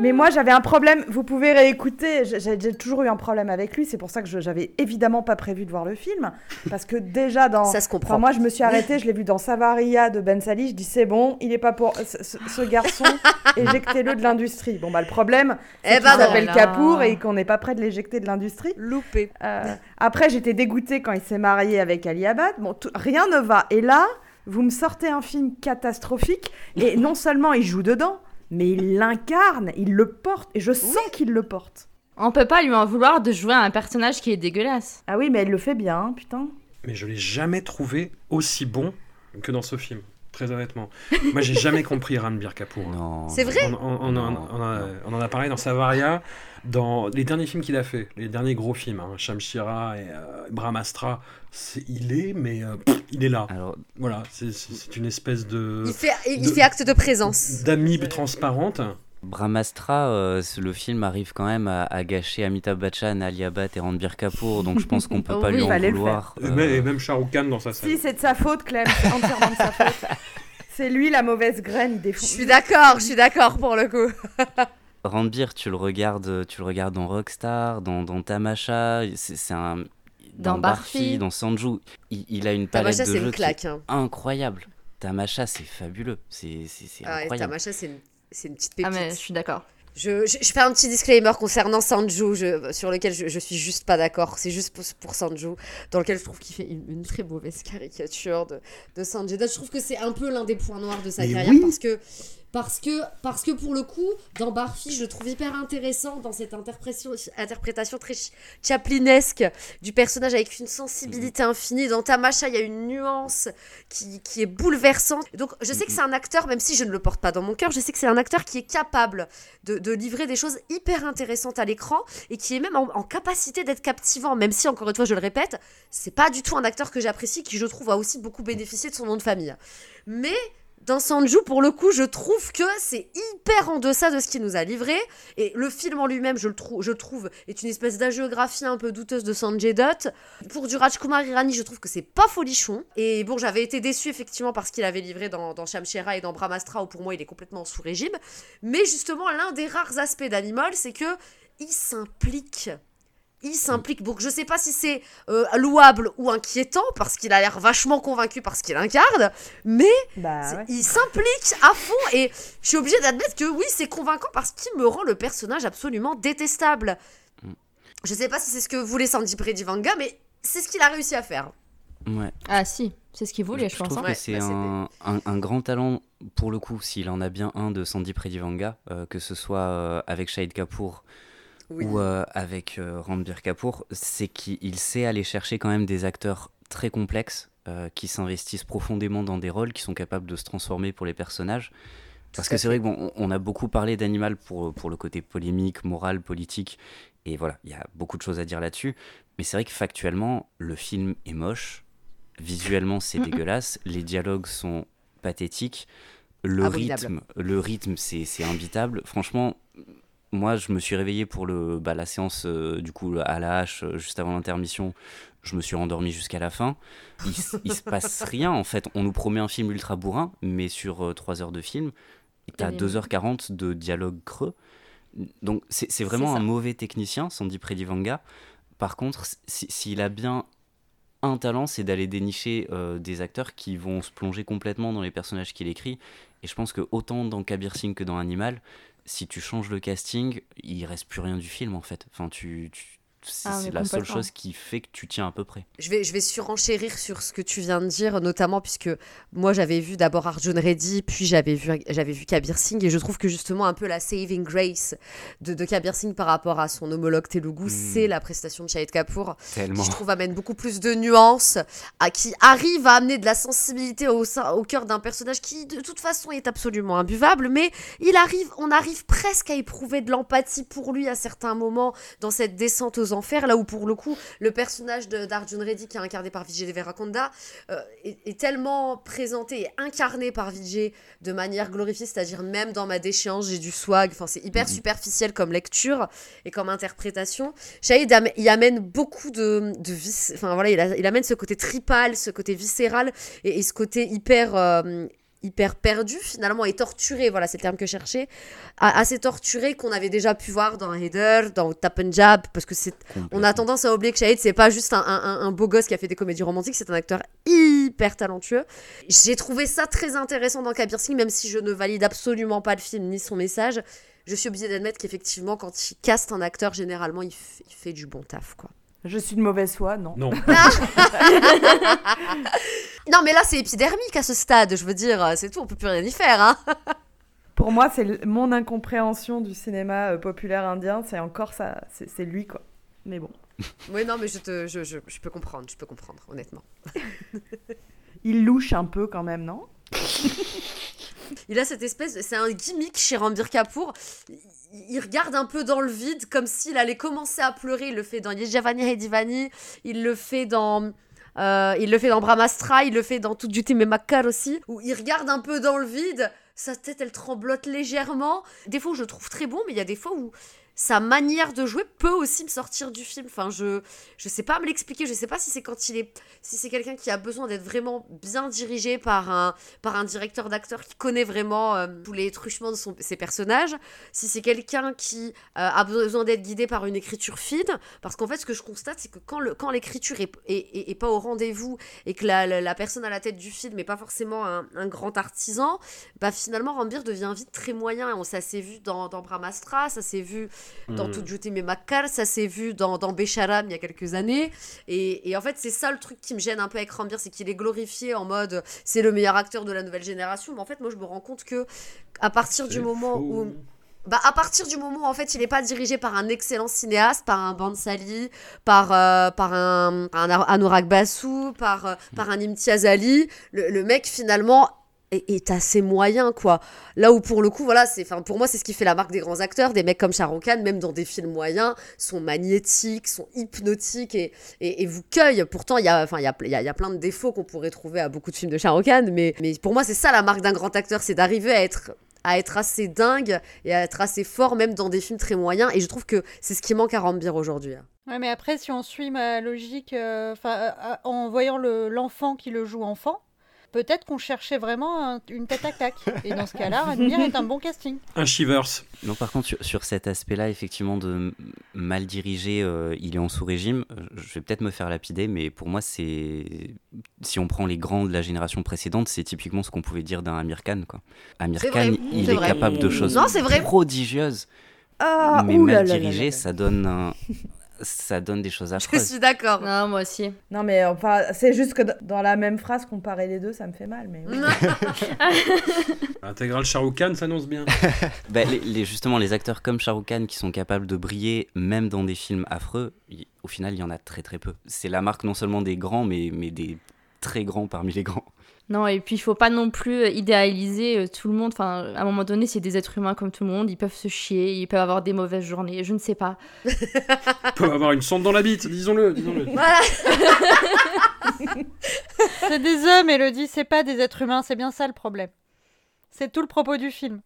Mais moi, j'avais un problème. Vous pouvez réécouter. J'ai toujours eu un problème avec lui. C'est pour ça que je- j'avais évidemment pas prévu de voir le film. Parce que déjà, dans. Ça se comprend. Enfin, moi, je me suis arrêtée. Je l'ai vu dans Savaria de Ben Sali. Je dis, c'est bon, il est pas pour. Ce, garçon, éjectez-le de l'industrie. Bon, bah, le problème, Eh c'est qu'il ben non. s'appelle. Capour et qu'on n'est pas prêt de l'éjecter de l'industrie. Loupé. Euh, après, j'étais dégoûtée quand il s'est marié avec Ali Abad. Bon, tout- rien ne va. Et là, vous me sortez un film catastrophique. Et non seulement il joue dedans, mais il l'incarne, il le porte. Et je sens qu'il le porte. On peut pas lui en vouloir de jouer un personnage qui est dégueulasse. Ah oui, mais elle le fait bien, hein, putain. Mais je l'ai jamais trouvé aussi bon que dans ce film, très honnêtement. Moi, j'ai jamais compris Ranbir Kapoor. hein. Non. C'est vrai On, on- on en- on en a- on en a parlé dans Savaria, dans les derniers films qu'il a fait, les derniers gros films, hein, Shamshira et euh, Brahmastra. Il est, mais euh, pff, il est là. Alors, Voilà, c'est- une espèce de Il fait, il de- fait acte de présence. d'amibe transparente. Brahmastra, euh, le film arrive quand même à, à gâcher Amitabh Bachchan, Ali Abad et Ranbir Kapoor, donc je pense qu'on peut Oh pas oui, lui en fallait le vouloir. Et euh, même- Et même Shah Rukh Khan dans sa scène. Si, c'est de sa faute, Clem. C'est entièrement de sa faute. C'est lui la mauvaise graine, il Je défonce. suis d'accord, je suis d'accord pour le coup. Ranbir, tu le regardes, tu le regardes dans Rockstar, dans, dans Tamasha, c'est un Dans Barfi. dans Sanju, il, il a une palette Tamacha, de c'est jeux une claque. hein. incroyable. Tamacha, c'est fabuleux, c'est Ah incroyable. Tamacha, c'est une, c'est une petite Ah pépite. mais je suis d'accord. Je, je- je fais un petit disclaimer concernant Sanju, je- sur lequel je, je suis juste pas d'accord. C'est juste pour, pour Sanju, dans lequel je trouve qu'il fait une, une très mauvaise caricature de, de Sanjay. Je trouve que c'est un peu l'un des points noirs de sa Mais carrière oui. parce que. Parce que, parce que pour le coup, dans Barfi, je le trouve hyper intéressant dans cette interprétation, très ch- chaplinesque du personnage avec une sensibilité infinie. Dans Tamacha, il y a une nuance qui, est bouleversante. Donc, je sais que c'est un acteur, même si je ne le porte pas dans mon cœur, je sais que c'est un acteur qui est capable de, de livrer des choses hyper intéressantes à l'écran et qui est même en, en capacité d'être captivant, même si, encore une fois, je le répète, c'est pas du tout un acteur que j'apprécie, qui, je trouve, a aussi beaucoup bénéficié de son nom de famille. Mais dans Sanju, pour le coup, je trouve que c'est hyper en deçà de ce qu'il nous a livré. Et le film en lui-même, je le trouve, est une espèce d'agiographie un peu douteuse de Sanjay Dutt. Pour du Rajkumar Irani, je trouve que c'est pas folichon. Et bon, j'avais été déçue effectivement parce qu'il avait livré dans, dans Shamshera et dans Brahmastra, où pour moi il est complètement sous régime. Mais justement, l'un des rares aspects d'Animal, c'est que il s'implique. Il s'implique. Donc je sais pas si c'est euh, louable ou inquiétant parce qu'il a l'air vachement convaincu parce qu'il incarne, mais Bah ouais. il s'implique à fond et je suis obligée d'admettre que oui, c'est convaincant parce qu'il me rend le personnage absolument détestable. Mm. Je sais pas si c'est ce que voulait Sandy Predivanga, mais c'est ce qu'il a réussi à faire. Ouais. Ah si, c'est ce qu'il voulait, je, je pense. trouve hein. que c'est bah, c'est un, un- un grand talent, pour le coup, s'il en a bien un de Sandy Predivanga, euh, que ce soit euh, avec Shahid Kapoor Oui. ou euh, avec euh, Ranbir Kapoor, c'est qu'il sait aller chercher quand même des acteurs très complexes euh, qui s'investissent profondément dans des rôles, qui sont capables de se transformer pour les personnages. Parce que c'est vrai qu'on on a beaucoup parlé d'Animal pour, pour le côté polémique, moral, politique, et voilà, il y a beaucoup de choses à dire là-dessus. Mais c'est vrai que factuellement, le film est moche, visuellement c'est dégueulasse, les dialogues sont pathétiques, le rythme, le rythme c'est c'est imbitable. Franchement, moi je me suis réveillé pour le, bah, la séance euh, du coup à la hache euh, juste avant l'intermission. Je me suis rendormi jusqu'à la fin. Il, il se passe rien en fait. On nous promet un film ultra bourrin, mais sur 3 heures de film, t'as Et- 2h40 de dialogue creux. Donc c'est vraiment un mauvais technicien, Sandy Predivanga. Par contre, si- s'il a bien un talent, c'est d'aller dénicher euh, des acteurs qui vont se plonger complètement dans les personnages qu'il écrit. Et je pense que autant dans Kabir Singh que dans Animal, si tu changes le casting, il reste plus rien du film en fait. Enfin, tu, c'est Ah, la seule chose qui fait que tu tiens à peu près. Je vais, je vais surenchérir sur ce que tu viens de dire, notamment puisque moi j'avais vu d'abord Arjun Reddy, puis j'avais vu, j'avais vu Kabir Singh, et je trouve que justement un peu la saving grace de, de Kabir Singh par rapport à son homologue Telugu, c'est la prestation de Shahid Kapoor, Tellement. qui je trouve amène beaucoup plus de nuances, à, qui arrive à amener de la sensibilité au, au cœur d'un personnage qui de toute façon est absolument imbuvable, mais il arrive, on arrive presque à éprouver de l'empathie pour lui à certains moments dans cette descente aux enfers, là où pour le coup, le personnage de- d'Arjun Reddy, qui est incarné par Vijay Deverakonda, euh, est, est tellement présenté et incarné par Vijay de manière glorifiée, c'est-à-dire même dans ma déchéance, j'ai du swag, enfin c'est hyper superficiel comme lecture et comme interprétation. Shahid y amène beaucoup de, de vis- enfin voilà, il, a- il amène ce côté tripal, ce côté viscéral et, et ce côté hyper... euh, hyper perdu finalement et torturé, voilà c'est le terme que je cherchais, assez torturé qu'on avait déjà pu voir dans Heather, dans Tap and Jab, parce que c'est, on a tendance à oublier que Shahid c'est pas juste un, un- un beau gosse qui a fait des comédies romantiques, c'est un acteur hyper talentueux. J'ai trouvé ça très intéressant dans Kabir Singh, même si je ne valide absolument pas le film ni son message. Je suis obligée d'admettre qu'effectivement, quand il caste un acteur, généralement, il fait du bon taf, quoi. Je suis de mauvaise foi, non. Non. Non, mais là, c'est épidermique à ce stade, je veux dire, c'est tout, on peut plus rien y faire, hein. Pour moi, c'est mon incompréhension du cinéma euh, populaire indien, c'est encore ça, c'est c'est lui quoi. Mais bon, Oui, non, mais je, te, je, je, je peux comprendre, je peux comprendre, honnêtement. il louche un peu quand même, non? Il a cette espèce, c'est un gimmick chez Rambir Kapoor. Il, regarde un peu dans le vide, comme s'il allait commencer à pleurer. Il le fait dans Yejavani Hedivani, il le fait dans. euh, il le fait dans Brahmastra, il le fait dans Tout Duty mais Makar aussi, où il regarde un peu dans le vide, sa tête elle tremblote légèrement. Des fois, je le trouve très bon, mais il y a des fois où sa manière de jouer peut aussi me sortir du film. Enfin, je je sais pas me l'expliquer. Je sais pas si c'est quand il est si c'est quelqu'un qui a besoin d'être vraiment bien dirigé par un par un directeur d'acteur qui connaît vraiment euh, tous les truchements de son- ses personnages, si c'est quelqu'un qui euh, a besoin d'être guidé par une écriture fine, parce qu'en fait ce que je constate c'est que quand le quand l'écriture est, est, est- pas au rendez-vous et que la, la, personne à la tête du film n'est pas forcément un, un grand artisan, bah finalement Rambir devient vite très moyen et on ça s'est vu dans, dans Brahmastra, ça s'est vu dans Mm. Tout Duty mais Makar, ça s'est vu dans, dans Besharam il y a quelques années. Et, et en fait c'est ça le truc qui me gêne un peu avec Rambir, c'est qu'il est glorifié en mode c'est le meilleur acteur de la nouvelle génération, mais en fait moi je me rends compte que à partir du moment où bah, à partir du moment où en fait il n'est pas dirigé par un excellent cinéaste, par un Bansali, par, euh, par un, un Anurag Basu, par, euh, par un Imtiaz Ali, le, le mec finalement est, est assez moyen quoi. Là où pour le coup voilà, c'est enfin pour moi c'est ce qui fait la marque des grands acteurs, des mecs comme Shah Rukh Khan même dans des films moyens sont magnétiques, sont hypnotiques et, et, vous cueillent. Pourtant il y a enfin il y a, y, a, y a plein de défauts qu'on pourrait trouver à beaucoup de films de Shah Rukh Khan mais mais pour moi c'est ça la marque d'un grand acteur, c'est d'arriver à être à être assez dingue et à être assez fort même dans des films très moyens et je trouve que c'est ce qui manque à Rambir aujourd'hui. hein. Ouais, mais après, si on suit ma logique, euh, euh, euh, en voyant le- l'enfant qui le joue enfant, peut-être qu'on cherchait vraiment un- une tête à claque. Et dans ce cas-là, Ranbir est un bon casting. Un Shivers. Non, par contre, sur, sur cet aspect-là, effectivement, de mal dirigé, euh, il est en sous-régime. euh, Je vais peut-être me faire lapider, mais pour moi, c'est. Si on prend les grands de la génération précédente, c'est typiquement ce qu'on pouvait dire d'un Amir Khan. Quoi. Amir Khan, vrai, il est capable de choses Non, c'est vrai. prodigieuses, Ah, mais mal dirigé, là là. ça donne un- ça donne des choses Je affreuses. suis d'accord. Non, moi aussi. Non mais enfin, c'est juste que dans la même phrase comparer les deux, ça me fait mal. Mais Rukh Khan s'annonce bien. Bah, les, les- justement, les acteurs comme Shah Rukh Khan qui sont capables de briller même dans des films affreux, au final, il y en a très très peu. C'est la marque non seulement des grands, mais, mais des très grands parmi les grands. Non, et puis il faut pas non plus euh, idéaliser euh, tout le monde. Enfin, à un moment donné, c'est des êtres humains comme tout le monde. Ils peuvent se chier, ils peuvent avoir des mauvaises journées. Je ne sais pas. Il peut avoir une sonde dans la bite, disons-le. disons-le. Voilà. C'est des hommes, Elodie, c'est pas des êtres humains, c'est bien ça le problème. C'est tout le propos du film.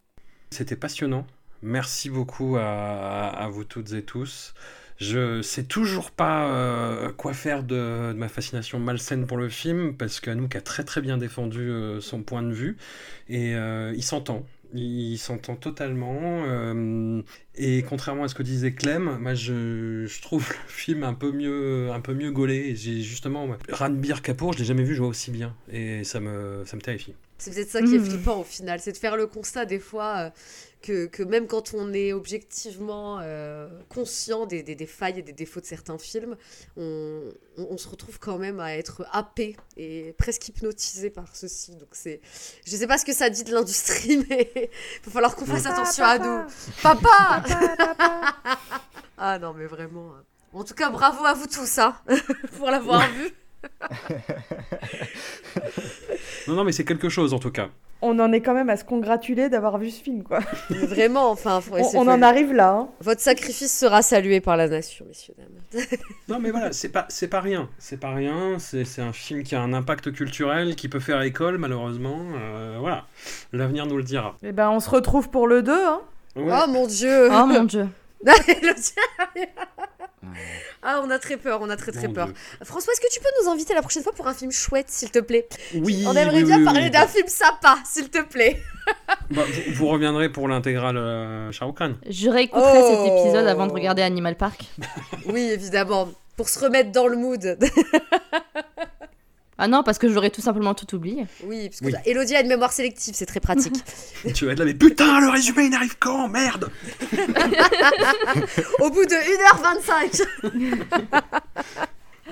C'était passionnant. Merci beaucoup à, à- à vous toutes et tous. Je sais toujours pas euh, quoi faire de, de ma fascination malsaine pour le film parce qu'Anouk a très très bien défendu euh, son point de vue et euh, il s'entend. Il s'entend totalement. euh, et contrairement à ce que disait Clem, moi je, je trouve le film un peu mieux, un peu mieux gaulé. J'ai justement Ranbir Kapoor, je l'ai jamais vu jouer aussi bien et ça me, ça me terrifie. C'est peut-être ça qui est Mhm. flippant au final, c'est de faire le constat des fois euh, que, que même quand on est objectivement euh, conscient des, des, des failles et des défauts de certains films, on, on, on se retrouve quand même à être happé et presque hypnotisé par ceci. Donc c'est, je sais pas ce que ça dit de l'industrie, mais il va falloir qu'on fasse Papa, attention à nous. Papa, Papa, papa. Ah non mais vraiment. hein. En tout cas, bravo à vous tous hein, pour l'avoir vu. Non, non, mais c'est quelque chose en tout cas. On en est quand même à se congratuler d'avoir vu ce film, quoi. Vraiment, enfin, faut- On, en arrive là. hein. Votre sacrifice sera salué par la nation, messieurs dames. Non mais voilà, c'est pas c'est pas rien, c'est pas rien, c'est c'est un film qui a un impact culturel qui peut faire école malheureusement, euh, voilà, l'avenir nous le dira. Eh ben, on se retrouve pour le 2. Hein. Ouais. Oh mon dieu Oh mon dieu. Ah, on a très peur, on a très très Mon peur. Dieu. François, est-ce que tu peux nous inviter la prochaine fois pour un film chouette, s'il te plaît? Oui, On aimerait oui, bien oui, parler oui. d'un film sympa, s'il te plaît. Bah, vous, vous reviendrez pour l'intégrale euh, Khan. Je réécouterai Oh. cet épisode avant de regarder Animal Park. Oui, évidemment, pour se remettre dans le mood. Ah non, parce que j'aurais tout simplement tout oublié. oui, parce que Oui. Elodie a une mémoire sélective, c'est très pratique. tu vas être là, mais putain, le résumé il arrive quand Merde Au bout de 1h25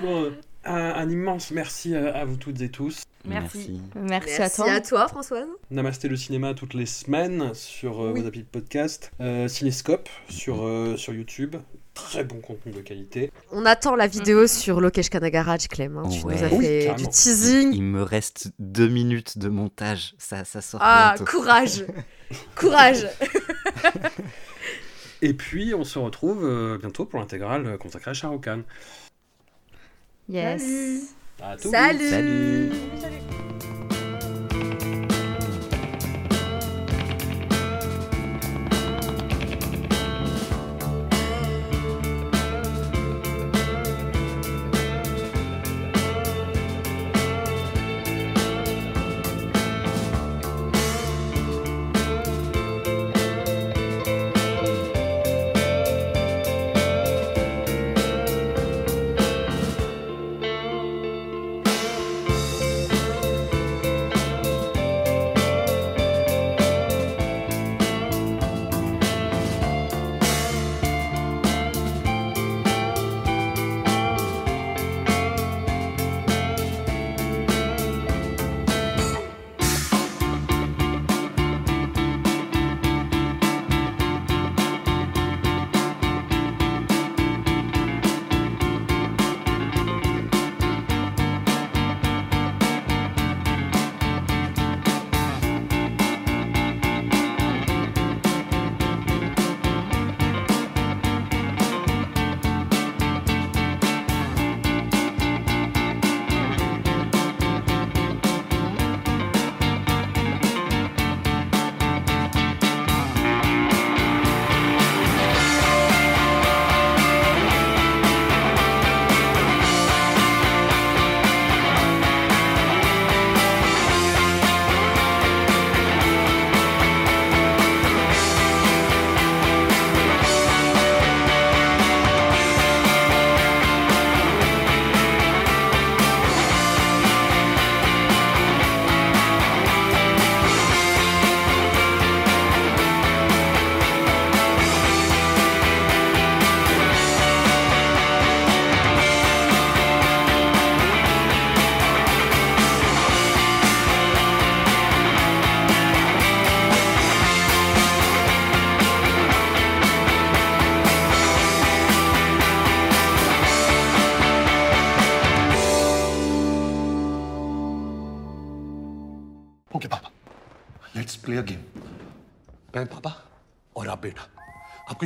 Bon, euh, un, un immense merci à, à vous toutes et tous. Merci. Merci. Merci, à Merci toi. à toi, Françoise. Namasté le cinéma toutes les semaines sur euh, Oui. vos applis de podcast. Euh, Cinéscope sur, euh, sur YouTube. Très bon contenu de qualité. On attend la vidéo sur Lokesh Kanagaraj, Clem. hein. Tu Ouais. nous as Oui, fait du teasing. Il me reste deux minutes de montage. Ça, ça sort Ah, bientôt. courage Courage Et puis on se retrouve euh, bientôt pour l'intégrale euh, consacrée à Shah Rukh Khan. Yes. Salut. À tout Salut Salut.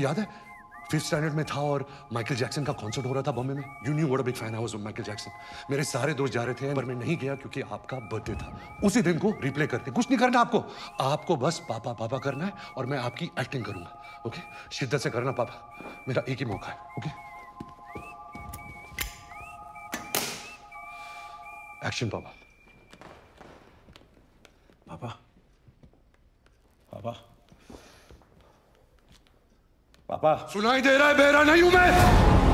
याद है? Fifth standard में था और Michael Jackson का कॉन्सर्ट हो रहा था बॉम्बे में। You knew what big fan I was Michael Jackson मेरे सारे दोस्त जा रहे थे, पर मैं नहीं गया क्योंकि आपका बर्थडे था। उसी दिन को रिप्ले करके कुछ नहीं करना आपको। आपको बस पापा पापा करना है और मैं आपकी एक्टिंग करूँगा। ओके शिद्दत से करना पापा। मेरा एक ही मौका है। ओके एक्शन पापा। पापा। पापा। Պապա։ Սունայդերը բերանայում է։